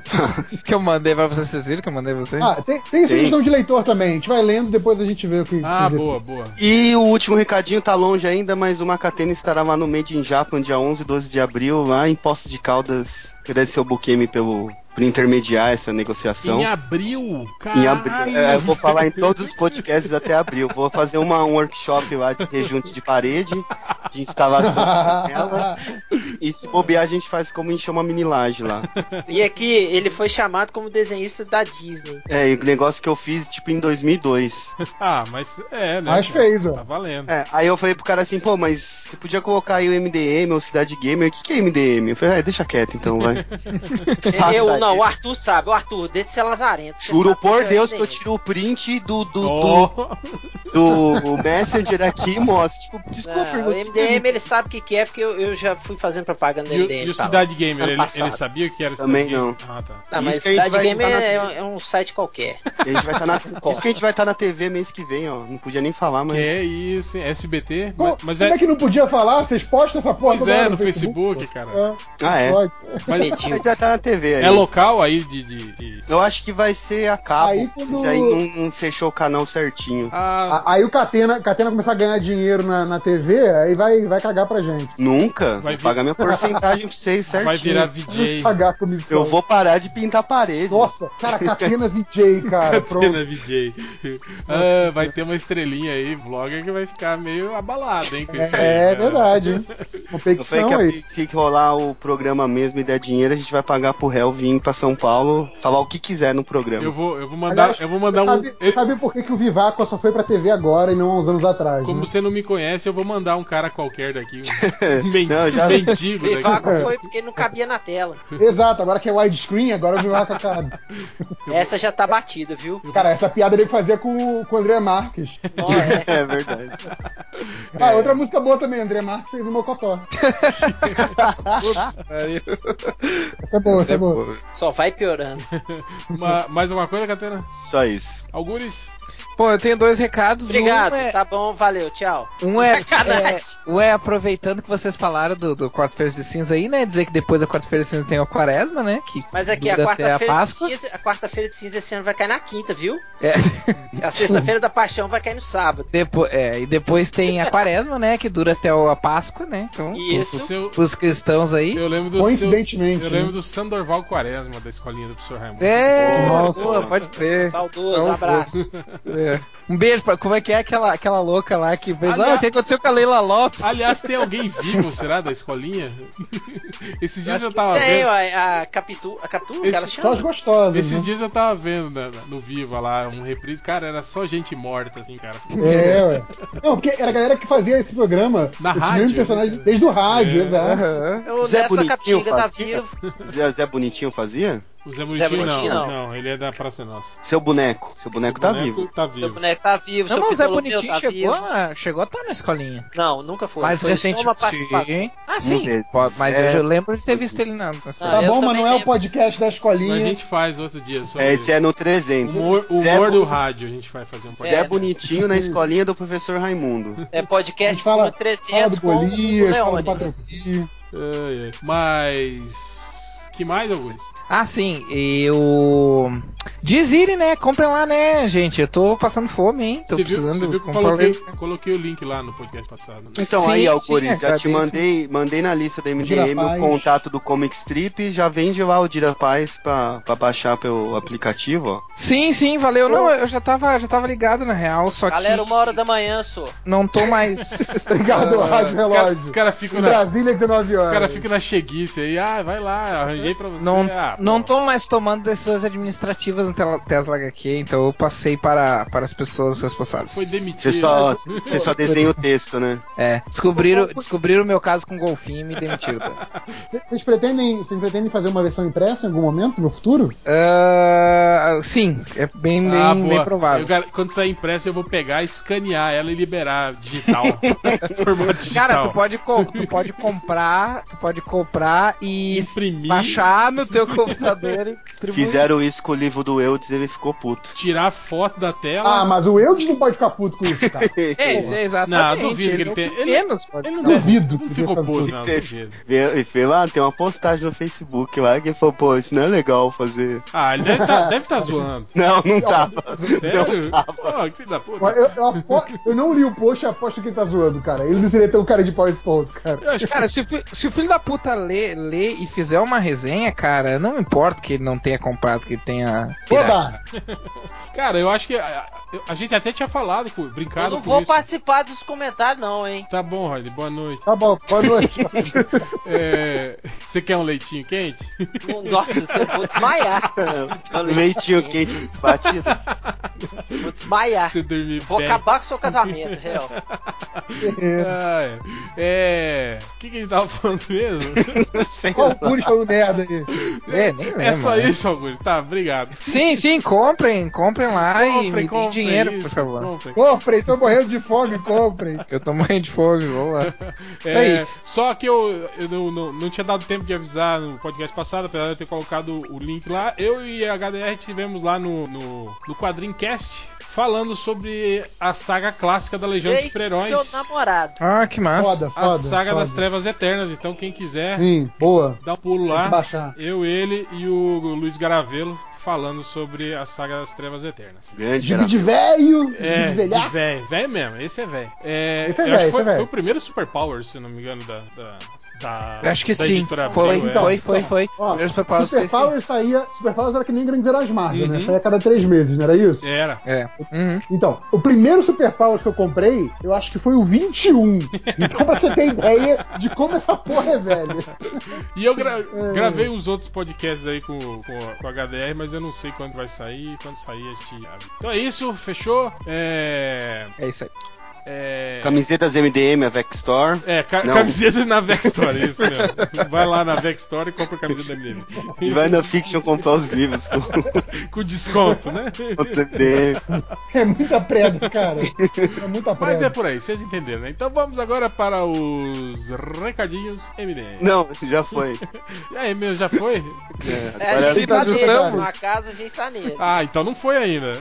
que eu mandei pra vocês. Vocês viram que eu mandei pra vocês? Ah, tem, tem sugestão de leitor também. A gente vai lendo, depois a gente vê o que Ah, boa, boa. E o último recadinho tá longe ainda, mas o Macatena estará lá no Made in Japan, dia 11 e 12 de abril, lá em Poços de Caldas. Agradecer ao Bukemi pelo, por intermediar essa negociação. Em abril? Em abril. Caralho! É, eu vou falar em todos os podcasts até abril. Vou fazer uma, um workshop lá de rejunte de parede, de instalação de janela. E se bobear, a gente faz como encher uma mini laje lá. E aqui ele foi chamado como desenhista da Disney. É, e o negócio que eu fiz, tipo, em 2002. Ah, mas é, né? Mas fez, ó. Tá valendo. É, aí eu falei pro cara assim, pô, mas você podia colocar aí o MDM ou Cidade Gamer. O que, que é MDM? Eu falei, ah, deixa quieto então, vai. eu Passa não, o Arthur sabe, o Arthur, deixa de ser lazarento. Juro por é Deus que eu tiro o print do, do, do, Oh, do Messenger aqui e mostro. Tipo, desculpa, Não, irmão, o MDM ele sabe o que, que é, porque eu, eu já fui fazendo propaganda do e, o- MDM. e o. Cidade Gamer, ele, ele sabia o que era o Também Cidade não. Gamer? Ah, tá. Não, mas Cidade Gamer estar na- é, é um site qualquer. A gente vai tá na, isso que a gente vai estar na TV mês que vem, ó. Não podia nem falar, mas. Que é isso? SBT? Como, Mas, mas como é, é que não podia falar? Vocês postam essa porra Pois é, no Facebook, cara. pô. Ah, é? Mas A gente vai estar na TV aí. é local aí de. de, de- Eu acho que vai ser a cabo. Aí quando- Se aí não, não fechou o canal certinho. Ah, Aí o Catena, Catena começar a ganhar dinheiro na, na TV, aí vai, vai cagar pra gente. Nunca. Vai Vou vir- pagar minha porcentagem pra vocês certinho. vai virar VJ. Pagar a comissão. Eu vou parar de pintar a parede. Nossa, cara, Catena VJ, cara. Pronto. VJ. Ah, vai ter uma estrelinha aí, vlogger que vai ficar meio abalado, hein? isso aí, É, é cara. verdade, hein? Eu falei Competição que a- aí. se rolar o programa mesmo e der dinheiro, a gente vai pagar pro réu vir pra São Paulo falar o que quiser no programa. Eu vou, eu vou mandar, Aliás, eu vou mandar você um. sabe, você sabe por que, que o Vivaco só foi pra TV agora e não há uns anos atrás? Como né? você não me conhece, eu vou mandar um cara qualquer daqui. Um men- Não, já- mendigo daqui. Vivaco foi porque não cabia na tela. Exato, agora que é widescreen, agora eu vi lá com a cara. Essa já tá batida, viu? Cara, essa piada ele fazia com, o- com o André Marques. Nossa, é. É verdade. Ah, outra música boa também, André Marques fez o Mocotó. Essa é boa, essa é boa. Só vai piorando. Ma- mais alguma coisa, Catena? Só isso. Algures? Pô, eu tenho dois recados. Obrigado, Um é, tá bom, valeu, tchau. um é, é, um é aproveitando que vocês falaram do, do quarta-feira de cinza aí, né? Dizer que depois da quarta-feira de cinza tem o quaresma, né? Que Mas aqui, a dura até a quarta-feira de Páscoa. cinza, a quarta-feira de cinza esse ano vai cair na quinta, viu? É. A sexta-feira da paixão vai cair no sábado. Depois, é, e depois tem a quaresma, né? Que dura até o- a Páscoa, né? Então, Isso. Seu- pros cristãos aí. eu lembro do Coincidentemente, Seu, eu lembro né? do Sandorval Quaresma da escolinha do professor Raimundo. É, Nossa. pô, pode crer. Saudoso, abraço. É. Um beijo pra. Como é que é aquela, aquela louca lá que fez. Aliás- Ah, o que aconteceu com a Leila Lopes? Aliás, tem alguém vivo, será, da escolinha? Esses dias eu tava Tem, vendo. ó, a Capitu, a Capitu, que Esse- ela Só as chama? gostosas, Esses né? dias eu tava vendo na- na- no Viva lá, um reprise. Cara, era só gente morta, assim, cara. É, ué. Não, porque era a galera que fazia esse programa, Na esse rádio, mesmo personagem, né? desde o rádio, É. exato. Aham. O Zé Bonitinho Capitinga tá vivo. Zé, Zé Bonitinho fazia? O Zé Bonitinho, não, não. não. ele é da Praça Nossa. Seu boneco. Seu boneco tá Boneco vivo. Tá Seu vivo. boneco tá vivo, Não, seu mas o Zé Bonitinho tá chegou a, chegou a estar na escolinha. Não, nunca foi. Mais Foi recente. Sim. Ah, sim. mas É. eu lembro de ter visto ele na, na Ah, escolinha. Tá bom, mas não é o podcast da A escolinha. gente faz outro dia sobre É, esse é no 300. humor, Zé humor do rádio. A gente vai fazer um Zé podcast. Bonitinho na escolinha do professor Raimundo. É A podcast fala, número 300 fala do com o fala do Leônidas. patrocínio. Mas. Que mais, Augusto? Ah, sim. Eu. Dizire, né? Comprem lá, né, gente? Eu tô passando fome, hein? Tô Você viu, precisando você viu que eu comprar coloquei, coloquei o link lá no podcast passado. né? Então Sim, aí, sim, Alguri, já agradeço. te mandei, mandei na lista da MDM o contato do Comic Strip, já vende lá o Dirapaz pra, pra baixar pelo aplicativo, ó. Sim, sim, valeu. Não, eu já tava, já tava ligado na real, só Galera, que uma hora da manhã, sou. não tô mais. Obrigado, Ah, Rádio Os caras Relógio. cara ficam Em na. Brasília, 19 Os horas. caras ficam na cheguice aí, ah, vai lá, arranjei pra você. Não, ah, pô. Não tô mais tomando decisões administrativas no Tesla HQ, então eu passei para, para as pessoas responsáveis. Foi demitido. Você só, você só desenha o texto, né? É, descobriram, descobriram o meu caso com golfinho e me demitiram. tá? Vocês pretendem, vocês pretendem fazer uma versão impressa em algum momento no futuro? Ah, sim, é bem, bem, Ah, bem provável. Eu quando sair impresso, eu vou pegar, escanear ela e liberar digital. Digital. Cara, tu pode, tu pode comprar, tu pode comprar e Imprimir. baixar no teu computador e distribuir. Fizeram isso com o livro do Eudes, ele ficou puto. Tirar foto da tela. Ah, mas o Eudes não pode ficar puto com isso, cara. É, isso é exatamente. Não, duvido que ele é o tenha- ele- menos pode ele não. Duvido. Não que ficou ele puto, não, duvido. Lá, tem uma postagem no Facebook lá que falou, pô, isso não é legal fazer. Ah, ele deve tá, deve tá zoando. Não, não tava. Sério? Não tava. Que da puta. Eu, eu apo- eu não li o post e aposto que ele tá zoando, cara. Ele não seria tão cara de pau esse ponto, cara. Que Cara, se se o filho da puta ler, ler e fizer uma resenha, cara, não importa que ele não tenha comprado, que tenha pirata. Cara, eu acho que a, a gente até tinha falado, com- Eu brincado não vou isso. participar dos comentários, não, hein? Tá bom, Rodney, boa noite. Tá bom, boa noite. É, Você quer um leitinho quente? Nossa, eu vou desmaiar. Leitinho quente batido. Vou desmaiar. Você dormir Vou bem. acabar com o seu casamento, real. É. É. O que, que a gente tava falando mesmo? Sei lá. o Puri falando merda aí. É, nem lembro. É só né? isso, Augusto. Tá, obrigado. Sim, sim, comprem, comprem lá e me deem comprem dinheiro, isso, por favor. comprem. Comprem, tô morrendo de fome, comprem. Eu tô morrendo de fome, vamos lá. Isso É, aí. só que eu, eu não, não, não tinha dado tempo de avisar no podcast passado, apesar de eu ter colocado o link lá. Eu e a HDR tivemos lá no, no, no Quadrincast falando sobre a saga clássica da Legião dos Fez Super-Heróis. seu namorado. Ah, que massa. Foda, A foda. saga foda. das Trevas Eternas. Então, quem quiser, Sim, boa. dá um pulo lá. baixar. Eu, ele e o Luiz Garavelo falando sobre a saga das Trevas Eternas. Grande Digo de velho, É, de velho, velho mesmo, esse é velho. É, Esse é eu velho, acho que esse foi, é velho. foi o primeiro Super Power, se não me engano, da. da, da Acho que da sim. editora Foi, Abril, é. então. foi, foi, foi. Super Powers foi. Power saía. Super Powers era que nem Grandes Heróis Marvel, né? Uhum. Saía a cada três meses, não era isso? Era. É. Uhum. Então, o primeiro Super Powers que eu comprei, eu acho que foi o 21. Então, pra você ter ideia de como essa porra é velha. E eu gra- É. gravei uns outros podcasts aí com, com, com a HDR, mas eu não sei quando vai sair. Quando sair, a gente. Então é isso, fechou? É. É isso aí. É, Camisetas MDM, a Vex Store. é ca Não. camiseta na Vex Store, isso mesmo. Vai lá na Vex Store e compra a camiseta da MDM. E vai na Fiction comprar os livros com, Com desconto, né? É muita preda, cara. É muita Mas é preda. por aí, vocês entenderam, né? Então vamos agora para os recadinhos MDM. Não, esse já foi. E aí, meu, já foi? É, É, a gente tá estamos. acaso a gente tá nele. Ah, então não foi ainda.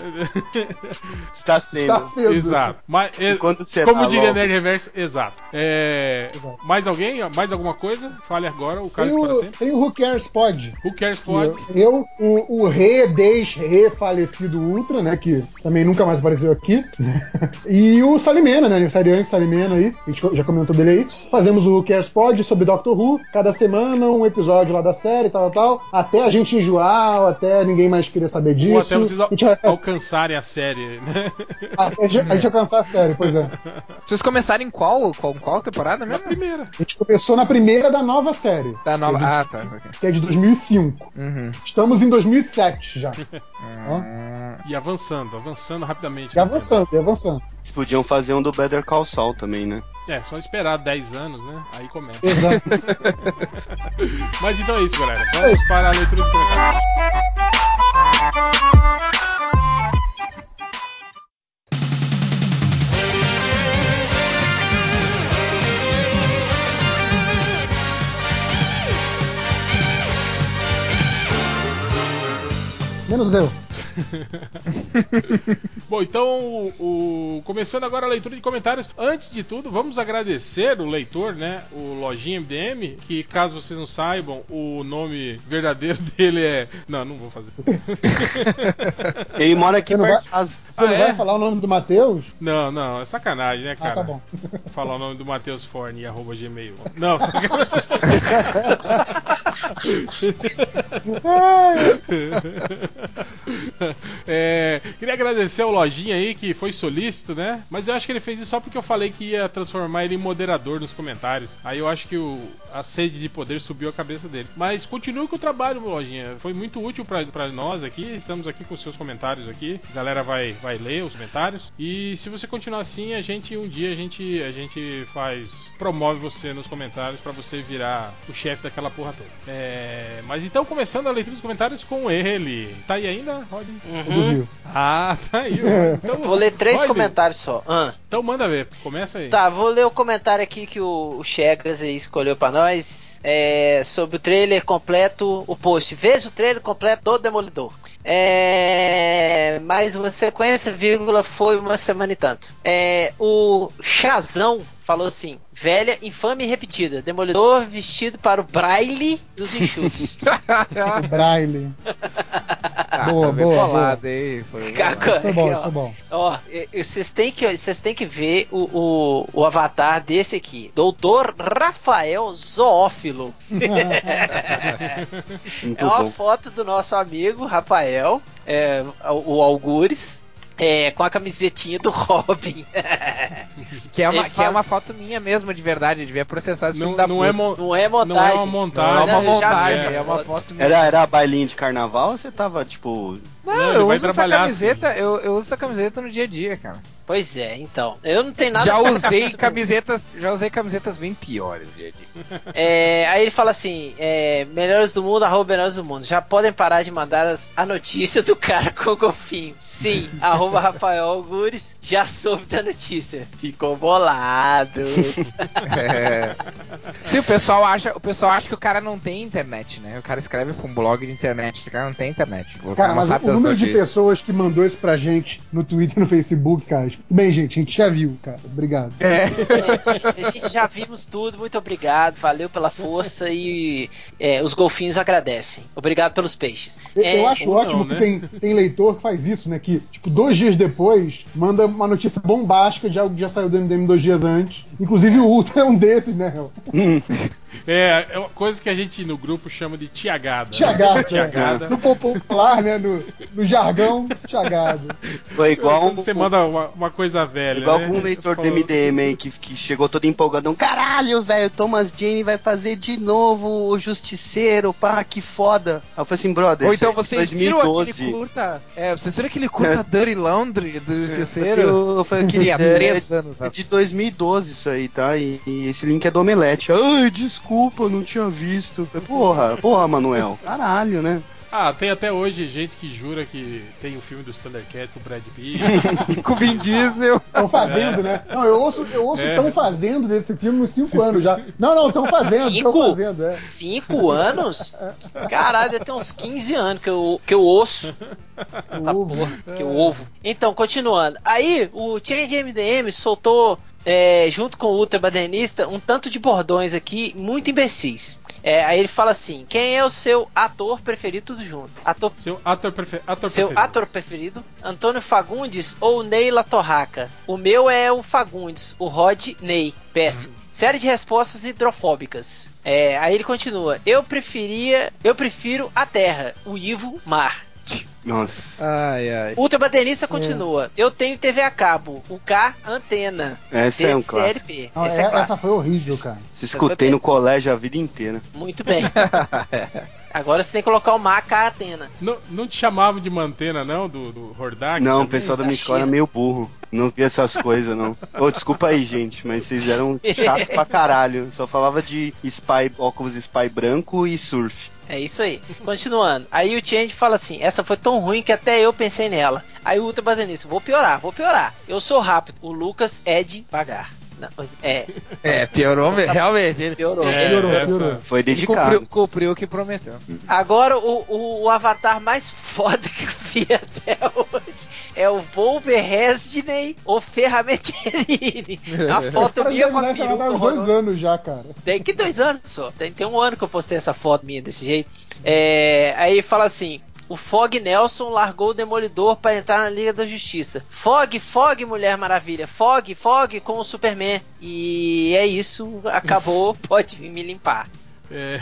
está sendo. Tá sendo. Exato. Mas, é, Quando você como tá diria logo. Nerd Reverso, exato. É, Exato. Mais alguém? Mais alguma coisa? Fale agora, o Tem Carlos para o, sempre. tem o Who Cares Pod. Who cares pode? Eu, o, o re, desre falecido Ultra, né? Que também nunca mais apareceu aqui. e o Salimena, né? Aniversariante Salimena aí. A gente já comentou dele aí. Fazemos o Who Cares Pod sobre Doctor Who. Cada semana um episódio lá da série, tal, tal, tal. Até a gente enjoar, ou até ninguém mais querer saber disso. Ou até vocês a gente vai alcançarem a série, né? até a gente a gente alcançar a série, pois é. Vocês começaram em qual, qual, qual temporada Na mesmo? primeira. A gente começou na primeira da nova série, Da nova. Ah, tá. ok. que é de 2005. Uhum. Estamos em 2007 já. Hum, E avançando, avançando rapidamente. E avançando, e avançando. Eles podiam fazer um do Better Call Saul também, né? É, só esperar 10 anos, né? Aí começa. Exato. Mas então é isso, galera. Vamos para a leitura de comentários. Menos eu. Bom, então, o, o- começando agora a leitura de comentários. Antes de tudo, vamos agradecer o leitor, né? O Lojinha MDM, que caso vocês não saibam, o nome verdadeiro dele é. Não, não vou fazer isso. Ele mora aqui perto vai- de casa. Você Ah, não é? vai falar o nome do Matheus? Não, não, é sacanagem, né, cara? Ah, tá bom. Falar o nome do Matheus Forne, arroba gmail. Não, É, queria agradecer ao Lojinha aí que foi solícito, né? Mas eu acho que ele fez isso só porque eu falei que ia transformar ele em moderador nos comentários. Aí eu acho que o, a sede de poder subiu a cabeça dele. Mas continue com o trabalho, Lojinha. Foi muito útil pra, pra nós aqui. Estamos aqui com seus comentários aqui. A galera vai, vai ler os comentários. E se você continuar assim, a gente um dia a gente a gente faz promove você nos comentários pra você virar o chefe daquela porra toda. É, mas então começando a leitura dos comentários com ele. Tá aí ainda, Rod? Rio. Ah, tá aí. Então, Vou ler três Rod, comentários só. Ah. Então manda ver. Começa aí. Tá, vou ler o comentário aqui que o, o Chegas escolheu pra nós. É, sobre o trailer completo, o post. Veja o trailer completo do Demolidor. É, mais uma sequência, vírgula, foi uma semana e tanto. É, o Chazão falou assim: velha, infame e repetida. Demolidor vestido para o braille dos enxutos. O Braille. Ah, Boa, tá bem boa, colado aí. Foi Caca. Foi bom, Aqui, ó. foi bom. Ó, vocês têm que, vocês têm que ver o, o, o avatar desse aqui, Doutor Rafael Zoófilo. É uma bom. foto do nosso amigo Rafael, é, o Algures, é, com a camisetinha do Robin. Que é, uma, que fala- é uma foto minha mesmo, de verdade. Eu devia processar esse Não, filho da não puta. é mon- Não é montagem. Não é uma montagem. Não, é uma Não, eu já montagem, é uma foto minha. Era, era bailinho de carnaval ou você tava, tipo. Não, eu uso essa camiseta, eu, eu uso essa camiseta no dia a dia, cara. Pois é, então. Eu não tenho nada Já pra- usei camisetas, já usei camisetas bem piores dia a dia. É, aí ele fala assim: é, melhores do mundo, arroba melhores do mundo. Já podem parar de mandar as- a notícia do cara com o golfinho. Sim, arroba Rafael Algures já soube da notícia. Ficou bolado. É. Sim, o pessoal acha, o pessoal acha que o cara não tem internet, né? O cara escreve pra um blog de internet, o cara não tem internet. O Cara, não mas sabe o número de notícias. pessoas que mandou isso pra gente no Twitter e no Facebook, cara. Bem, gente, a gente já viu, cara. Obrigado. É. É, gente, a gente já vimos tudo, muito obrigado, valeu pela força e é, os golfinhos agradecem. Obrigado pelos peixes. Eu, É, eu acho ou ótimo não, que né? tem, tem leitor que faz isso, né? Que, tipo, dois dias depois, manda uma notícia bombástica de algo que já saiu do MDM dois dias antes. Inclusive o Ultra é um desses, né? Hel? É, é uma coisa que a gente no grupo chama de tiagada. Tiagada. Tiagada. No popular, né? No, no jargão, tiagada. Foi igual Quando um, você manda uma, uma coisa velha. igual né? um leitor do MDM aí que, que chegou todo empolgadão. Caralho, velho, Thomas Jane vai fazer de novo o Justiceiro, pá, que foda. Aí eu falei assim, brother. Ou então é vocês viram 2012. aquele curta. É, vocês viram aquele curta É. Dirty Laundry do Foi, Justiceiro? o- foi aquele Sim, há é, três anos é de 2012 isso aí, tá? E, e esse link é do Omelete. Ai, desculpa, não tinha visto. Eu Porra, porra, Manuel. Caralho, né? Ah, tem até hoje gente que jura que tem o filme do Thundercat com o Brad Pitt. Com o Vin Diesel. Estão fazendo, né? Não, eu ouço, eu ouço É. tão fazendo desse filme uns 5 anos já. Não, não, estão fazendo, estão Cinco? fazendo, é. Cinco anos? Caralho, deve ter uns 15 anos que eu, que eu ouço essa porra, que eu ovo. Então, continuando. Aí, o Change MDM soltou, é, junto com o Ultra Badernista, um tanto de bordões aqui, muito imbecis. É, aí ele fala assim: quem é o seu ator preferido tudo junto? Ator Seu ator, prefe... ator seu preferido. ator preferido, Antônio Fagundes ou Neila Torraca? O meu é o Fagundes, o Rod Ney. Péssimo. Série de respostas hidrofóbicas. É, aí ele continua. Eu preferia. Eu prefiro a Terra, o Ivo Mar. Nossa. Ai, ai. Ultra Baterista continua. Eu tenho TV a cabo, o K antena. Essa é um clássico. DCLP. Não, Essa é é- essa clássica. foi horrível, cara. Se escutei no colégio a vida inteira. Muito bem. Agora você tem que colocar o Mar K antena. Não, não te chamavam de mantena, não? Do, do Hordak? Não, o pessoal da minha Tá escola é cheio. meio burro. Não via essas coisas, não. Ô, desculpa aí, gente, mas vocês eram chatos pra caralho. Só falava de spy, óculos spy branco e surf. É isso aí. Continuando. Aí o Change fala assim: essa foi tão ruim que até eu pensei nela. Aí o Ultra Badenista, vou piorar, vou piorar. Eu sou rápido. O Lucas é devagar. Não, é, É, piorou mesmo, realmente. Ele, piorou. É, Piorou, essa- piorou. Foi ele dedicado. cumpriu, cumpriu o que prometeu. Agora o, o, o avatar mais foda que eu vi até hoje é o Wolverhampton ou Ferramenterini. A Os foto minha com a peruca uns dois anos já, cara. Tem que dois anos só. Tem, tem um ano que eu postei essa foto minha desse jeito. É, aí fala assim. O Fog Nelson largou o Demolidor para entrar na Liga da Justiça. Fog, Fog, Mulher Maravilha. Fog, Fog com o Superman. E é isso. Acabou. Pode vir me limpar. É,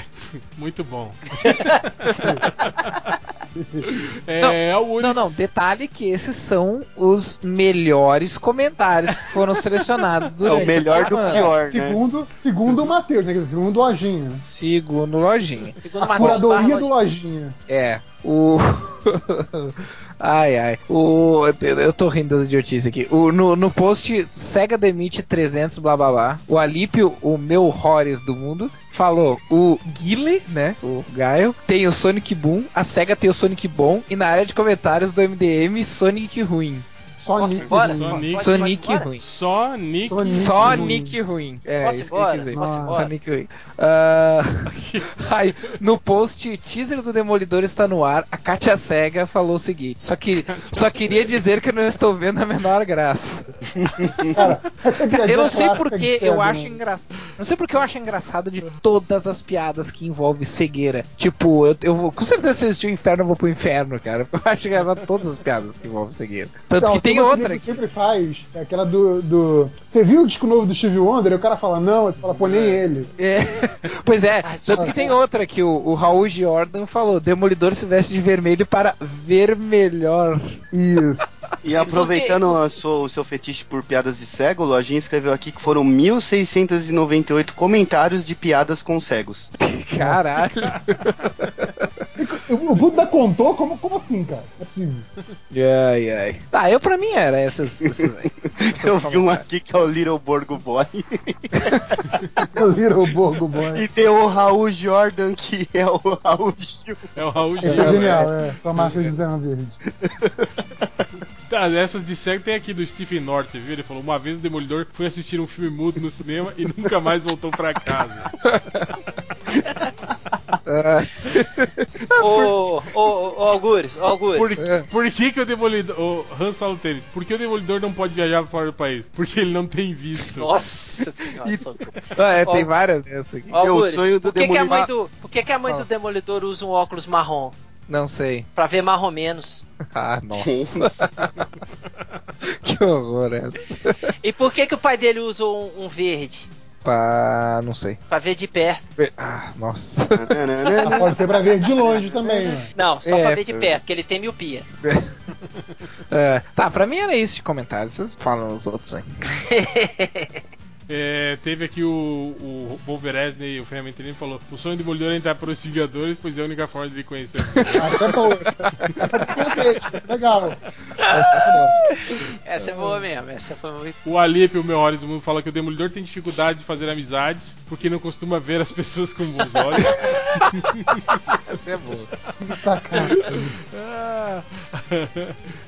muito bom. é, é o único. Não, não, detalhe que esses são os melhores comentários que foram selecionados É durante o melhor do pior, né? Segundo, segundo o Matheus, né? Segundo o Lojinha. Segundo Lojinha. Segundo A Matheus curadoria do Lojinha. É. O. ai, ai. O. Eu tô rindo das idiotices aqui. O, no, no post Sega demite 300, blá blá blá. O Alípio, o meu Horrores do mundo, falou: o Guile, né? O Gaio, tem o Sonic Boom, a Sega tem o Sonic Bom, e na área de comentários do MDM, Sonic ruim. Só Nick. embora? Só ruim. Nick. Sonic ruim. Só Nick. Nick. Ruim. Nick ruim. É, Posso ir isso que eu quis dizer. Posso ir Só? Sonic ruim. Ah, aí, no post, teaser do Demolidor está no ar. A Katia Cega falou o seguinte: só, que, só queria dizer que eu não estou vendo a menor graça. Cara, Eu não sei porque eu acho né? engraçado. Não sei porque eu acho engraçado de todas as piadas que envolvem cegueira. Tipo, eu, eu vou- com certeza se eu assistir o inferno, eu vou pro inferno, cara. Eu acho engraçado todas as piadas que envolvem cegueira. Tanto Não, que tem uma outra que sempre faz, é aquela do, do. Você viu o disco novo do Steve Wonder? E o cara fala, não, você fala, pô, nem ele. É. Pois é, Ah, tanto que tem outra que o, o Raul Jordan falou: Demolidor se veste de vermelho para ver melhor. Isso. E aproveitando a sua- o seu fetiche por piadas de cego, o Lojinha escreveu aqui que foram 1.698 comentários de piadas com cegos. Caralho. O, Buda contou? Como, como assim, cara? É possível. ai, ai. Ah, eu pra mim era essas. essas aí. Eu vi um aqui que é o Little Borgo Boy. O Little Borgo Boy. E tem o Raul Jordan, que é o Raul Gil. É o Raul Esse é Gil, genial, é. Com a máscara de verde. Tá, essas de cego tem aqui do Stephen North, viu? Ele falou: uma vez o Demolidor foi assistir um filme mudo no cinema e nunca mais voltou pra casa. Ah, Ô, ô, ô, Algures, ô, Algures. Por, É. por que, que o Demolidor. O Han Solo Tênis, por que o Demolidor não pode viajar fora do país? Porque ele não tem visto. Nossa senhora, socorro. ah, é, tem várias dessas aqui. Ó, É o Algures, sonho do por que, que a mãe Demolidor. do, por que, que a mãe do Fala. Demolidor usa um óculos marrom? Não sei. Pra ver marrom menos. Ah, nossa. que horror essa. E por que, que o pai dele usa um, um verde? Pra. não sei. Pra ver de perto. Ah, nossa. Ah, pode ser pra ver de longe também, né? Não, só É, pra ver de perto, porque ele tem miopia. É, tá, pra mim era isso de comentários. Vocês falam os outros aí. É, teve aqui o, o Wolveresne, o Ferramentelino, falou: O sonho do Demolidor é entrar para os Vingadores, pois é a única forma de conhecer. Até boa. Essa eu contei, legal. Essa é boa mesmo, essa foi muito. o Alip, o meu Horus do Mundo, fala que o Demolidor tem dificuldade de fazer amizades porque não costuma ver as pessoas com bons olhos. Essa é boa. Ah.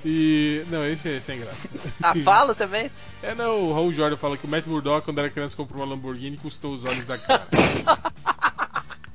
e. Não, esse é sem graça. Ah, fala também? É, não, o Raul Jordan fala que o Matt Murdock, quando era criança, comprou uma Lamborghini e custou os olhos da cara.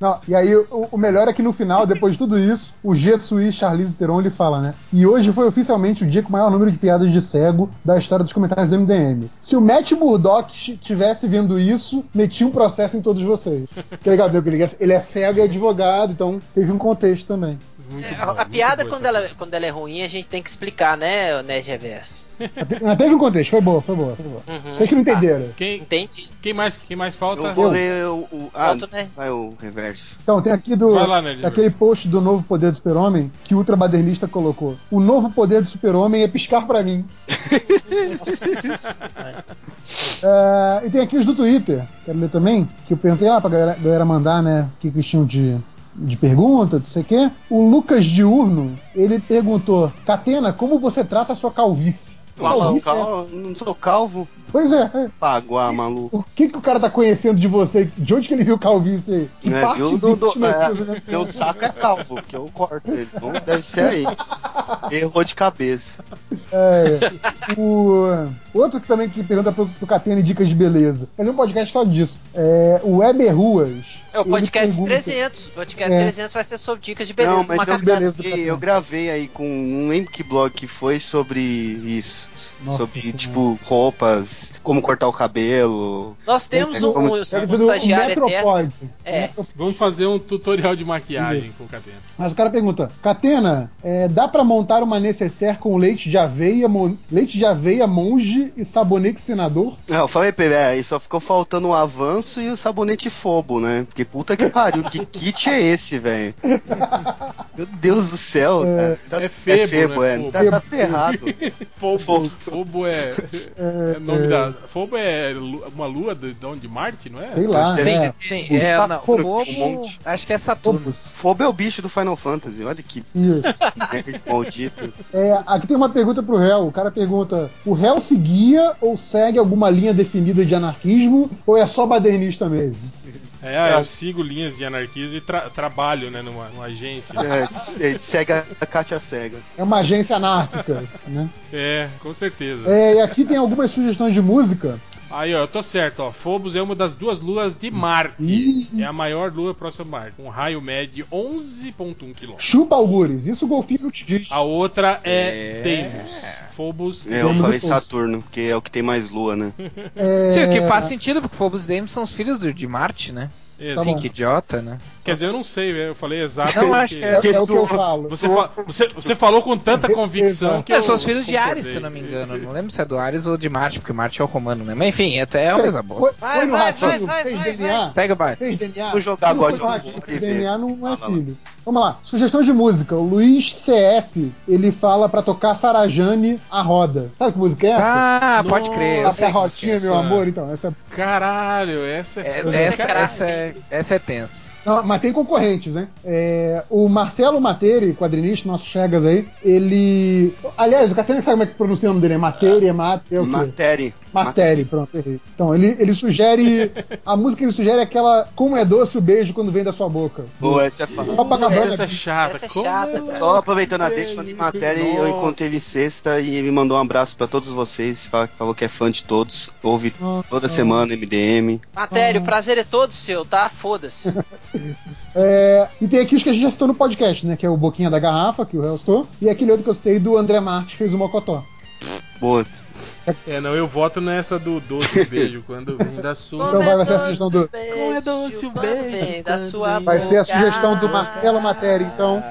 Não, e aí o, o melhor é que no final, depois de tudo isso, o G Sui Charlize Theron ele fala, né? E hoje foi oficialmente o dia com o maior número de piadas de cego da história dos comentários do MDM. Se o Matt Murdock tivesse vendo isso, metia um processo em todos vocês. Que legal, que ele é- ele é cego e advogado, então teve um contexto também. Muito É, bom, a piada, quando ela, quando ela é ruim, a gente tem que explicar, né, o Nerd Reverso? Teve um contexto, foi boa, foi boa, foi boa. Uhum. Vocês que não entenderam. Quem, Entendi. quem, mais, quem mais falta? Eu vou ler o. o ah, né? vai o reverso. Então, tem aqui do Vai lá, aquele post do novo poder do super-homem que o ultrabadernista colocou. O novo poder do super-homem é piscar pra mim. É, e tem aqui os do Twitter, quero ler também, que eu perguntei lá pra galera, galera mandar, né, o que que eles tinham de, de pergunta, não sei o quê. O Lucas Diurno, ele perguntou, Catena, como você trata a sua calvície? Não, Calvície é- não sou calvo. Pois é. Paguá, maluco. O que, que o cara tá conhecendo de você? De onde que ele viu calvície aí? Que É, partes viu? Do- do- é, né? meu saco é calvo, porque eu corto ele. Então deve ser aí. Errou de cabeça. É, o outro que também que pergunta pro, pro Catena dicas de beleza. Fazer um podcast só disso. É, o Weber Ruas. É o podcast pergunta- 300. O podcast É. 300 vai ser sobre dicas de beleza. Não, mas eu beleza do gravei, Catena. eu gravei aí com. Não lembro que blog que foi sobre isso. Nossa sobre, Senhora. tipo, roupas, como cortar o cabelo. Nós temos É, um, como um, um estagiário. É. Vamos fazer um tutorial de maquiagem Isso. com o Catena. Mas o cara pergunta: Catena, é, dá pra montar uma necessaire com leite de aveia, mon- leite de aveia, monge e sabonete senador? É, eu falei é, aí só ficou faltando o avanço e o sabonete fobo, né? Porque puta que pariu, que kit é esse, velho? Meu Deus do céu, cara. Tá- É febo, é, febo, né? é. Fobo. Tá, tá errado. Fobo, Fobo é, é nome da. Fobo é uma lua de, de onde? Marte, não é? Sei lá. Sim, é. sim. O É, não, Saturno, Fobo, monte. acho que é Saturno. Fobo é o bicho do Final Fantasy, olha que Isso. maldito. É, aqui tem uma pergunta pro réu. O cara pergunta: o réu seguia ou segue alguma linha definida de anarquismo ou é só badernista mesmo? É, eu sigo linhas de anarquismo e tra- trabalho, né, numa, numa agência. É, cega a Kátia cega. É uma agência anárquica, né? É, com certeza. É, e aqui tem algumas sugestões de música. Aí, ó, eu tô certo, ó. Phobos é uma das duas luas de Marte. Ih. É a maior lua próxima a Marte, com um raio médio de 11.1 km. Chupa algures, isso o golfinho não te diz. A outra é, É. Deimos. Phobos. É, eu falei. Saturno, que é o que tem mais lua, né? É, Sim, o que faz sentido, porque Phobos e Deimos são os filhos de Marte, né? Exato. Tá Sim, que idiota, né? Quer dizer, eu não sei, eu falei exato. Não, acho que É, é o que eu falo. Você, fa- você, você falou com tanta convicção que É, eu. são os filhos de. Ares, se não me engano. Não lembro se é do Ares ou de Marte, porque Marte é o comando, né? Mas enfim, é, é uma coisa boa. Vai, vai, vai, vai, fez vai, DNA? Segue o baile. Fez DNA? Vou jogar agora. DNA não é filho. Vamos lá, sugestão de música. O Luiz CS, ele fala pra tocar Sarajane a roda. Sabe que música é essa? Ah, pode crer. Essa é a rodinha, meu Nossa. amor, então. Essa... Caralho, essa é. É, essa, Caraca. essa, é, essa é tensa. Não, mas tem concorrentes, né? É, o Marcelo Materi, quadrinista, nosso Chegas aí, ele. Aliás, o Catena sabe como é que pronuncia o nome dele? É Materi, é Mate, é o quê? Matéria. Materi, pronto, errei. Então, ele, ele sugere. A música que ele sugere é aquela Como é doce o beijo quando vem da sua boca. Pô, essa é fácil. Essa é chata. Essa é chata, cara. Só aproveitando a deixa, falei matéria e eu Nossa. encontrei ele sexta e ele mandou um abraço pra todos vocês. Falou que é fã de todos. Ouve Ah, toda ah. semana MDM. Matéria, o prazer é todo seu, tá? Foda-se. É, e tem aqui os que a gente já citou no podcast, né? Que é o Boquinha da Garrafa, que o réu citou, e aquele outro que eu citei do André Marques, que fez o Mocotó. Boa. É, não, eu voto nessa do doce beijo quando vem da sua. Então vai, vai ser a sugestão do. Como é doce o beijo vem da sua Vai ser a sugestão do Marcelo Materi, então.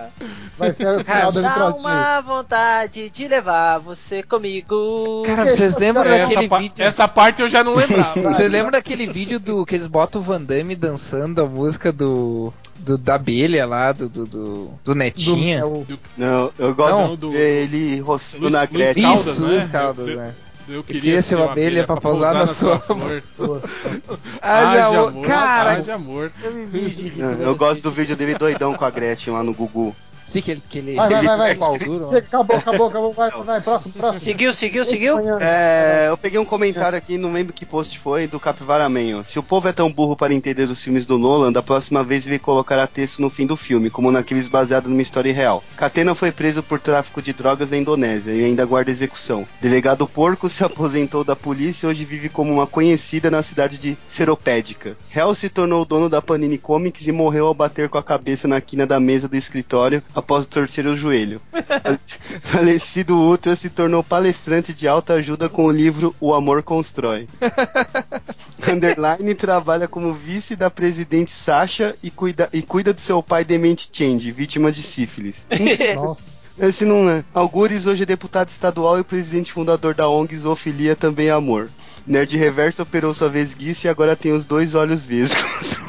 Vai ser o final da Dá uma vontade de levar você comigo. Cara, vocês lembram Essa, daquele pa- vídeo? essa parte eu já não lembrava. Vocês lembram daquele vídeo do que eles botam o Van Damme dançando a música do, do da abelha lá, do, do, do, do Do Netinha? mel. Não, eu gosto Não, de do- ver ele roçando na Gretchen. Isso, né? Luiz Caldas, Eu- né? Eu queria ser uma abelha pra pousar na sua flor. Haja amor. Cara, haja amor. eu me de rir Eu gosto do vídeo dele doidão com a Gretchen lá no Gugu. Sim, que ele. Que ele Vai, vai, vai, vai. duro, Acabou, acabou, acabou. Vai, vai, próximo, próximo. Seguiu, seguiu, seguiu? É, eu peguei um comentário aqui, não lembro que post foi, do Capivara ó. Se o povo é tão burro para entender os filmes do Nolan, da próxima vez ele colocará texto no fim do filme, como naqueles baseados numa história real. Catena foi preso por tráfico de drogas na Indonésia e ainda guarda execução. Delegado Porco se aposentou da polícia e hoje vive como uma conhecida na cidade de Seropédica. Hell se tornou dono da Panini Comics e morreu ao bater com a cabeça na quina da mesa do escritório após torcer o joelho. Falecido Ultra se tornou palestrante de alta ajuda com o livro O Amor Constrói. Underline trabalha como vice da presidente Sasha e cuida, e cuida do seu pai demente Change, vítima de sífilis. Nossa. Esse não é. Algures hoje é deputado estadual e presidente fundador da ONG Zoofilia Também Amor. Nerd Reverso operou sua vesguice e agora tem os dois olhos vesgos.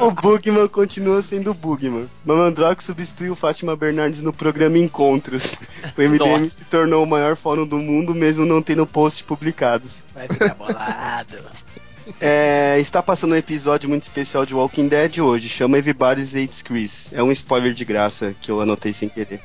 O Bugman continua sendo o Bugman. Mamandrox substituiu Fátima Bernardes no programa Encontros. O MDM Nossa. se tornou o maior fórum do mundo, mesmo não tendo posts publicados. Vai ficar bolado. É, está passando um episódio muito especial de Walking Dead hoje, chama Everybody's Hates Chris. É um spoiler de graça que eu anotei sem querer.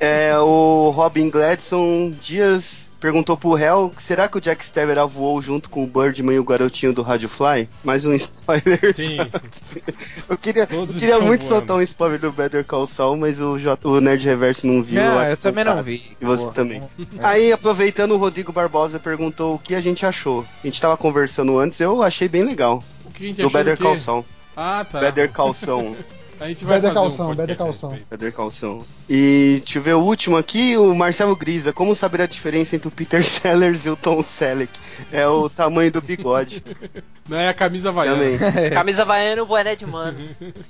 É, o Robin Gladson Dias perguntou pro Hell, será que o Jack Stever voou junto com o Birdman e o garotinho do Radio Fly? Mais um spoiler. Sim. eu queria, eu queria muito voando. soltar um spoiler do Better Call Saul, mas o, J- o Nerd Reverso não viu. Não, eu também não vi. E você Boa. também. Aí, aproveitando, o Rodrigo Barbosa perguntou o que a gente achou. A gente tava conversando antes, eu achei bem legal. O que a gente Do achou Better? Call Saul. Ah, tá. Better Call Saul. A gente vai fazer Call um respeito. Better Call Saul. E deixa eu ver o último aqui, o Marcelo Grisa. Como saber a diferença entre o Peter Sellers e o Tom Selleck? É o tamanho do bigode. Não é a camisa havaiana. Também. Camisa havaiana e o boné de mano.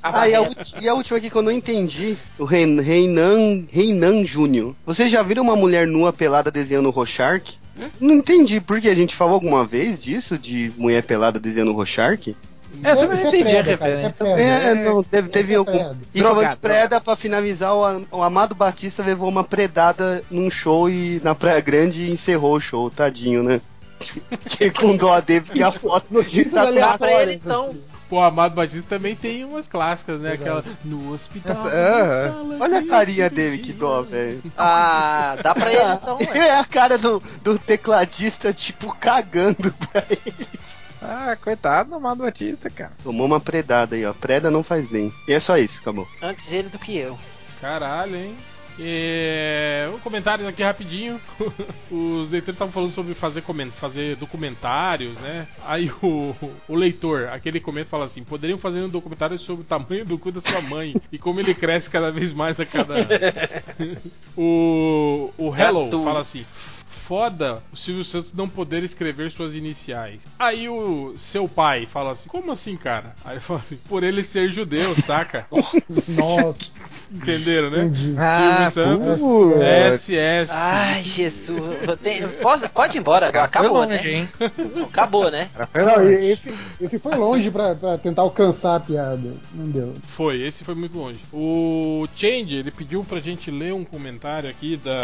Ah, e a, e a última aqui que eu não entendi, o Rein- Reinan, Reinan Júnior. Vocês já viram uma mulher nua pelada desenhando o Rorschach? Não entendi, porque a gente falou alguma vez disso, de mulher pelada desenhando o Rorschach? Eu também não é entendi a cara, referência. é. É, não, deve, teve é algum. preda. E falando de preda, pra finalizar, o, o Amado Batista levou uma predada num show e na Praia Grande e encerrou o show, tadinho, né? Fiquei com dó dele, porque a foto Notícias tá com a- Dá pra ele então. assim. Pô, o Amado Batista também tem umas clássicas, né? Aquela no hospital. Essa- ah. sala Olha a de carinha dele, que dó, velho. Ah, dá pra ele então. É a cara do, do tecladista, tipo, cagando pra ele. Ah, coitado do Amado Batista, cara. Tomou uma predada aí, ó. Preda não faz bem. E é só isso, acabou. Antes ele do que eu. Caralho, hein? É, um comentário aqui rapidinho. Os leitores estavam falando sobre fazer, fazer documentários, né? Aí o, o leitor, aquele comenta fala assim: poderiam fazer um documentário sobre o tamanho do cu da sua mãe e como ele cresce cada vez mais a cada. o, o Hello fala assim. Foda o Silvio Santos não poder escrever suas iniciais. Aí o seu pai fala assim: Como assim, cara? Aí ele fala assim: Por ele ser judeu, saca? Nossa, Entenderam, né? Ah, Silvio Santos. SS. Ai, Jesus. Eu tenho- Pode, ir embora, Foi acabou, longe, né? hein? Acabou, né? Foi Não, esse, esse foi longe pra, pra tentar alcançar a piada. Não deu. Foi, esse foi muito longe. O Change, ele pediu pra gente ler um comentário aqui da,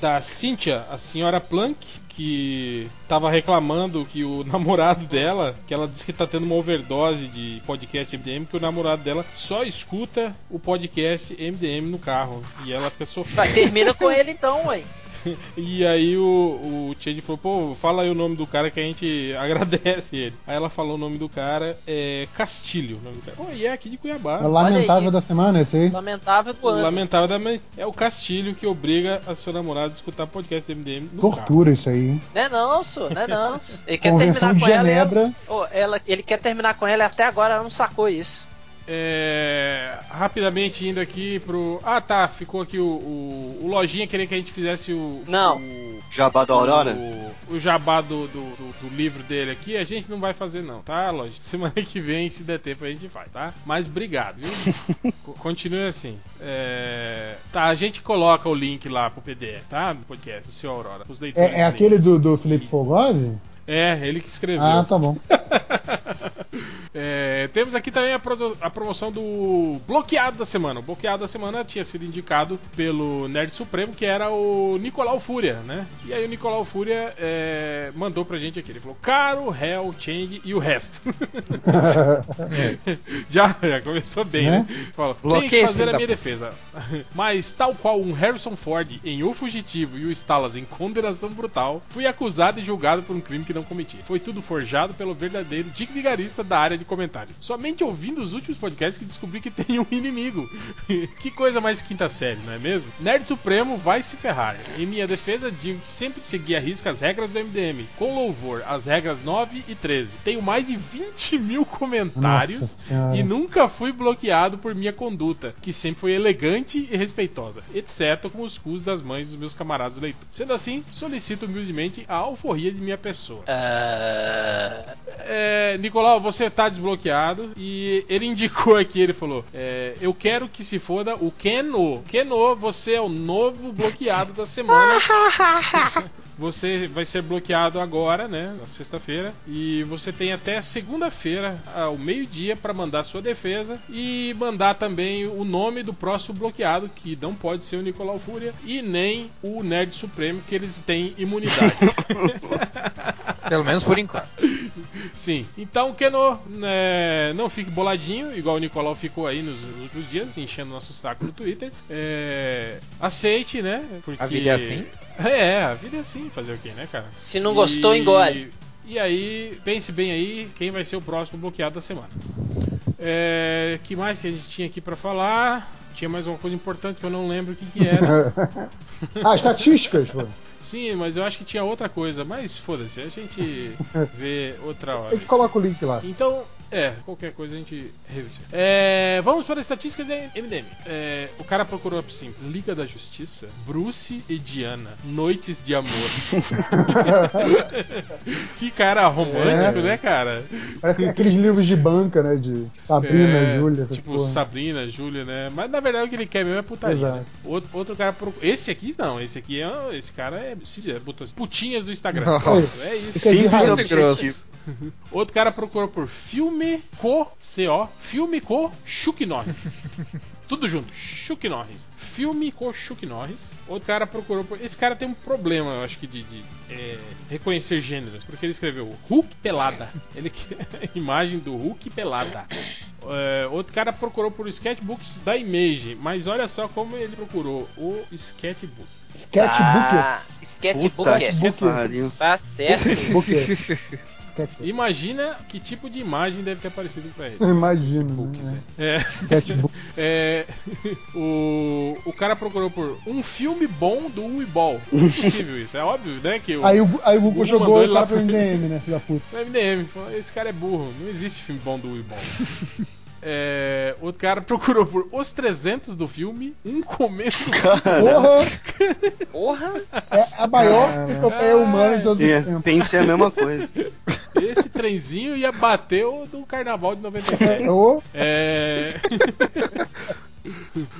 da Cynthia, a senhora Plank, que tava reclamando que o namorado dela, que ela disse que tá tendo uma overdose de podcast MDM, que o namorado dela só escuta o podcast MDM no carro. E ela fica sofrendo. Vai, termina com ele então, ué. E aí o, o Change falou, pô, fala aí o nome do cara que a gente agradece ele. Aí ela falou o nome do cara, é Castilho. O nome do cara. Oh, e é aqui de Cuiabá. É o lamentável aí. da semana esse aí. Lamentável do ano. Lamentável, da- é o Castilho que obriga a sua namorada a escutar podcast do MDM no carro. Tortura isso aí. Não é não, só, não é não. Ele quer Convenção terminar de com ela. Genebra. ela- ela- ele quer terminar com ela e até agora ela não sacou isso. É, rapidamente indo aqui pro. Ah tá, ficou aqui o, o, o Lojinha queria que a gente fizesse o. Não. O, Jabá da Aurora? o, o jabá do, do, do- do livro dele aqui, a gente não vai fazer não, tá, Lojinha? Semana que vem, se der tempo, a gente faz, tá? Mas obrigado, viu? Co- Continue assim. É, Tá, a gente coloca o link lá pro PDF, tá? Do podcast, do seu Aurora. Pros leitores É, é aquele do, do Felipe Fogosi? É, ele que escreveu. Ah, tá bom. É, temos aqui também a, produ- a promoção do bloqueado da semana. O bloqueado da semana tinha sido indicado pelo Nerd Supremo, que era o Nicolau Fúria, né? E aí o Nicolau Fúria é, mandou pra gente aqui. Ele falou: Caro, Hell, Change e o resto. já, já começou bem, né? Né? Fala, Bloqueia tenho que fazer a minha puta." defesa. Mas, tal qual um Harrison Ford em O Fugitivo e o Stalas em Condenação Brutal, fui acusado e julgado por um crime que não cometi. Foi tudo forjado pelo verdadeiro Dick Vigarista da área de comentário. Somente ouvindo os últimos podcasts que descobri que tem um inimigo. que coisa mais quinta série, não é mesmo? Nerd Supremo vai se ferrar. Em minha defesa, digo que sempre segui a risca as regras do MDM, com louvor, as regras 9 e 13. Tenho mais de 20 mil comentários e nunca fui bloqueado por minha conduta, que sempre foi elegante e respeitosa, exceto com os cus das mães dos meus camaradas leitores. Sendo assim, solicito humildemente a alforria de minha pessoa. Ah, É, Nicolau, você tá desbloqueado e ele indicou aqui, ele falou: é, Eu quero que se foda o Keno. Keno, você é o novo bloqueado da semana. Você vai ser bloqueado agora, né? Na sexta-feira. E você tem até segunda-feira, ao meio-dia, para mandar sua defesa. E mandar também o nome do próximo bloqueado, que não pode ser o Nicolau Fúria. E nem o Nerd Supremo, que eles têm imunidade. Pelo menos por enquanto. Sim. Então, Keno, né, não fique boladinho, igual o Nicolau ficou aí nos últimos dias, enchendo nosso saco no Twitter. É, aceite, né? Porque... A vida é assim? É, a vida é assim, fazer o quê, né, cara? se não gostou, engole. E aí, pense bem aí quem vai ser o próximo bloqueado da semana. É, que mais que a gente tinha aqui pra falar? Tinha mais uma coisa importante que eu não lembro o que, que era. ah, estatísticas, pô. Sim, mas eu acho que tinha outra coisa. Mas foda-se, a gente vê outra A hora. gente coloca o link lá. Então, é, qualquer coisa a gente revisa. É, vamos para a estatística da MDM. É, o cara procurou assim: Liga da Justiça, Bruce e Diana, Noites de Amor. que cara romântico, É. né, cara? Parece que é aqueles livros de banca, né? De Sabrina, É, Júlia. Tipo, porra. Sabrina, Júlia, né? Mas na verdade o que ele quer mesmo é putaria. Exato. Né? Outro, outro cara procurou. Esse aqui não, esse aqui é. Esse cara é. é botou putinhas do Instagram. Nossa. É isso. Fica de Simples objetivo. grosso. Outro cara procurou por filme co CO, filme co Chuck Norris. Tudo junto, Chuck Norris. Filme co Chuck Norris. Outro cara procurou por. Esse cara tem um problema, eu acho que, de, de, é, reconhecer gêneros, porque ele escreveu Hulk pelada. Ele quer a imagem do Hulk pelada. É, outro cara procurou por sketchbooks da Image, mas olha só como ele procurou o sketchbook. Ah, Sketchbookers. sketchbook. Que pariu. Tá certo. Sketchbook. Imagina que tipo de imagem deve ter aparecido pra ele. Sketchbooks, né? é. É. Sketchbook. É, o, o cara procurou por um filme bom do Uibol. Impossível isso, é óbvio, né? Que o, Aí o, aí o Google Google jogou ele lá pro MDM, né, filho da puta. o MDM falou: esse cara é burro, não existe filme bom do Uibol. É, outro cara procurou por os 300 do filme, um começo Porra! Porra. É a maior enciclopédia humana de todos os É, tempos. pensei a mesma coisa. Esse trenzinho ia bater o do carnaval de 97. Ô, É.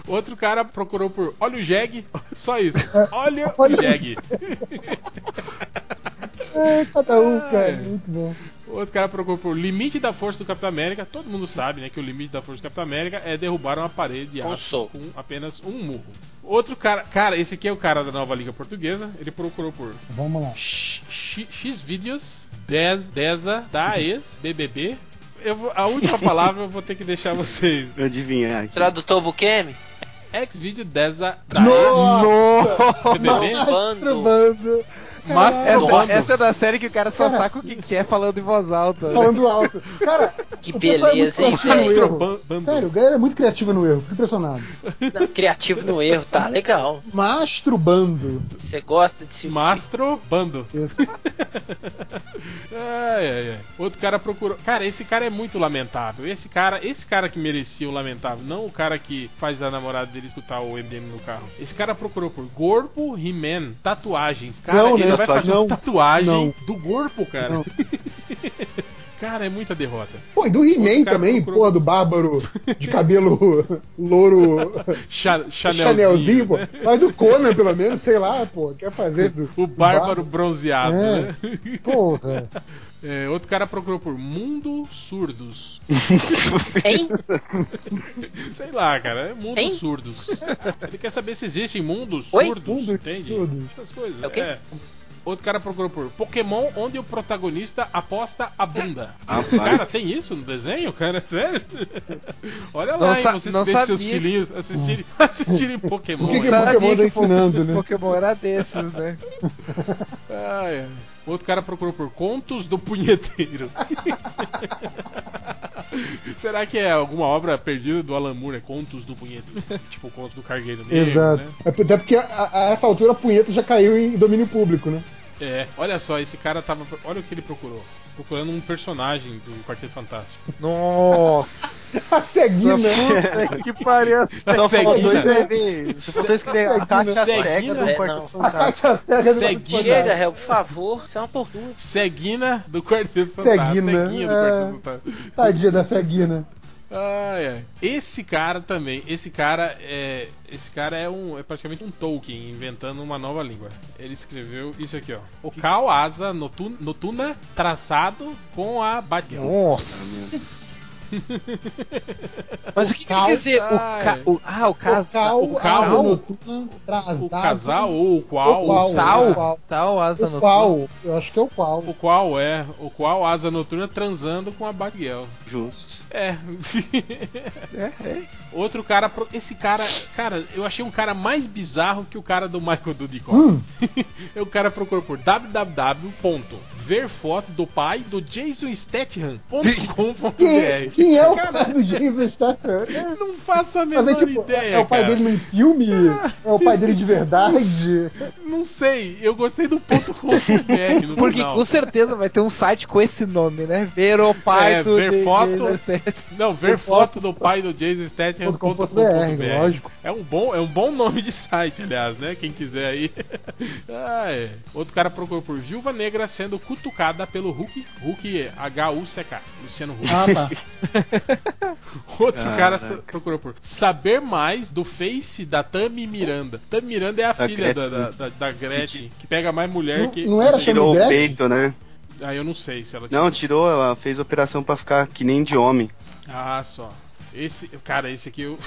Outro cara procurou por Olha o Jeg, só isso. Olha o Olha o- Jeg. é, cada um, cara. É. Muito bom. Outro cara procurou por limite da força do Capitão América. Todo mundo sabe, né, que o limite da força do Capitão América é derrubar uma parede de aço com apenas um murro. Outro cara, cara, esse aqui é o cara da Nova Liga Portuguesa. Ele procurou por Vamos lá. X, vídeos 10 Deza da ex BBB. Eu vou- a última palavra eu vou ter que deixar vocês. Adivinhar aqui. Tradutor Bukemi? X vídeo Deza da Nossa! BBB. Bando. Bando. Masturbando. Essa, essa é da série que o cara só Cara. saca o que quer falando em voz alta. né? Falando alto. Cara, Que o é muito beleza, hein, criativo no velho? Sério, a galera é muito criativa no erro. Fico impressionado. Não, criativo no erro, tá legal. Masturbando. Você gosta de se. Masturbando. Isso. Ai, ai, ai. Outro cara procurou. Cara, esse cara é muito lamentável. Esse cara, esse cara que merecia o lamentável, não o cara que faz a namorada dele escutar o MDM no carro. Esse cara procurou por corpo, He-Man, tatuagens. Cara, Não, ele vai fazer Não. uma tatuagem Não. do corpo, cara. Cara, é muita derrota. Pô, e do He-Man também, procurou- porra, do Bárbaro de cabelo louro Cha Chanelzinho. Chanelzinho, pô. né? Mas do Conan, pelo menos, sei lá, pô. Quer fazer do. O do bárbaro bronzeado, É. né? Porra. É, outro cara procurou por mundo surdos. Hein? Sei lá, cara, é mundo Hein? surdos. Ele quer saber se existem mundos Oi? surdos, Mundos entende? surdos. Essas coisas. É o quê? Outro cara procurou por Pokémon onde o protagonista aposta a bunda. Rapaz. Cara, tem isso no desenho, cara? Sério? Olha Não lá, sa- hein, vocês não deixem seus sabia. filhinhos assistirem, assistirem Pokémon. O que que Sabia Pokémon tá o ensinando, né? Pokémon era desses, né? Ai, ai. Outro cara procurou por contos do punheteiro. Será que é alguma obra perdida do Alan Moore? É contos do punheteiro? tipo o conto do cargueiro negro, Exato. né? Até porque a, a essa altura a punheta já caiu em domínio público, né? É, olha só, esse cara tava. Olha o que ele procurou. Procurando um personagem do Quarteto Fantástico. Nossa! A ceguinha. Puta que pariu! Só Ceguina. faltou escrever. Só faltou escrever a Kátia Ceguina. cega do É, Quarteto não. A Fantástico. Kátia cega do Ceguinha. Chega, Hel, por favor. Isso é uma tortura. Ceguina do Quarteto Fantástico. Ceguina, Ceguinha do é. Quarteto Fantástico. Tadinha da ceguina. Ai, ai. Esse cara também, esse cara é. Esse cara é um. é praticamente um Tolkien inventando uma nova língua. Ele escreveu isso aqui, ó. O Cal Asa traçado com a Batgirl. Nossa! Mas o que, que Cal- quer dizer? O ca... o... Ah, o casal. o cal- asa noturna, trazado. O casal ou o qual? O qual, o Tal? o qual. Tal, asa O noturna. qual, eu acho que é o qual. O qual é, o qual Asa Noturna transando com a Batgirl. Justo. É. É, é isso. Outro cara, esse cara, cara, eu achei um cara mais bizarro que o cara do Michael Dudikoff. Hum. o cara procurou por www.verfoto do pai do Jason Statham.com.br. Quem, é o Cara, pai do Jason Statham? É, Não faço a Mas menor é tipo, ideia, é o pai cara. dele num filme? É o pai dele de verdade? Não sei, eu gostei do ponto .com.br no Porque final. com certeza vai ter um site com esse nome, né? Ver o pai É, do ver foto- Statham. Não, ver foto do pai do Jason Statham.com.br. .com.br, lógico. É um bom, é um bom nome de site, aliás, né? Quem quiser aí. Ah, é. Outro cara procurou por Viúva Negra sendo cutucada pelo Hulk, Hulk H-U-C-K, Luciano Huck. Ah, tá. Outro cara Caraca. sa- procurou por saber mais do Face da Tami Miranda. Tami Miranda é a Da filha da, Gretchen. da, da, da Gretchen, que pega mais mulher Não, que. não era Tirou o peito, né? Ah, eu não sei se ela Não, tirou, ela fez operação pra ficar que nem de homem. Ah, só. Esse, cara, esse aqui eu,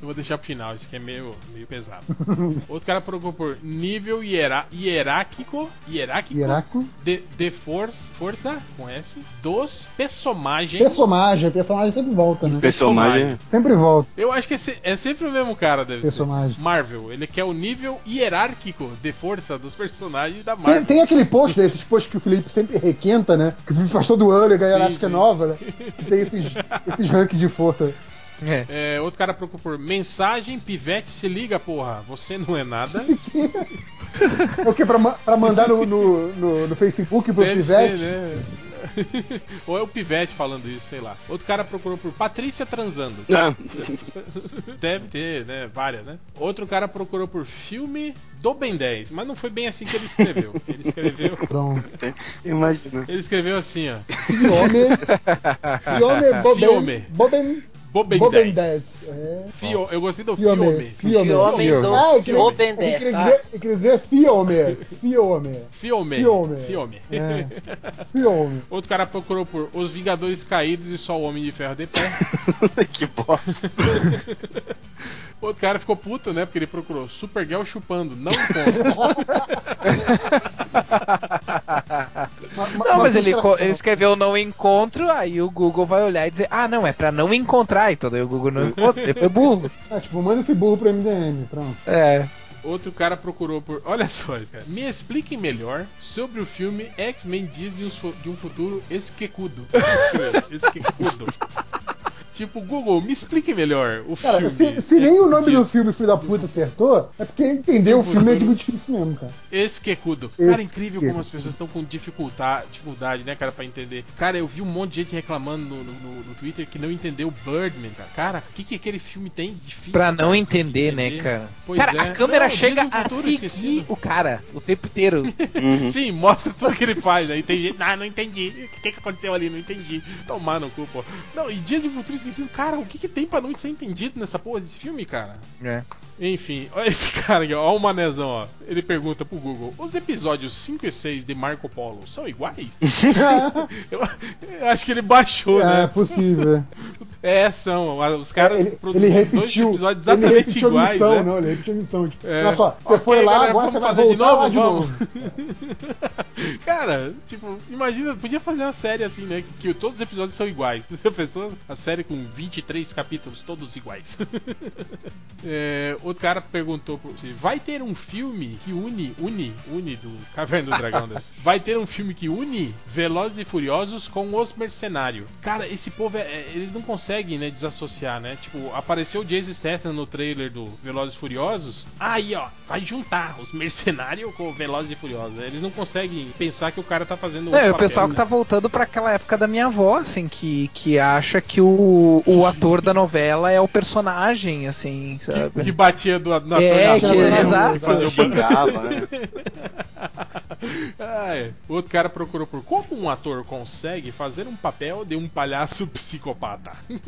vou deixar pro final, esse aqui é meio, meio pesado. Outro cara procurou por nível hierá, hierárquico, hierárquico Iraco? de, de força, força, com S, dos personagens. Personagem, personagem sempre volta, né? Personagem. Sempre volta. Eu acho que é, se- é sempre o mesmo cara, deve Personagem. ser. Marvel, ele quer o nível hierárquico de força dos personagens da Marvel. Tem, tem aquele post desses posts que o Felipe sempre requenta, né? Que o Felipe faz todo ano e a galera Sim, acha que é nova, né? Que tem esses, esses rankings de força. É. É, outro cara procurou por mensagem, pivete, se liga, porra, você não é nada. O que? Pra, pra mandar no, no, no, no Facebook pro Deve Pivete? ser, né? Ou é o Pivete falando isso, sei lá. Outro cara procurou por Patrícia transando. Ah, Deve ter, né? Várias, né? Outro cara procurou por filme do Ben 10, mas não foi bem assim que ele escreveu. Ele escreveu, Pronto. imagina. ele escreveu assim, ó. Boben. Fiome. Boben. Boben Boben 10. 10. É. Fio, eu gostei do Fiome. filme. Fiome. Fiome do Ah, eu queria, eu Open queria 10, dizer, tá? eu queria dizer Fiome. Fiome. Filme. Fiome. Filme. É. Fiome. Outro cara procurou por Os Vingadores Caídos e só o Homem de Ferro de pé. que bosta. Outro cara ficou puto, né? Porque ele procurou Supergirl chupando. Não encontra. Não, mas ele, ele escreveu não encontro, aí o Google vai olhar e dizer, ah, não, é pra não encontrar. Então daí o Google não encontra. Ele foi burro. Ah, tipo, manda esse burro pro MDM. Pronto. É. outro cara procurou por. Olha só, cara. Me expliquem melhor sobre o filme X-Men um, fu- de um futuro esquecudo. esquecudo. Tipo, Google, me explique melhor o Cara, filme. se, se nem o nome do filme, filho da puta, acertou, é porque entender o filme é muito difícil mesmo, cara. Esquecudo. Cara, incrível Esquecudo. como as pessoas estão com dificulta- dificuldade, né, cara, pra entender. Cara, eu vi um monte de gente reclamando no, no- no Twitter que não entendeu Birdman, cara. Cara, o que, que aquele filme tem de difícil? Pra cara, não de entender, né, cara? Pois cara, é. a câmera Não, chega a seguir Esquecido. o cara o tempo inteiro. Uhum. Sim, mostra tudo que ele faz. Aí tem gente, ah, não entendi. O que, que aconteceu ali? Não entendi. Tomar no cu, pô. Não, e Dias de Futuro Esquecido, cara, o que, que tem pra não ser entendido nessa porra desse filme, cara? É. Enfim, olha esse cara aqui, ó, o manezão, ó. Ele pergunta pro Google: Os episódios 5 e 6 de Marco Polo são iguais? eu, eu acho que ele baixou, É né? possível. É, são. Os caras ele, produziram ele dois repetiu, episódios ele exatamente repetiu a iguais, missão, né? não, ele repetiu a missão. Tipo, É. olha só, você Ok, foi lá, galera, agora você vai fazer de novo? de novo. Cara, tipo, imagina, podia fazer uma série assim, né? Que, que todos os episódios são iguais. Já pensou? A série com 23 capítulos, todos iguais. É, outro cara perguntou se vai ter um filme que une, une, une do Caverna do Dragão desse. Vai ter um filme que une Velozes e Furiosos com os Mercenários. Cara, esse povo, é, é- eles não conseguem, né, desassociar, né? Tipo, apareceu o Jason Statham no trailer do Velozes e Furiosos. Aí, ó, vai juntar os Mercenários com o Velozes e Furiosos. Eles não conseguem pensar que o cara tá fazendo é o pessoal que tá voltando pra aquela época da minha avó, assim, que, que acha que o, o ator da novela é o personagem, assim, sabe? Que batia do, na É, torre que- da rua, exato. fazia o banco. Xingava, né? Ah, é. Outro cara procurou por como um ator consegue fazer um papel de um palhaço psicopata.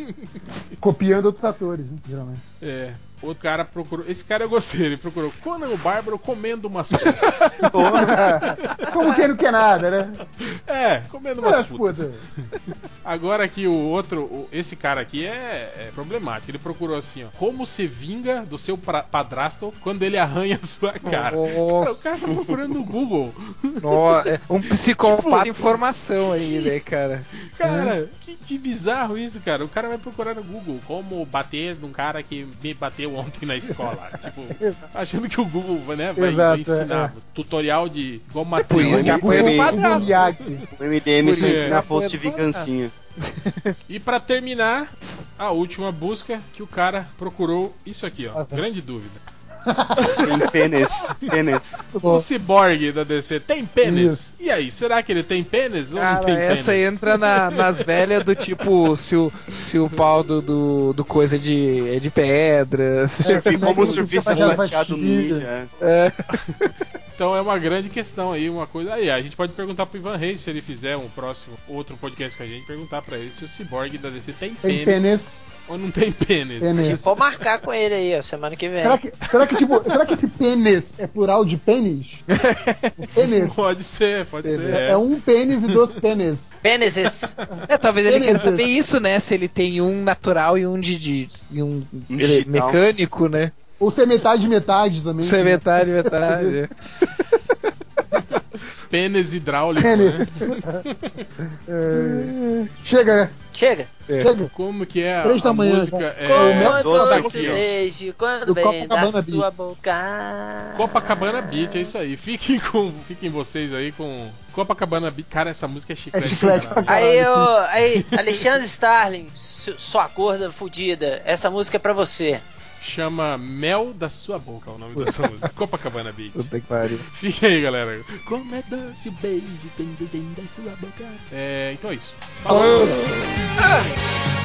Copiando outros atores, né, geralmente. É. Outro cara procurou. Esse cara eu gostei, ele procurou Conan o Bárbaro comendo umas putas. Como quem não quer nada, né? É, comendo umas as putas. putas. Agora aqui o outro, o- esse cara aqui é, é problemático. Ele procurou assim, ó. Como se vinga do seu pra- padrasto quando ele arranha a sua cara. Cara, o cara tá procurando no Google. Ó, é um psicopata Tipo- em formação aí, né, cara? Cara, que, que bizarro isso, cara. O cara vai procurar no Google como bater num cara que me bateu ontem na escola. tipo, achando que o Google né, vai, Exato, ensinar. é. Tutorial de igual Por matriz. isso que padrasto. Miyagi. O MDM só Por ensina post de vingancinha. E pra terminar, a última busca que o cara procurou isso aqui, ó. Grande dúvida. Tem pênis. Pênis. O ciborgue da DC tem pênis? Isso. E aí, será que ele tem pênis ou não Cara, tem essa pênis? entra na- nas velhas do tipo se o, se o pau do, do, do coisa é de, é de pedra. se- É, Como Como o é surfista o faz xixi? ninja. Então é uma grande questão aí, uma coisa. Aí a gente pode perguntar pro Ivan Reis se ele fizer um próximo outro podcast com a gente, perguntar pra ele se o ciborgue da DC tem Tem pênis, pênis. Ou não tem pênis. Pênis. Vou marcar com ele aí, ó, semana que vem. Será que, será que, tipo, será que esse pênis é plural de pênis? Pênis. Pode ser, pode ser. É, é um pênis e dois pênis. Pênises. É, talvez ele queira Pênis. saber isso, né? Se ele tem um natural e um de, de- e um, digital. mecânico, né? Ou ser metade metade também. Isso é metade, metade. Pênis hidráulico, Pênis. né? É, Chega, né? Chega. É. Chega. Como que é a, Três a da manhã, música? já. É, Quando doce o aqui, beijo, quando Do vem da Copacabana sua boca. Copacabana Beat, é isso aí. Fiquem com, fiquem vocês aí com Copacabana Beat. Cara, essa música é chiclete. É chiclete caralho. pra Aí, Caralho, ô, aí, Alexandre Starling, su- sua gorda fudida, essa música é pra você. Chama Mel da Sua Boca, é o nome dessa música. Copacabana Beat. Puta que pariu. Fica aí, galera. Como é doce o beijo dentro da sua boca. É, então é isso. Falou! Ah!